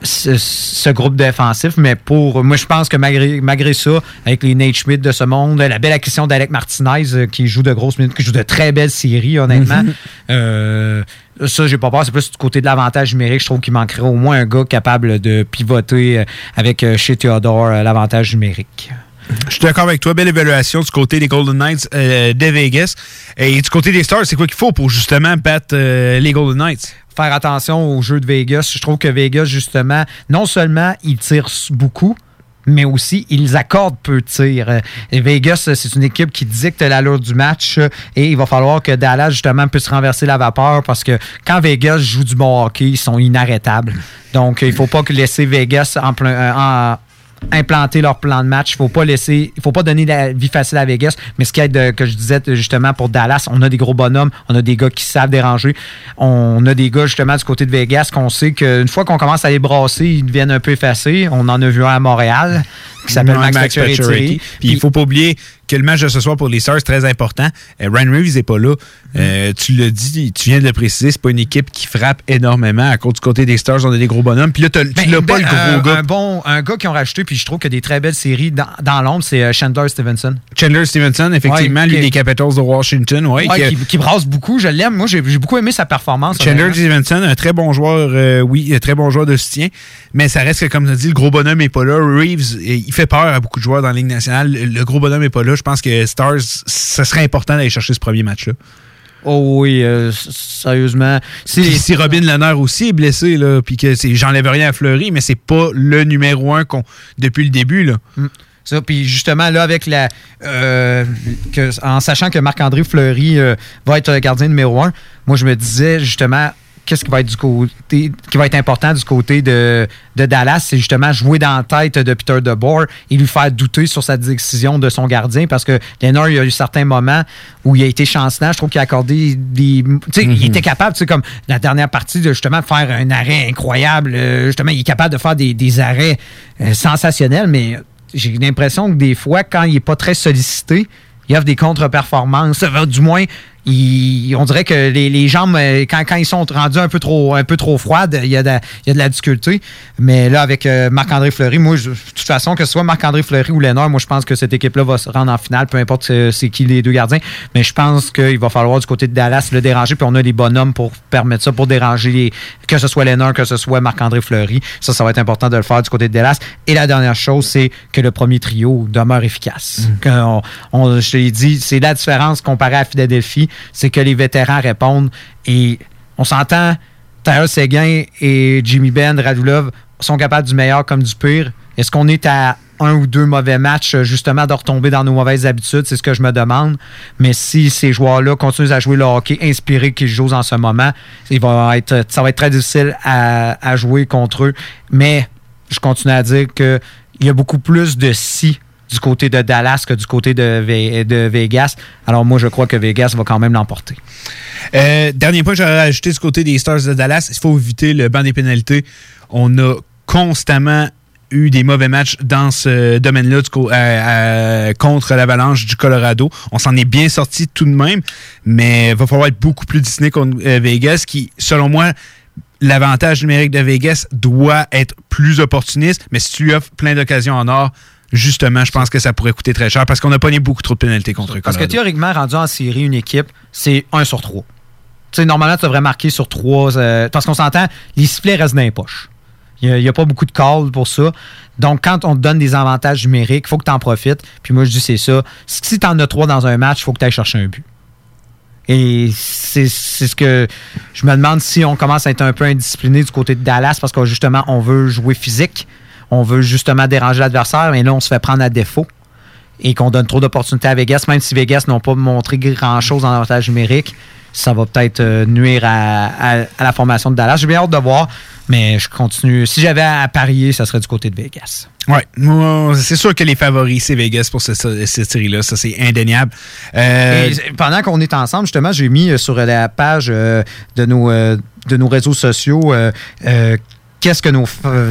ce, ce groupe défensif, mais pour moi, je pense que malgré, malgré ça, avec les Nate Schmidt de ce monde, la belle acquisition d'Alec Martinez euh, qui joue de grosses minutes, qui joue de très belles séries, honnêtement. Mhm. euh, ça, j'ai pas peur. C'est plus du côté de l'avantage numérique. Je trouve qu'il manquerait au moins un gars capable de pivoter euh, avec euh, chez Theodore l'avantage numérique. Je suis d'accord avec toi. Belle évaluation du côté des Golden Knights euh, de Vegas. Et du côté des Stars, c'est quoi qu'il faut pour justement battre euh, les Golden Knights? Faire attention au jeu de Vegas. Je trouve que Vegas, justement, non seulement ils tirent beaucoup, mais aussi ils accordent peu de tirs. Euh, Vegas, euh, c'est une équipe qui dicte l'allure du match euh, et il va falloir que Dallas, justement, puisse renverser la vapeur parce que quand Vegas joue du bon hockey, ils sont inarrêtables. Donc, il ne faut pas laisser Vegas en plein, en- implanter leur plan de match. Il faut pas laisser, faut pas donner la vie facile à Vegas. Mais ce qui est de, que je disais justement pour Dallas, on a des gros bonhommes, on a des gars qui savent déranger. On a des gars justement du côté de Vegas qu'on sait qu'une fois qu'on commence à les brasser, ils deviennent un peu effacés. On en a vu un à Montréal qui s'appelle Max. Pacioretty. Puis il faut pas oublier que le match de ce soir pour les Stars, c'est très important. Euh, Ryan Reeves n'est pas là. Euh, tu l'as dit, tu viens de le préciser, c'est pas une équipe qui frappe énormément. À cause du côté des Stars, on a des gros bonhommes. Puis là, tu Ben, l'as pas ben, le gros gars. Un bon, un gars qui ont rajouté, puis je trouve qu'il y a des très belles séries dans, dans l'ombre, c'est euh, Chandler Stevenson. Chandler Stevenson, effectivement, Ouais, lui qui- des Capitals de Washington. Ouais, Ouais, qui- qui, qui brasse beaucoup, je l'aime. Moi, j'ai beaucoup aimé sa performance. Chandler. Stevenson, un très bon joueur, euh, oui, un très bon joueur de soutien, mais ça reste que, comme tu dit, le gros bonhomme n'est pas là. Reeves, euh, il fait peur à beaucoup de joueurs dans la Ligue nationale. Le le gros bonhomme n'est pas là. Je pense que Stars, ça serait important d'aller chercher ce premier match-là. Oh oui, euh, sérieusement. Puis si Robin Lennard aussi est blessé, là, puis que c'est- j'enlève rien à Fleury, mais c'est pas le numéro un qu'on, depuis le début. Là. Mm. Ça, puis justement, là, avec la. euh, que, en sachant que Marc-André Fleury euh, va être le gardien numéro un, moi, je me disais justement. Qu'est-ce qui va être du côté qui va être important du côté de, de Dallas, c'est justement jouer dans la tête de Peter DeBoer et lui faire douter sur sa décision de son gardien parce que Lennard, il y a eu certains moments où il a été chancelant. Je trouve qu'il a accordé des. Tu sais, il était capable, tu sais, comme la dernière partie, de justement faire un arrêt incroyable. Euh, justement, il est capable de faire des, des arrêts euh, sensationnels, mais j'ai l'impression que des fois, quand il n'est pas très sollicité, il offre des contre-performances. Euh, Du moins, on dirait que les, les jambes, euh, quand, quand ils sont rendus un peu trop, un peu trop froides, il y, a de, il y a de la difficulté. Mais là, avec euh, Marc-André Fleury, moi, je- de toute façon, que ce soit Marc-André Fleury ou Lénard, moi, je pense que cette équipe-là va se rendre en finale, peu importe c'est qui les deux gardiens. Mais je pense qu'il va falloir du côté de Dallas le déranger, puis on a les bonhommes pour permettre ça, pour déranger les- que ce soit Lénard, que ce soit Marc-André Fleury. Ça, ça va être important de le faire du côté de Dallas. Et la dernière chose, c'est que le premier trio demeure efficace. Qu'on- on- je te l'ai dit, c'est la différence comparée à Philadelphie, c'est que les vétérans répondent et on s'entend, Tyler Seguin et Jimmy Ben, Radulov sont capables du meilleur comme du pire. Est-ce qu'on est à un ou deux mauvais matchs, euh, justement, de retomber dans nos mauvaises habitudes? C'est ce que je me demande. Mais si ces joueurs-là continuent à jouer le hockey inspiré qu'ils jouent en ce moment, ça va être très difficile à, à jouer contre eux. Mais je continue à dire qu'il y a beaucoup plus de si du côté de Dallas que du côté de, Ve- de Vegas. Alors moi, je crois que Vegas va quand même l'emporter. Euh, dernier point que j'aurais rajouté du côté des Stars de Dallas, il faut éviter le banc des pénalités. On a constamment eu des mauvais matchs dans ce domaine-là euh, euh, contre l'Avalanche du Colorado. On s'en est bien sorti tout de même, mais il va falloir être beaucoup plus discipliné contre Vegas, qui, selon moi, l'avantage numérique de Vegas doit être plus opportuniste, mais si tu lui offres plein d'occasions en or, justement, je pense que ça pourrait coûter très cher parce qu'on a pogné beaucoup trop de pénalités contre Parce que théoriquement, rendu en série, une équipe, c'est 1 sur 3. Tu sais, normalement, tu devrais marquer sur 3. parce qu'on s'entend, les sifflets restent dans les poches. Il n'y a, pas beaucoup de calls pour ça. Donc, quand on te donne des avantages numériques, il faut que tu en profites. Puis moi, je dis, c'est ça. Si tu en as 3 dans un match, il faut que tu ailles chercher un but. Et c'est c'est ce que je me demande si on commence à être un peu indiscipliné du côté de Dallas parce que justement, on veut jouer physique. On veut justement déranger l'adversaire, mais là, on se fait prendre à défaut et qu'on donne trop d'opportunités à Vegas, même si Vegas n'ont pas montré grand-chose en avantage numérique, ça va peut-être euh, nuire à, à- à la formation de Dallas. J'ai bien hâte de voir, mais je continue. Si j'avais à parier, ça serait du côté de Vegas. Moi, c'est sûr que les favoris, c'est Vegas pour ce- ce- cette série-là. Ça, c'est indéniable. Euh, Et pendant qu'on est ensemble, justement, j'ai mis euh, sur la page euh, de, nos, euh, de nos réseaux sociaux qu'est-ce que nos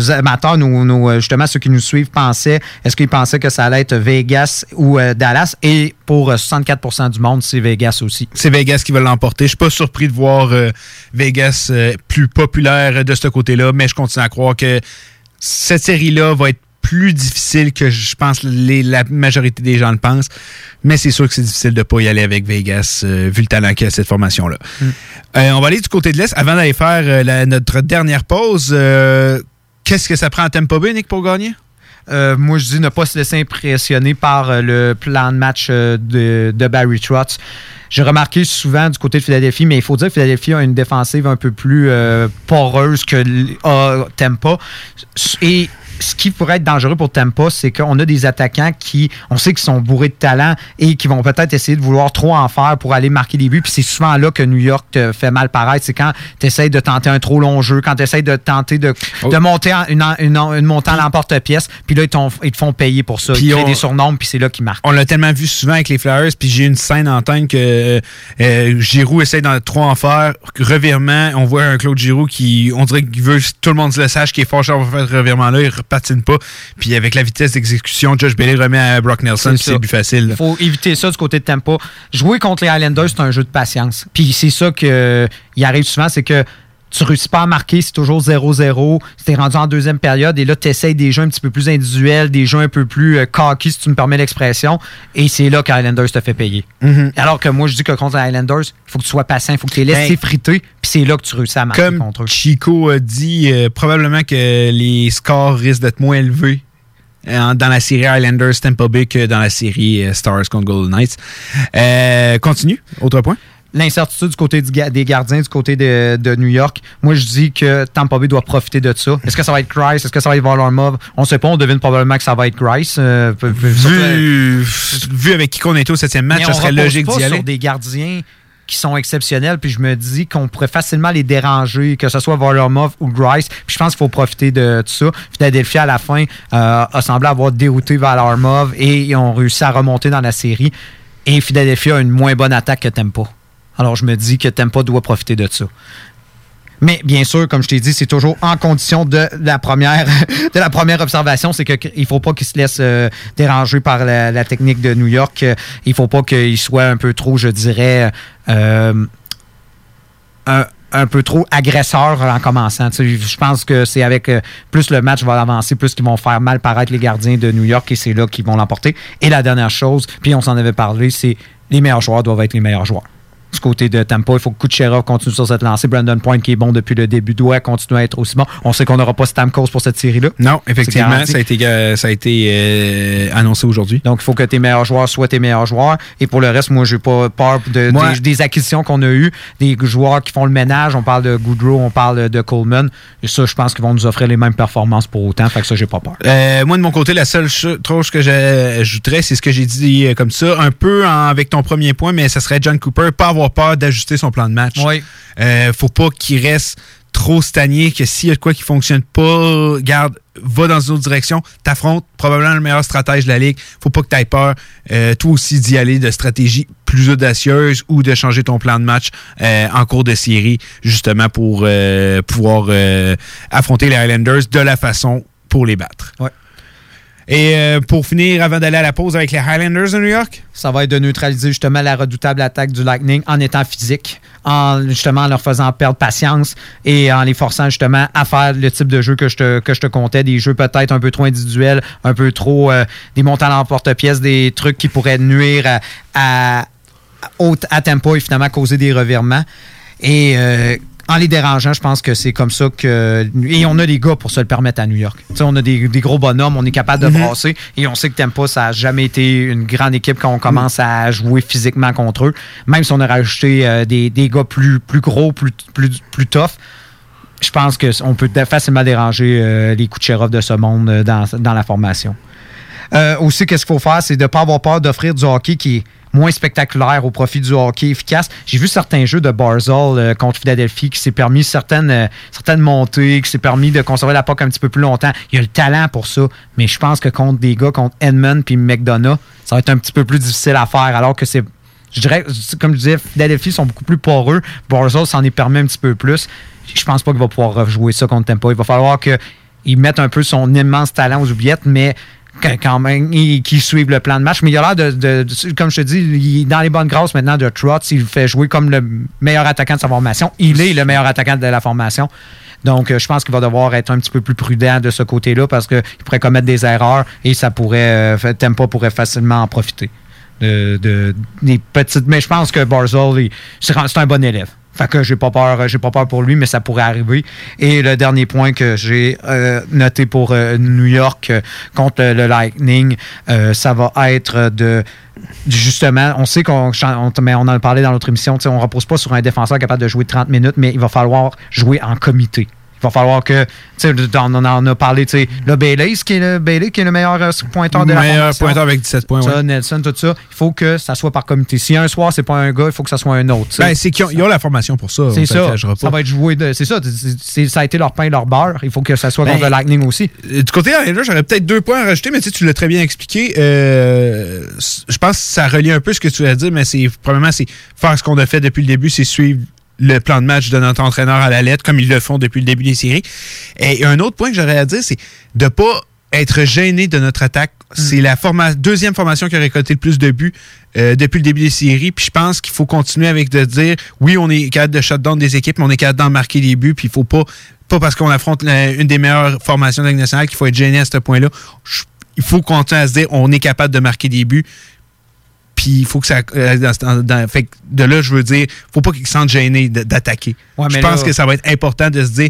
amateurs, euh, justement ceux qui nous suivent, pensaient. Est-ce qu'ils pensaient que ça allait être Vegas ou euh, Dallas? Et pour euh, 64% du monde, c'est Vegas aussi. c'est Vegas qui va l'emporter. Je suis pas surpris de voir euh, Vegas euh, plus populaire de ce côté-là, mais je continue à croire que cette série-là va être plus difficile que je pense les- la majorité des gens le pensent. Mais c'est sûr que c'est difficile de ne pas y aller avec Vegas, euh, vu le talent qu'il y a à cette formation-là. Euh, on va aller du côté de l'Est. Avant d'aller faire euh, la- notre dernière pause, qu'est-ce que ça prend à Tampa Bay, Nick, pour gagner? Euh, moi, je dis ne pas se laisser impressionner par euh, le plan de match euh, de, de Barry Trotz. J'ai remarqué souvent du côté de Philadelphie, mais il faut dire que Philadelphie a une défensive un peu plus poreuse que l- a Tampa. Et ce qui pourrait être dangereux pour Tampa, c'est qu'on a des attaquants qui, on sait qu'ils sont bourrés de talent et qui vont peut-être essayer de vouloir trop en faire pour aller marquer des buts. Puis c'est souvent là que New York te fait mal paraître. C'est quand tu essaies de tenter un trop long jeu, quand tu essaies de tenter de, Oh. de monter en- une, une, en- une montée à l'emporte-pièce. Puis là, ils, ils te font payer pour ça. Puis ils créent on- des surnoms, puis c'est là qu'ils marquent. On l'a tellement vu souvent avec les Flyers, puis j'ai une scène en tête que euh, Giroud essaie d'en trop en faire, revirement, on voit un Claude Giroud qui, on dirait qu'il veut que tout le monde le sache, qui est fort cher pour faire ce revirement-là, il repatine pas, puis avec la vitesse d'exécution, Josh Bailey remet à Brock Nelson, c'est plus facile. Il faut éviter ça du côté de Tampa. Jouer contre les Highlanders, c'est un jeu de patience. Puis c'est ça que il arrive souvent, c'est que tu réussis pas à marquer, c'est toujours 0-0. C'était rendu en deuxième période et là, tu essayes des jeux un petit peu plus individuels, des jeux un peu plus euh, cocky, si tu me permets l'expression. Et c'est là que Highlanders te fait payer. Mhm. Alors que moi, je dis que contre les Highlanders, il faut que tu sois patient, il faut que tu les laisses Ben, s'effriter, puis c'est là que tu réussis à marquer Comme contre eux. Chico a dit, euh, probablement que les scores risquent d'être moins élevés euh, dans la série Highlanders Tampa Bay que dans la série Stars contre Golden Knights. Euh, continue, autre point. L'incertitude du côté du des gardiens, du côté de, de New York, moi je dis que Tampa Bay doit profiter de ça. Est-ce que ça va être Grice? Est-ce que ça va être Varlamov? On sait pas, on devine probablement que ça va être Grice. euh, Vu, vu avec qui qu'on était au septième match, ça serait logique d'y aller. sur des gardiens qui sont exceptionnels, puis je me dis qu'on pourrait facilement les déranger, que ce soit Varlamov ou Grice. Puis je pense qu'il faut profiter de tout ça. Philadelphie, à la fin, euh, a semblé avoir dérouté Varlamov et ils ont réussi à remonter dans la série. Et Philadelphie a une moins bonne attaque que Tampa. Alors je me dis que Tampa doit profiter de ça. Mais bien sûr, comme je t'ai dit, c'est toujours en condition de la première, observation, c'est qu'il ne faut pas qu'il se laisse euh, déranger par la, technique de New York. Euh, Il ne faut pas qu'il soit un peu trop, je dirais, euh, un, peu trop agresseur en commençant. Je pense que c'est avec plus le match va avancer, plus qu'ils vont faire mal paraître les gardiens de New York et c'est là qu'ils vont l'emporter. Et la dernière chose, puis on s'en avait parlé, c'est les meilleurs joueurs doivent être les meilleurs joueurs. Du côté de Tampa, il faut que Kucherov continue sur cette lancée. Brandon Point, qui est bon depuis le début, doit continuer à être aussi bon. On sait qu'on n'aura pas Stamkos pour cette série-là. Non, effectivement, ça a été, euh, ça a été euh, annoncé aujourd'hui. Donc, il faut que tes meilleurs joueurs soient tes meilleurs joueurs. Et pour le reste, moi, j'ai pas peur de, Moi- des, des acquisitions qu'on a eues, des joueurs qui font le ménage. On parle de Goodrow, on parle de Coleman. Et ça, je pense qu'ils vont nous offrir les mêmes performances pour autant. Fait que ça, j'ai pas peur. Euh, moi, de mon côté, la seule cho- chose que j'ajouterais, c'est ce que j'ai dit comme ça, un peu en- avec ton premier point, mais ça serait John Cooper, pas avoir peur d'ajuster son plan de match. Oui. Euh, faut pas qu'il reste trop stagné, que s'il y a de quoi qui fonctionne pas, garde, va dans une autre direction, t'affrontes probablement le meilleur stratège de la ligue. Faut pas que tu aies peur, euh, toi aussi, d'y aller de stratégie plus audacieuse ou de changer ton plan de match euh, en cours de série, justement pour euh, pouvoir affronter les Highlanders de la façon pour les battre. Ouais. Et euh, pour finir, avant d'aller à la pause avec les Highlanders de New York, Ça va être de neutraliser justement la redoutable attaque du Lightning en étant physique, en justement en leur faisant perdre patience et en les forçant justement à faire le type de jeu que je te, que je te comptais, des jeux peut-être un peu trop individuels, un peu trop euh, des montants à l'emporte-pièce, des trucs qui pourraient nuire à, à, à tempo et finalement causer des revirements. Et euh, en les dérangeant, je pense que c'est comme ça que. Et on a des gars pour se le permettre à New York. On a des, des gros bonhommes, on est capable de Mhm. brasser. Et on sait que Tempa, ça n'a jamais été une grande équipe quand on commence à jouer physiquement contre eux. Même si on a rajouté euh, des, des gars plus, plus gros, plus, plus, plus tough. Je pense qu'on peut facilement déranger euh, les Kucherov de ce monde euh, dans, dans la formation. Aussi, qu'est-ce qu'il faut faire, c'est de ne pas avoir peur d'offrir du hockey qui est moins spectaculaire au profit du hockey efficace. J'ai vu certains jeux de Barzell euh, contre Philadelphie qui s'est permis certaines, euh, certaines montées, qui s'est permis de conserver la POC un petit peu plus longtemps. Il y a le talent pour ça, mais je pense que contre des gars, contre Edmund puis McDonough, ça va être un petit peu plus difficile à faire, alors que c'est je dirais, comme je disais, Philadelphie sont beaucoup plus poreux. Barzell s'en est permis un petit peu plus. Je pense pas qu'il va pouvoir rejouer ça contre Tampa. Il va falloir qu'il mette un peu son immense talent aux oubliettes, mais quand même, il- qu'il suive le plan de match. Mais il a l'air de, comme je te dis, il est dans les bonnes grâces maintenant de Trotz. Il fait jouer comme le meilleur attaquant de sa formation. Il est le meilleur attaquant de la formation. Donc, euh, je pense qu'il va devoir être un petit peu plus prudent de ce côté-là parce qu'il pourrait commettre des erreurs et ça pourrait, euh, Tampa pourrait facilement en profiter de, de- des petites. Mais je pense que c'est c'est un bon élève. Fait que j'ai pas peur, j'ai pas peur pour lui, mais ça pourrait arriver. Et le dernier point que j'ai euh, noté pour euh, New York euh, contre le, Lightning, euh, ça va être de justement, on sait qu'on mais on en a parlé dans l'autre émission, on repose pas sur un défenseur capable de jouer 30 minutes, mais il va falloir jouer en comité. Il va falloir que, tu sais, on en a parlé, tu sais, le Bailey, qui est le Bailey, qui est le meilleur euh, pointeur de la Meilleur pointeur avec 17 points, Ça, ouais. Nelson, tout ça. Il faut que ça soit par comité. Si un soir, c'est pas un gars, il faut que ça soit un autre. Ben, c'est qu'ils ont, ils ont la formation pour ça. C'est ça. Ça va être joué. C'est ça. ça a été leur pain et leur beurre. Il faut que ça soit Ben, contre le Lightning aussi. Euh, Du côté Islanders, j'aurais peut-être deux points à rajouter, mais tu l'as très bien expliqué. Euh, je pense que ça relie un peu ce que tu vas dire, mais c'est probablement c'est faire ce qu'on a fait depuis le début, c'est suivre le plan de match de notre entraîneur à la lettre, comme ils le font depuis le début des séries. Et un autre point que j'aurais à dire, c'est de pas être gêné de notre attaque. C'est la forma- deuxième formation qui a récolté le plus de buts euh, depuis le début des séries. Puis je pense qu'il faut continuer avec de dire oui, on est capable de shutdown des équipes, mais on est capable d'en marquer des buts. Puis il faut pas, pas parce qu'on affronte la- une des meilleures formations de la Ligue nationale qu'il faut être gêné à ce point-là. Il faut continuer à se dire on est capable de marquer des buts. Puis il faut que ça. euh, dans- dans- fait que de là, je veux dire, faut pas qu'ils se sentent gênés d'attaquer. Ouais, je pense là- que ça va être important de se dire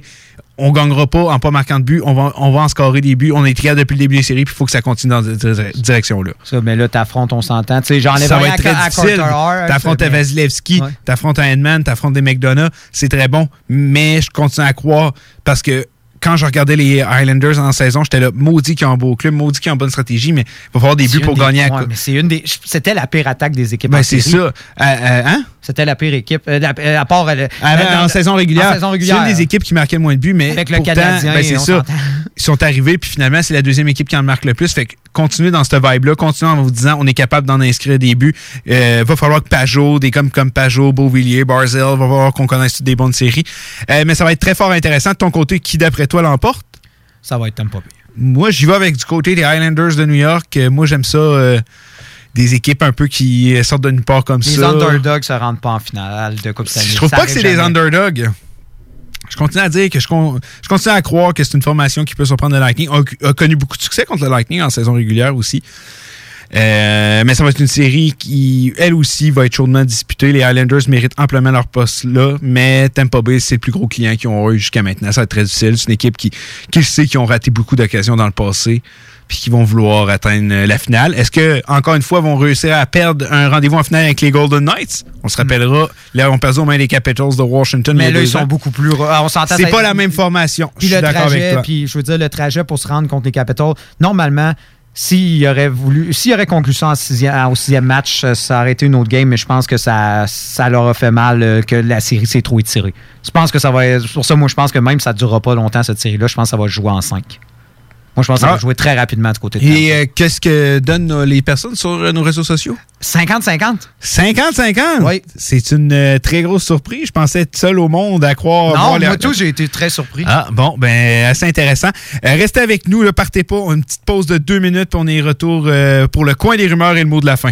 on gagnera pas en pas marquant de but, on va, on va en scorer des buts. On est capable depuis le début des séries, puis il faut que ça continue dans cette dire- direction-là. Ça, mais là, t'affrontes, on s'entend. Tu sais, j'enlève Ça va être à- très à difficile. Hart, T'affrontes à Vasilevski, Ouais. t'affrontes un Edman, t'affrontes des McDonough. C'est très bon. Mais je continue à croire parce que quand je regardais les Highlanders en saison, j'étais là, maudit qui ont un beau club, maudit qui ont une bonne stratégie, mais il va falloir des buts pour des- gagner à ouais, coup. mais c'est une des. C'était la pire attaque des équipes. Ben, en c'est ça. Euh, euh, hein? C'était la pire équipe. euh, la- à part. Ah, ben, dans- en, saison régulière, c'est une des équipes qui marquait le moins de buts, mais Avec le Canadien, ben, c'est ça. Ils sont arrivés, puis finalement, c'est la deuxième équipe qui en marque le plus. Fait que continuez dans cette vibe-là, continuez en vous disant on est capable d'en inscrire des buts. Euh, va falloir que Pajot, des comme, comme Pajot, Beauvillier, Barzell, va falloir qu'on connaisse toutes des bonnes séries. Mais ça va être très fort intéressant. De ton côté, qui d'après toi l'emporte? Ça va être Tampa Bay. Moi, j'y vais avec du côté des Highlanders de New York. Euh, moi, j'aime ça. euh, des équipes un peu qui sortent de nulle part comme Les ça. underdogs se rendent pas en finale de Coupe Stanley. Je trouve Ça pas que c'est des underdogs. Je continue à dire que je, con- je continue à croire que c'est une formation qui peut surprendre le Lightning. A, a connu beaucoup de succès contre le Lightning en saison régulière aussi. Euh, mais ça va être une série qui, elle aussi, va être chaudement disputée. Les Highlanders méritent amplement leur poste là, mais Tampa Bay, c'est le plus gros client qu'ils ont eu jusqu'à maintenant. Ça va être très difficile. C'est une équipe qui, qui sait, qui ont raté beaucoup d'occasions dans le passé, puis qui vont vouloir atteindre la finale. Est-ce que, encore une fois, vont réussir à perdre un rendez-vous en finale avec les Golden Knights? On se rappellera, là, on perdu aux mains des Capitals de Washington. Mais là, ils sont beaucoup plus. ah, On s'entend. C'est pas la même formation. Je Puis suis le d'accord avec toi. puis je veux dire, le trajet pour se rendre contre les Capitals, normalement, s'il aurait voulu, aurait conclu ça au sixième match, euh, ça aurait été une autre game, mais je pense que ça, ça leur a fait mal euh, que la série s'est trop étirée. Je pense que ça va être. Pour ça, moi, je pense que même ça ne durera pas longtemps, cette série-là. Je pense que ça va jouer en cinq. Moi, je pense que ça Ah. va jouer très rapidement du côté de Et euh, qu'est-ce que donnent les personnes sur euh, nos réseaux sociaux? 50-50. 50-50? Oui. C'est une euh, très grosse surprise. Je pensais être seul au monde à croire. Non, voir les- moi, tout, j'ai été très surpris. Ah, bon, ben, assez intéressant. Euh, restez avec nous, ne partez pas. Une petite pause de deux minutes, puis on est retour pour le coin des rumeurs et le mot de la fin.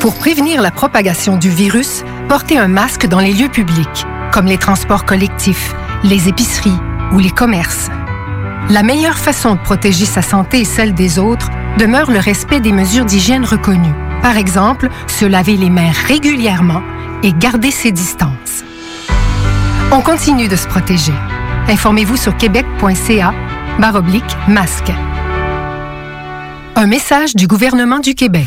Pour prévenir la propagation du virus, portez un masque dans les lieux publics, comme les transports collectifs, les épiceries ou les commerces. La meilleure façon de protéger sa santé et celle des autres demeure le respect des mesures d'hygiène reconnues. Par exemple, se laver les mains régulièrement et garder ses distances. On continue de se protéger. Informez-vous sur québec.ca masque. Un message du gouvernement du Québec.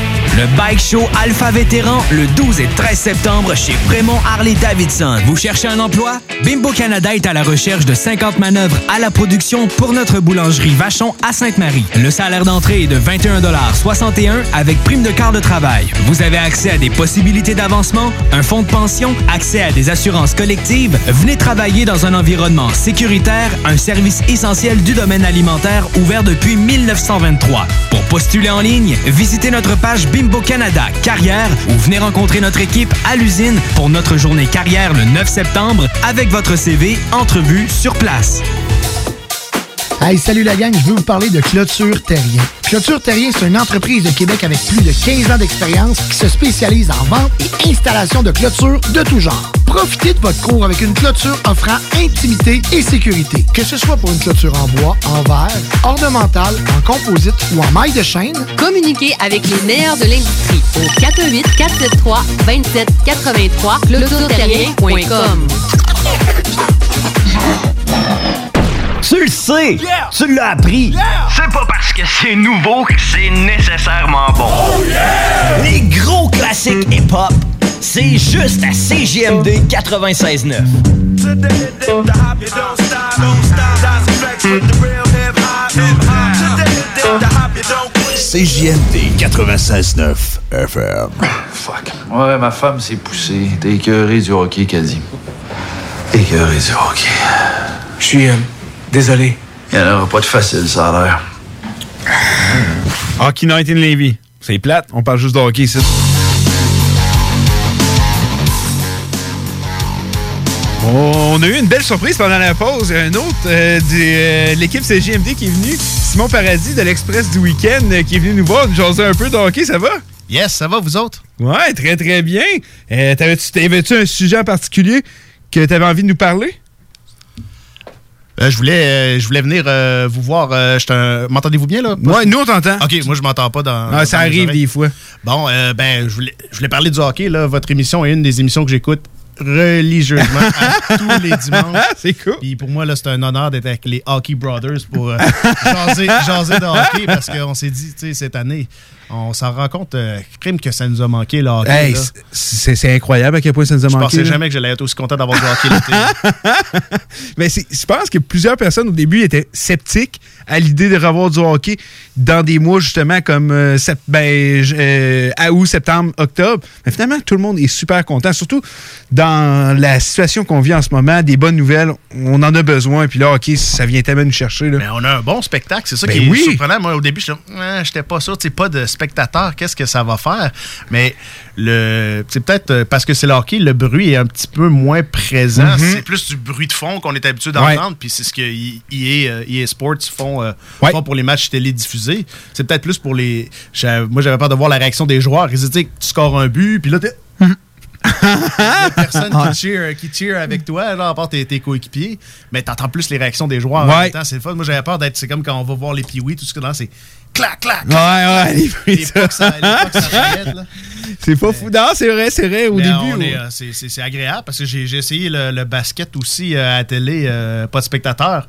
Le Bike Show Alpha Vétéran le 12 et 13 septembre chez Fremont Harley Davidson. Vous cherchez un emploi? Bimbo Canada est à la recherche de 50 manœuvres à la production pour notre boulangerie Vachon à Sainte-Marie. Le salaire d'entrée est de 21,61 avec prime de quart de travail. Vous avez accès à des possibilités d'avancement, un fonds de pension, accès à des assurances collectives. Venez travailler dans un environnement sécuritaire, un service essentiel du domaine alimentaire ouvert depuis 1923. Pour postuler en ligne, visitez notre page Bimbo Canada Carrière ou venez rencontrer notre équipe à l'usine pour notre journée carrière le 9 septembre avec votre CV entrevue sur place. Hey, salut la gang, je veux vous parler de Clôture Terrien. Clôture Terrien, c'est une entreprise de Québec avec plus de 15 ans d'expérience qui se spécialise en vente et installation de clôtures de tout genre. Profitez de votre cours avec une clôture offrant intimité et sécurité. Que ce soit pour une clôture en bois, en verre, ornementale, en composite ou en maille de chaîne, Communiquez avec les meilleurs de l'industrie au 418 473 2783 clôtureterrien.com. Tu le sais! Tu l'as appris! C'est pas parce que c'est nouveau que c'est nécessairement bon. Les gros classiques hip-hop, c'est juste à CGMD 96.9. CJMD 96.9 FM. Fuck. Ouais, ma femme s'est poussée. T'es écœuré du hockey, Caddy. Écœuré du hockey. Je suis euh, désolé. Il n'y en aura pas de facile, ça a l'air. Hockey Night in Levy. C'est plate, on parle juste de hockey ici. On a eu une belle surprise pendant la pause. Il y a un autre euh, de euh, l'équipe CGMD qui est venu, Simon Paradis de l'Express du Week-end, euh, qui est venu nous voir, nous jaser un peu de hockey. Ça va? Yes, ça va, vous autres? Ouais, très très bien. T'avais-tu un sujet en particulier que tu avais envie de nous parler? Euh, je, voulais, euh, je voulais venir euh, vous voir. M'entendez-vous bien, là? Ouais, nous, on t'entend. OK, moi, je m'entends pas dans. Ah, ça dans arrive des fois. Bon, euh, ben, je voulais, je voulais parler du hockey, là. Votre émission est une des émissions que j'écoute religieusement à tous les dimanches. c'est cool. Puis pour moi, là, c'est un honneur d'être avec les Hockey Brothers pour euh, jaser, jaser de hockey parce qu'on s'est dit, tu sais, cette année, on s'en rend compte, euh, crime que ça nous a manqué. Hey, là. c'est c'est incroyable à quel point ça nous a Je manqué. pensais là. jamais que j'allais être aussi content d'avoir du hockey l'été. Mais c'est- je pense que plusieurs personnes au début étaient sceptiques à l'idée de revoir du hockey dans des mois justement comme euh, sept- ben, euh, août, septembre, octobre. Mais finalement, tout le monde est super content, surtout dans la situation qu'on vit en ce moment, des bonnes nouvelles, on en a besoin. Puis là, hockey, ça vient tellement nous chercher. Là. Mais on a un bon spectacle, c'est ça Ben qui est oui. surprenant. Moi, au début, je n'étais pas sûr, tu sais, pas de qu'est-ce que ça va faire? Mais le c'est peut-être euh, parce que c'est le hockey, le bruit est un petit peu moins présent. Mhm. C'est plus du bruit de fond qu'on est habitué d'entendre, puis c'est ce que EA, euh, EA Sports font, euh, font pour les matchs télédiffusés. C'est peut-être plus pour les. Moi, j'avais peur de voir la réaction des joueurs. Ils disaient, tu scores un but, puis là, t'es. A personne qui cheer, qui cheer avec toi, à part tes, tes coéquipiers, mais t'entends plus les réactions des joueurs en Ouais. même temps. C'est le fun. Moi, j'avais peur d'être. C'est comme quand on va voir les Pee-Wee, tout ce que là, c'est clac, clac, Ouais, clac. ouais, les bruits, Les pas. C'est pas fou. Non, c'est vrai, c'est vrai, au début. ouais. euh, c'est- agréable parce que j'ai essayé le, le basket aussi euh, à la télé, euh, pas de spectateurs.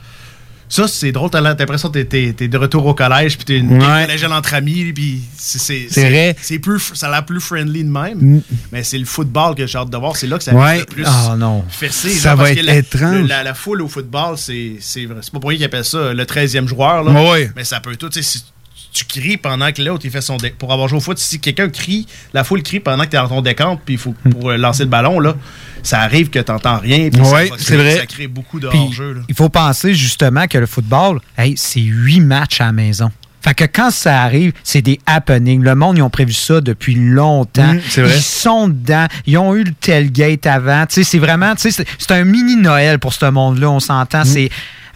Ça, c'est drôle, t'as l'impression que t'es- de retour au collège, puis t'es une Ouais. entre amis, puis c'est- vrai. c'est plus, ça a l'air plus friendly de même. Mm. Mais c'est le football que j'ai hâte de voir, c'est là que ça Ouais. risque le plus Ah, non. fessé. Ça va parce que être la, étrange. le- La, la foule au football, c'est c'est vrai. C'est pas pour rien qu'ils appellent ça le 13e joueur. Là. Ouais. Mais ça peut tout. Si tu cries pendant que l'autre il fait son dé- pour avoir joué au foot, si quelqu'un crie, la foule crie pendant que tu es dans ton décompte, puis il faut pour euh, lancer le ballon, là, ça arrive que tu n'entends rien. puis ça Ouais, c'est créer- vrai. Ça crée beaucoup de hors-jeu. Il faut penser justement que le football, hey, c'est huit matchs à la maison. Fait que quand ça arrive, c'est des happenings. Le monde, ils ont prévu ça depuis longtemps. Mm, c'est vrai. Ils sont dedans. Ils ont eu le tailgate avant. Tu sais, c'est vraiment, tu sais, c'est- un mini Noël pour ce monde-là, on s'entend. C'est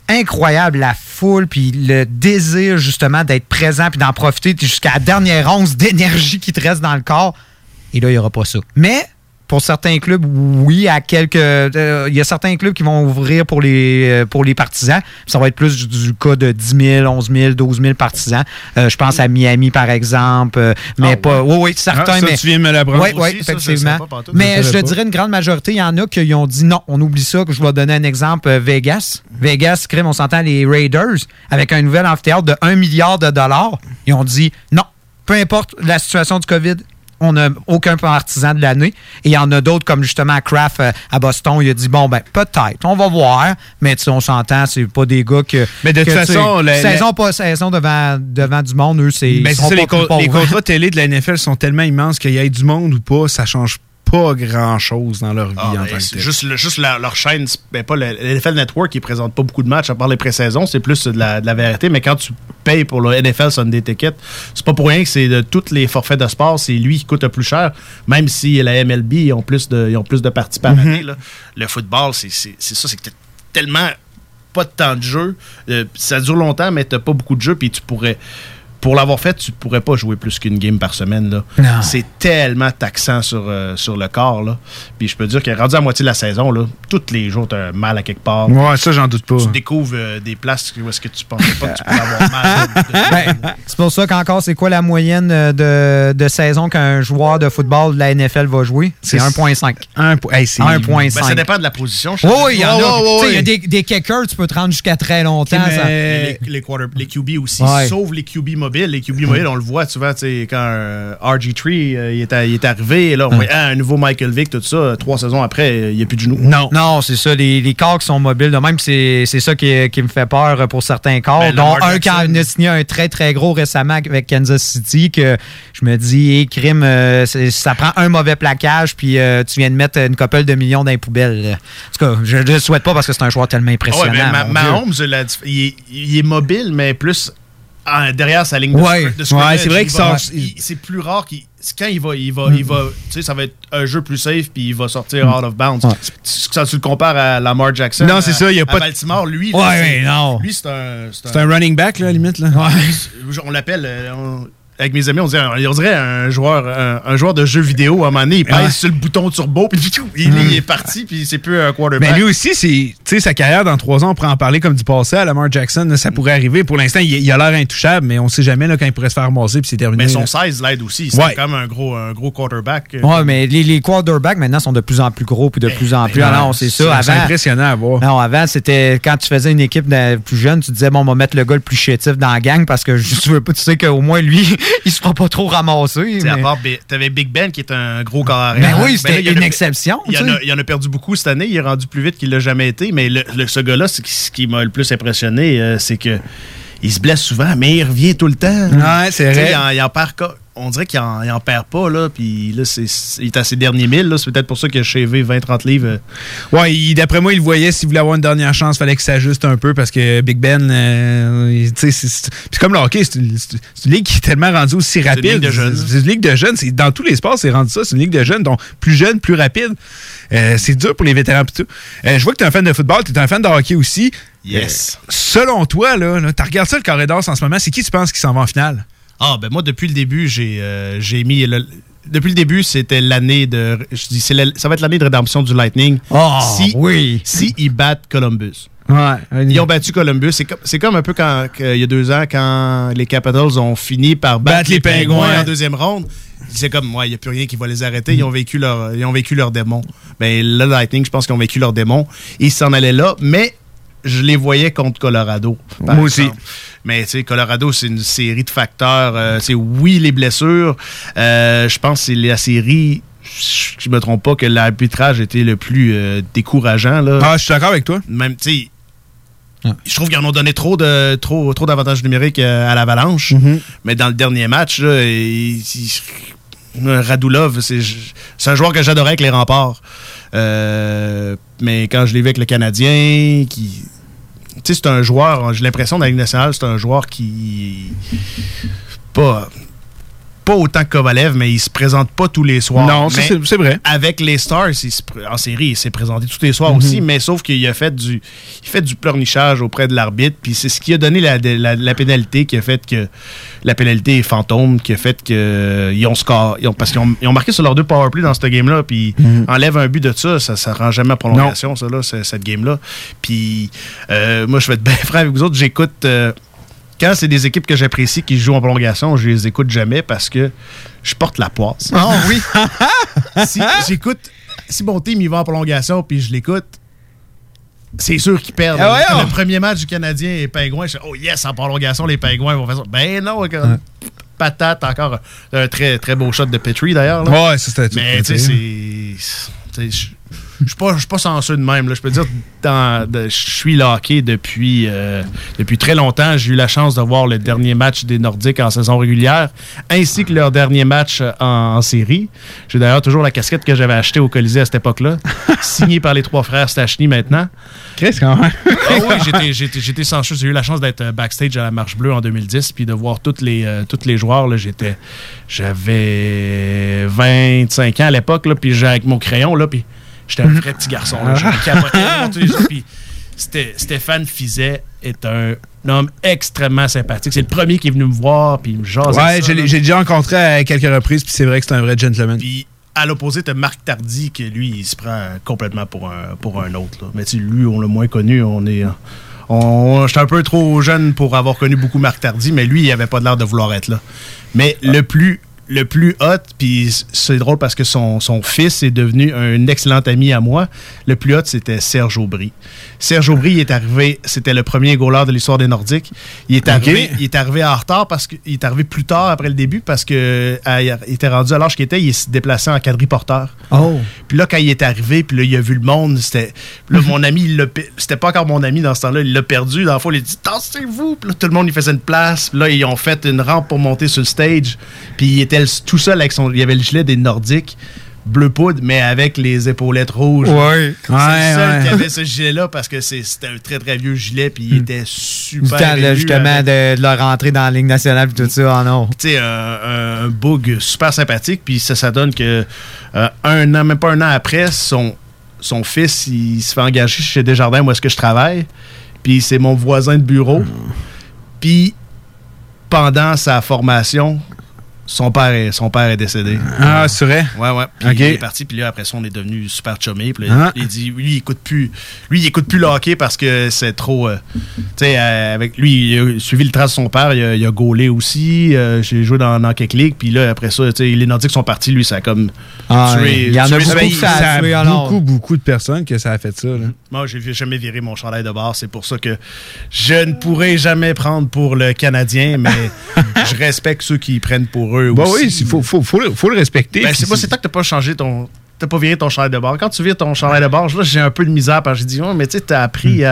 incroyable la foule puis le désir justement d'être présent puis d'en profiter jusqu'à la dernière once d'énergie qui te reste dans le corps. Et là, il n'y aura pas ça. Mais pour certains clubs, oui, à quelques. euh, Il y a certains clubs qui vont ouvrir pour les, euh, pour les partisans. Ça va être plus du, du cas de 10 000, 11 000, 12 000 partisans. Euh, je pense à Miami, par exemple. mais pas. Oui, oui, certains. Ah, ça, mais, tu viens me l'apprendre Oui, oui, ça, je le effectivement. mais Je te dirais une grande majorité, il y en a qui ont dit non, on oublie ça. que Je vais donner un exemple. Vegas. Vegas, crime, on s'entend les Raiders, avec un nouvel amphithéâtre de 1 milliard de dollars. Ils ont dit non. peu importe la situation du COVID, on n'a aucun partisan de l'année. Et il y en a d'autres, comme justement Kraft euh, à Boston, il a dit bon, ben, peut-être, on va voir. Mais on s'entend, c'est pas des gars que. Mais de toute que, façon, la- saison la- pas saison devant, devant du monde, eux, c'est. Ben, les, les contrats télé de la NFL sont tellement immenses qu'il y ait du monde ou pas, ça change pas grand-chose dans leur vie Ah, en tant que juste, le- juste la- leur chaîne, ben, pas le, NFL Network, ils présentent pas beaucoup de matchs à part les pré-saisons, c'est plus de la, de la vérité, mais quand tu payes pour le NFL Sunday Ticket, c'est pas pour rien que c'est de tous les forfaits de sport, c'est lui qui coûte le plus cher, même si la MLB, ils ont plus de, ils ont plus de parties par Mhm. année. là. Le football, c'est ça, c'est que t'as tellement pas de temps de jeu, euh, ça dure longtemps, mais t'as pas beaucoup de jeu, puis tu pourrais... Pour l'avoir fait, tu pourrais pas jouer plus qu'une game par semaine. C'est tellement taxant sur, euh, sur le corps. Là. Puis je peux dire que rendu à la moitié de la saison, là, tous les jours, tu as mal à quelque part. Ouais, ça, j'en doute pas. Tu découvres euh, des places où est-ce que tu pensais pas que tu pouvais avoir mal. Ben, c'est pour ça qu'encore, c'est quoi la moyenne euh, de, de saison qu'un joueur de football de la NFL va jouer? C'est C'est- 1,5. Ben, 1,5. ça dépend de la position. je Oui, il y en a. Il y a des, des kickers, tu peux te rendre jusqu'à très longtemps. ça. Les, les, quarter- les QB aussi, Ouais. sauf les QB mobiles. Les QB mobiles, on le voit souvent, quand euh, RG3 euh, il, est, à- il est arrivé, et là, on voyait ah, un nouveau Michael Vick, tout ça, trois saisons après, euh, il n'y a plus de genoux. Non. Non, c'est ça. Les, les corps qui sont mobiles, de même, c'est c'est ça qui, qui me fait peur pour certains corps. Ben, dont un qui a signé un très, très gros récemment avec Kansas City, que je me dis, hé, crime, euh, c'est- ça prend un mauvais plaquage, puis euh, tu viens de mettre une couple de millions dans les poubelles. En tout cas, je ne le souhaite pas parce que c'est un joueur tellement Ah impressionnant. ouais, mais Ma-. Mahomes, il est mobile, mais plus en- derrière sa ligne de, Ouais. de c'est vrai Il qu'il sort- C'est plus rare qu'il. Quand il va, il va, Mm. il va, tu sais, ça va être un jeu plus safe, puis il va sortir out of bounds. Tu, ça, tu le compares à Lamar Jackson. Non, c'est à- ça, il y a à pas de- Baltimore, lui, Ouais, là, c'est- ouais, non. lui, c'est un. C'est un running back, là, limite. Là. On l'appelle. Euh, avec mes amis, on dirait, on dirait un joueur, un, un joueur de jeu vidéo. À un moment donné, il pèse Ouais. sur le bouton turbo, puis il, il est parti, puis c'est plus un quarterback. Mais lui aussi, c'est, tu sais, sa carrière dans trois ans, on pourrait en parler comme du passé à Lamar Jackson. là, ça pourrait arriver. Pour l'instant, il, il a l'air intouchable, mais on sait jamais là, quand il pourrait se faire ramasser puis c'est terminé. Mais son là. size l'aide aussi. C'est Ouais. quand même un gros, un gros quarterback. Ouais, mais les, les quarterbacks maintenant sont de plus en plus gros puis de plus en plus. ben, Ah non, c'est ça. c'est Avant, impressionnant à voir. Non, avant, c'était quand tu faisais une équipe de- plus jeune, tu disais, bon, on va mettre le gars le plus chétif dans la gang parce que je- tu veux pas, tu sais qu'au moins lui, il se fera pas trop ramasser. Mais- t'avais Big Ben qui est un gros corps. Ben oui, c'était là, il y en une a- exception, Il y, en a, il en a perdu beaucoup cette année. Il est rendu plus vite qu'il l'a jamais été. Mais le, le- ce gars-là, ce qui m'a le plus impressionné, euh, c'est que il se blesse souvent, mais il revient tout le temps. Ouais, c'est vrai. Il en, il en perd On dirait qu'il en, il en perd pas, là. Puis là, c'est, c'est- il est à ses derniers milles, là. C'est peut-être pour ça qu'il a chevé 20-30 livres. euh, Ouais, il- d'après moi, il voyait. S'il voulait avoir une dernière chance, fallait qu'il s'ajuste un peu parce que Big Ben, euh, il- tu sais, c'est- c'est- comme le hockey, c'est une, c'est une ligue qui est tellement rendue aussi rapide. ligue de jeunes. C'est une ligue de jeunes. C'est- Dans tous les sports, c'est rendu ça. C'est une ligue de jeunes, donc plus jeune, plus rapide. Euh, c'est dur pour les vétérans tout. Euh, je vois que tu es un fan de football, tu es un fan de hockey aussi. Yes. Euh, selon toi, là, là tu regardes ça le corridor en ce moment, c'est qui tu penses qui s'en va en finale? Ah, ben moi, depuis le début, j'ai euh, j'ai mis. le- depuis le début, c'était l'année de. Je dis, la- ça va être l'année de rédemption du Lightning. Ah, si, oui. Si ils battent Columbus. Ouais. Ils ont battu Columbus. C'est comme, c'est comme un peu quand, il y a deux ans, quand les Capitals ont fini par battre, Battre les les Pingouins Pingouins. en deuxième ronde. C'est comme, ouais, il n'y a plus rien qui va les arrêter. Ils ont vécu leur, ils ont vécu leur démon. Ben, le Lightning, je pense qu'ils ont vécu leur démon. Ils s'en allaient là, mais je les voyais contre Colorado. Moi aussi. Mais tu sais, Colorado, c'est une série de facteurs. Euh, c'est oui, les blessures. Euh, je pense que c'est la série, je me trompe pas, que l'arbitrage était le plus euh, décourageant. Là. Ah, je suis d'accord avec toi. Même, tu je trouve qu'ils en ont donné trop de trop, trop d'avantages numériques à l'Avalanche. Mm-hmm. Mais dans le dernier match, là, il- il- Radulov, c'est c'est un joueur que j'adorais avec les remparts. Euh, mais quand je l'ai vu avec le Canadien, qui. C'est un joueur, j'ai l'impression dans la nationale, c'est un joueur qui. Pas. Pas autant que Kovalev, mais il se présente pas tous les soirs. Non, c'est- vrai. Avec les Stars, il se pr- en série, il s'est présenté tous les soirs Mhm. aussi, mais sauf qu'il a fait du il fait du pleurnichage auprès de l'arbitre, puis c'est ce qui a donné la, la- la pénalité qui a fait que la pénalité est fantôme, qui a fait que ils ont score, ils ont- parce qu'ils ont, ils ont marqué sur leurs deux powerplay dans ce game-là, puis Mhm. enlève un but de ça, ça, ça rend jamais à prolongation, ça là, cette game-là. Puis euh, moi, je vais être bien franc avec vous autres, j'écoute euh, quand c'est des équipes que j'apprécie qui jouent en prolongation, je les écoute jamais parce que je porte la poisse. Oh oui. si j'écoute, si mon team il va en prolongation puis je l'écoute, c'est sûr qu'ils perdent. Ah ouais, le premier match du Canadien et Pingouins, je fais, oh yes, en prolongation, les Pingouins vont faire ça. Ben non, quand- patate, encore un très, très beau shot de Petrie d'ailleurs. Ouais, ça, c'était tout Mais tu sais, c'est. Je suis pas, je suis pas de même. là. Je peux dire, je suis locké depuis, euh, depuis très longtemps. J'ai eu la chance de voir le dernier match des Nordiques en saison régulière, ainsi que leur dernier match euh, en, en série. J'ai d'ailleurs toujours la casquette que j'avais achetée au Colisée à cette époque-là, signée par les trois frères Stachny maintenant. Qu'est-ce quand même? Ah oui, j'étais- chanceux. J'ai eu la chance d'être euh, backstage à la Marche Bleue en 2010, puis de voir tous les, euh, les joueurs. J'étais, j'avais 25 ans à l'époque, puis j'ai avec mon crayon, là, puis j'étais un vrai petit garçon. là. Je capotais les puis Stéphane Fizet est un homme extrêmement sympathique. C'est le premier qui est venu me voir, puis il me Ouais, j'ai déjà rencontré à quelques reprises, puis c'est vrai que c'est un vrai gentleman. Puis à l'opposé, t'as Marc Tardy, que lui, il se prend complètement pour un, pour un autre. là. Mais tu lui, on l'a moins connu. On est. On, J'étais un peu trop jeune pour avoir connu beaucoup Marc Tardy, mais lui, il avait pas l'air de vouloir être là. Mais le plus. Le plus hot, puis c'est drôle parce que son, son fils est devenu un excellent ami à moi. Le plus hot, c'était Serge Aubry. Serge Aubry, il est arrivé, c'était le premier goaler de l'histoire des Nordiques. Il est, arrivé, il est arrivé en retard parce qu'il est arrivé plus tard après le début parce que il était rendu à l'âge qu'il était, il s'est déplacé en quadriporteur. Oh. Puis là, quand il est arrivé, puis là, il a vu le monde, c'était. Là, mon ami, c'était pas encore mon ami dans ce temps-là, il l'a perdu. Dans la fois, il a dit Tassez-vous Puis là, tout le monde, il faisait une place. Puis là, ils ont fait une rampe pour monter sur le stage. Puis il était tout seul avec son. Il y avait le gilet des Nordiques, bleu poudre, mais avec les épaulettes rouges. Ouais. C'est Ouais, le seul ouais. qui avait ce gilet-là parce que c'était un très très vieux gilet, puis il était Du super. temps, là, ému justement, avec- de, de leur rentrer dans la Ligue nationale et tout ça. Oh non. tu sais, un, bug super sympathique. Puis ça, ça donne que euh, un an, même pas un an après, son, son fils, il se fait engager chez Desjardins, où est-ce que je travaille. Puis c'est mon voisin de bureau. Puis pendant sa formation, son père est, son père est décédé. Ah, c'est vrai? Ouais, ouais. Puis il est parti, puis là, après ça, on est devenu super chummés. Puis là, Ah. il dit, lui, il écoute plus, lui, il écoute plus le hockey parce que c'est trop. euh, tu sais, euh, avec lui, il a suivi le trace de son père, il a, il a gaulé aussi. euh, J'ai joué dans, dans quelques ligues, puis là, après ça, tu sais, les Nordiques sont partis, lui, ça a comme. Ah, tué- il y en a beaucoup ça a tué, alors. beaucoup, beaucoup de personnes que ça a fait ça. Là. Moi, j'ai jamais viré mon chandail de bord. C'est pour ça que je ne pourrai jamais prendre pour le Canadien, mais je respecte ceux qui prennent pour eux Bah aussi. oui, il faut, faut, faut, le- faut le respecter. Ben, c'est pas, c'est tant que t'as pas changé ton. T'as pas viré ton chandail de bord. Quand tu vires ton chandail de bord, là, j'ai un peu de misère parce que j'ai dit, oh, mais tu sais, t'as appris.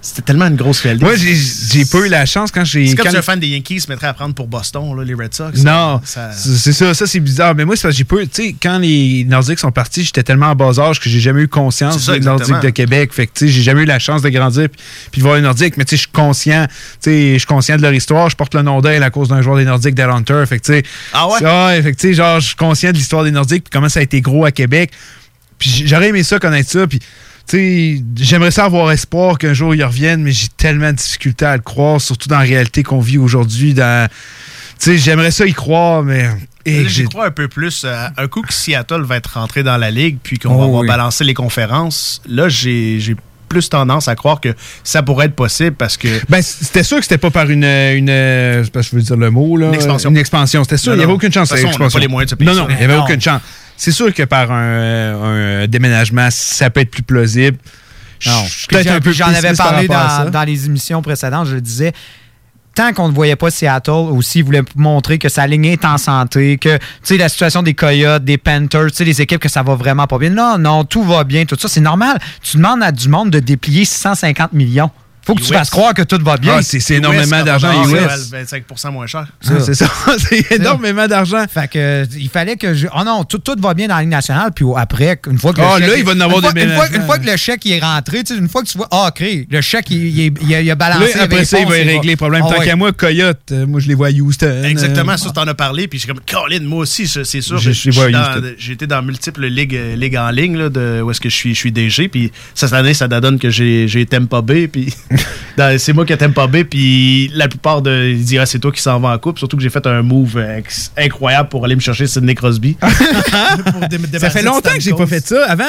C'était tellement une grosse qualité. Moi, j'ai pas eu la chance quand j'ai. C'est comme quand- si un fan des Yankees se mettrait à prendre pour Boston, là, les Red Sox. Non, Ça- c'est ça, ça c'est bizarre. Mais moi, c'est parce que j'ai pas eu- tu sais, quand les Nordiques sont partis, j'étais tellement en bas âge que j'ai jamais eu conscience ça, des Nordiques de Québec. Fait que, tu sais, j'ai jamais eu la chance de grandir puis, puis de voir les Nordiques. Mais, tu sais, je suis conscient, tu sais, je suis conscient de leur histoire. Je porte le nom d'elle à cause d'un joueur des Nordiques, Dale Hunter. Fait que, tu sais. Ah ouais? c'est- ouais, fait que, tu sais, genre, je suis conscient de l'histoire des Nordiques puis comment ça a été gros à Québec. Puis j- j'aurais aimé ça, connaître ça. Puis, tu sais, j'aimerais ça avoir espoir qu'un jour ils reviennent, mais j'ai tellement de difficultés à le croire, surtout dans la réalité qu'on vit aujourd'hui. Dans... Tu sais, j'aimerais ça y croire, mais. Et J'y crois un peu plus. euh, un coup que Seattle va être rentré dans la ligue, puis qu'on Oh va oui. balancé les conférences, là, j'ai plus tendance à croire que ça pourrait être possible parce que. Ben, c'était sûr que c'était pas par une. une je veux dire le mot, là. Une expansion. Une expansion. C'était sûr, il n'y avait aucune chance. De toute façon, on pas les moyens de se payer non, il n'y avait Non. aucune chance. C'est sûr que par un, un déménagement, ça peut être plus plausible. J'en- un peu puis J'en avais par parlé dans, dans les émissions précédentes, je le disais. Tant qu'on ne voyait pas Seattle aussi, il voulait montrer que sa ligne est en santé, que tu sais, la situation des Coyotes, des Panthers, les équipes que ça va vraiment pas bien. Non, non, tout va bien, tout ça, c'est normal. Tu demandes à du monde de déplier 650 millions. Faut que tu fasses croire que tout va bien. Ah, c'est- énormément d'argent US. US. 25 moins cher. C'est ça, c'est énormément d'argent. Fait que il fallait que je. Oh non, tout, tout va bien dans la Ligue nationale, puis après, une fois que le Ah, chèque là, est- il va en avoir une fois, des une fois, ménagements. une fois que le chèque est rentré, tu sais, une fois que tu vois, ah, OK, le chèque, il, il, il a, il a balancé. Là, après ça, il va réponse, régler les problèmes. Ah Tant ouais. qu'à moi, Coyote, euh, moi, je les vois à Houston. Exactement, euh, ça, t'en as parlé, puis j'ai comme, Colin, moi aussi, c'est sûr. Je- je suis. J'ai été dans multiples ligues, euh, ligues en ligne, là, de, où est-ce que je suis, je suis DG, puis ça, cette année, ça donne que j'ai j'ai Tampa Bay, puis c'est moi qui ai Tampa Bay, puis la plupart de. Ils disent, ah, c'est toi qui s'en va en coupe, surtout que j'ai fait un move euh, incroyable pour aller me chercher Sidney Crosby. Ça fait longtemps que j'ai pas fait ça. Avant,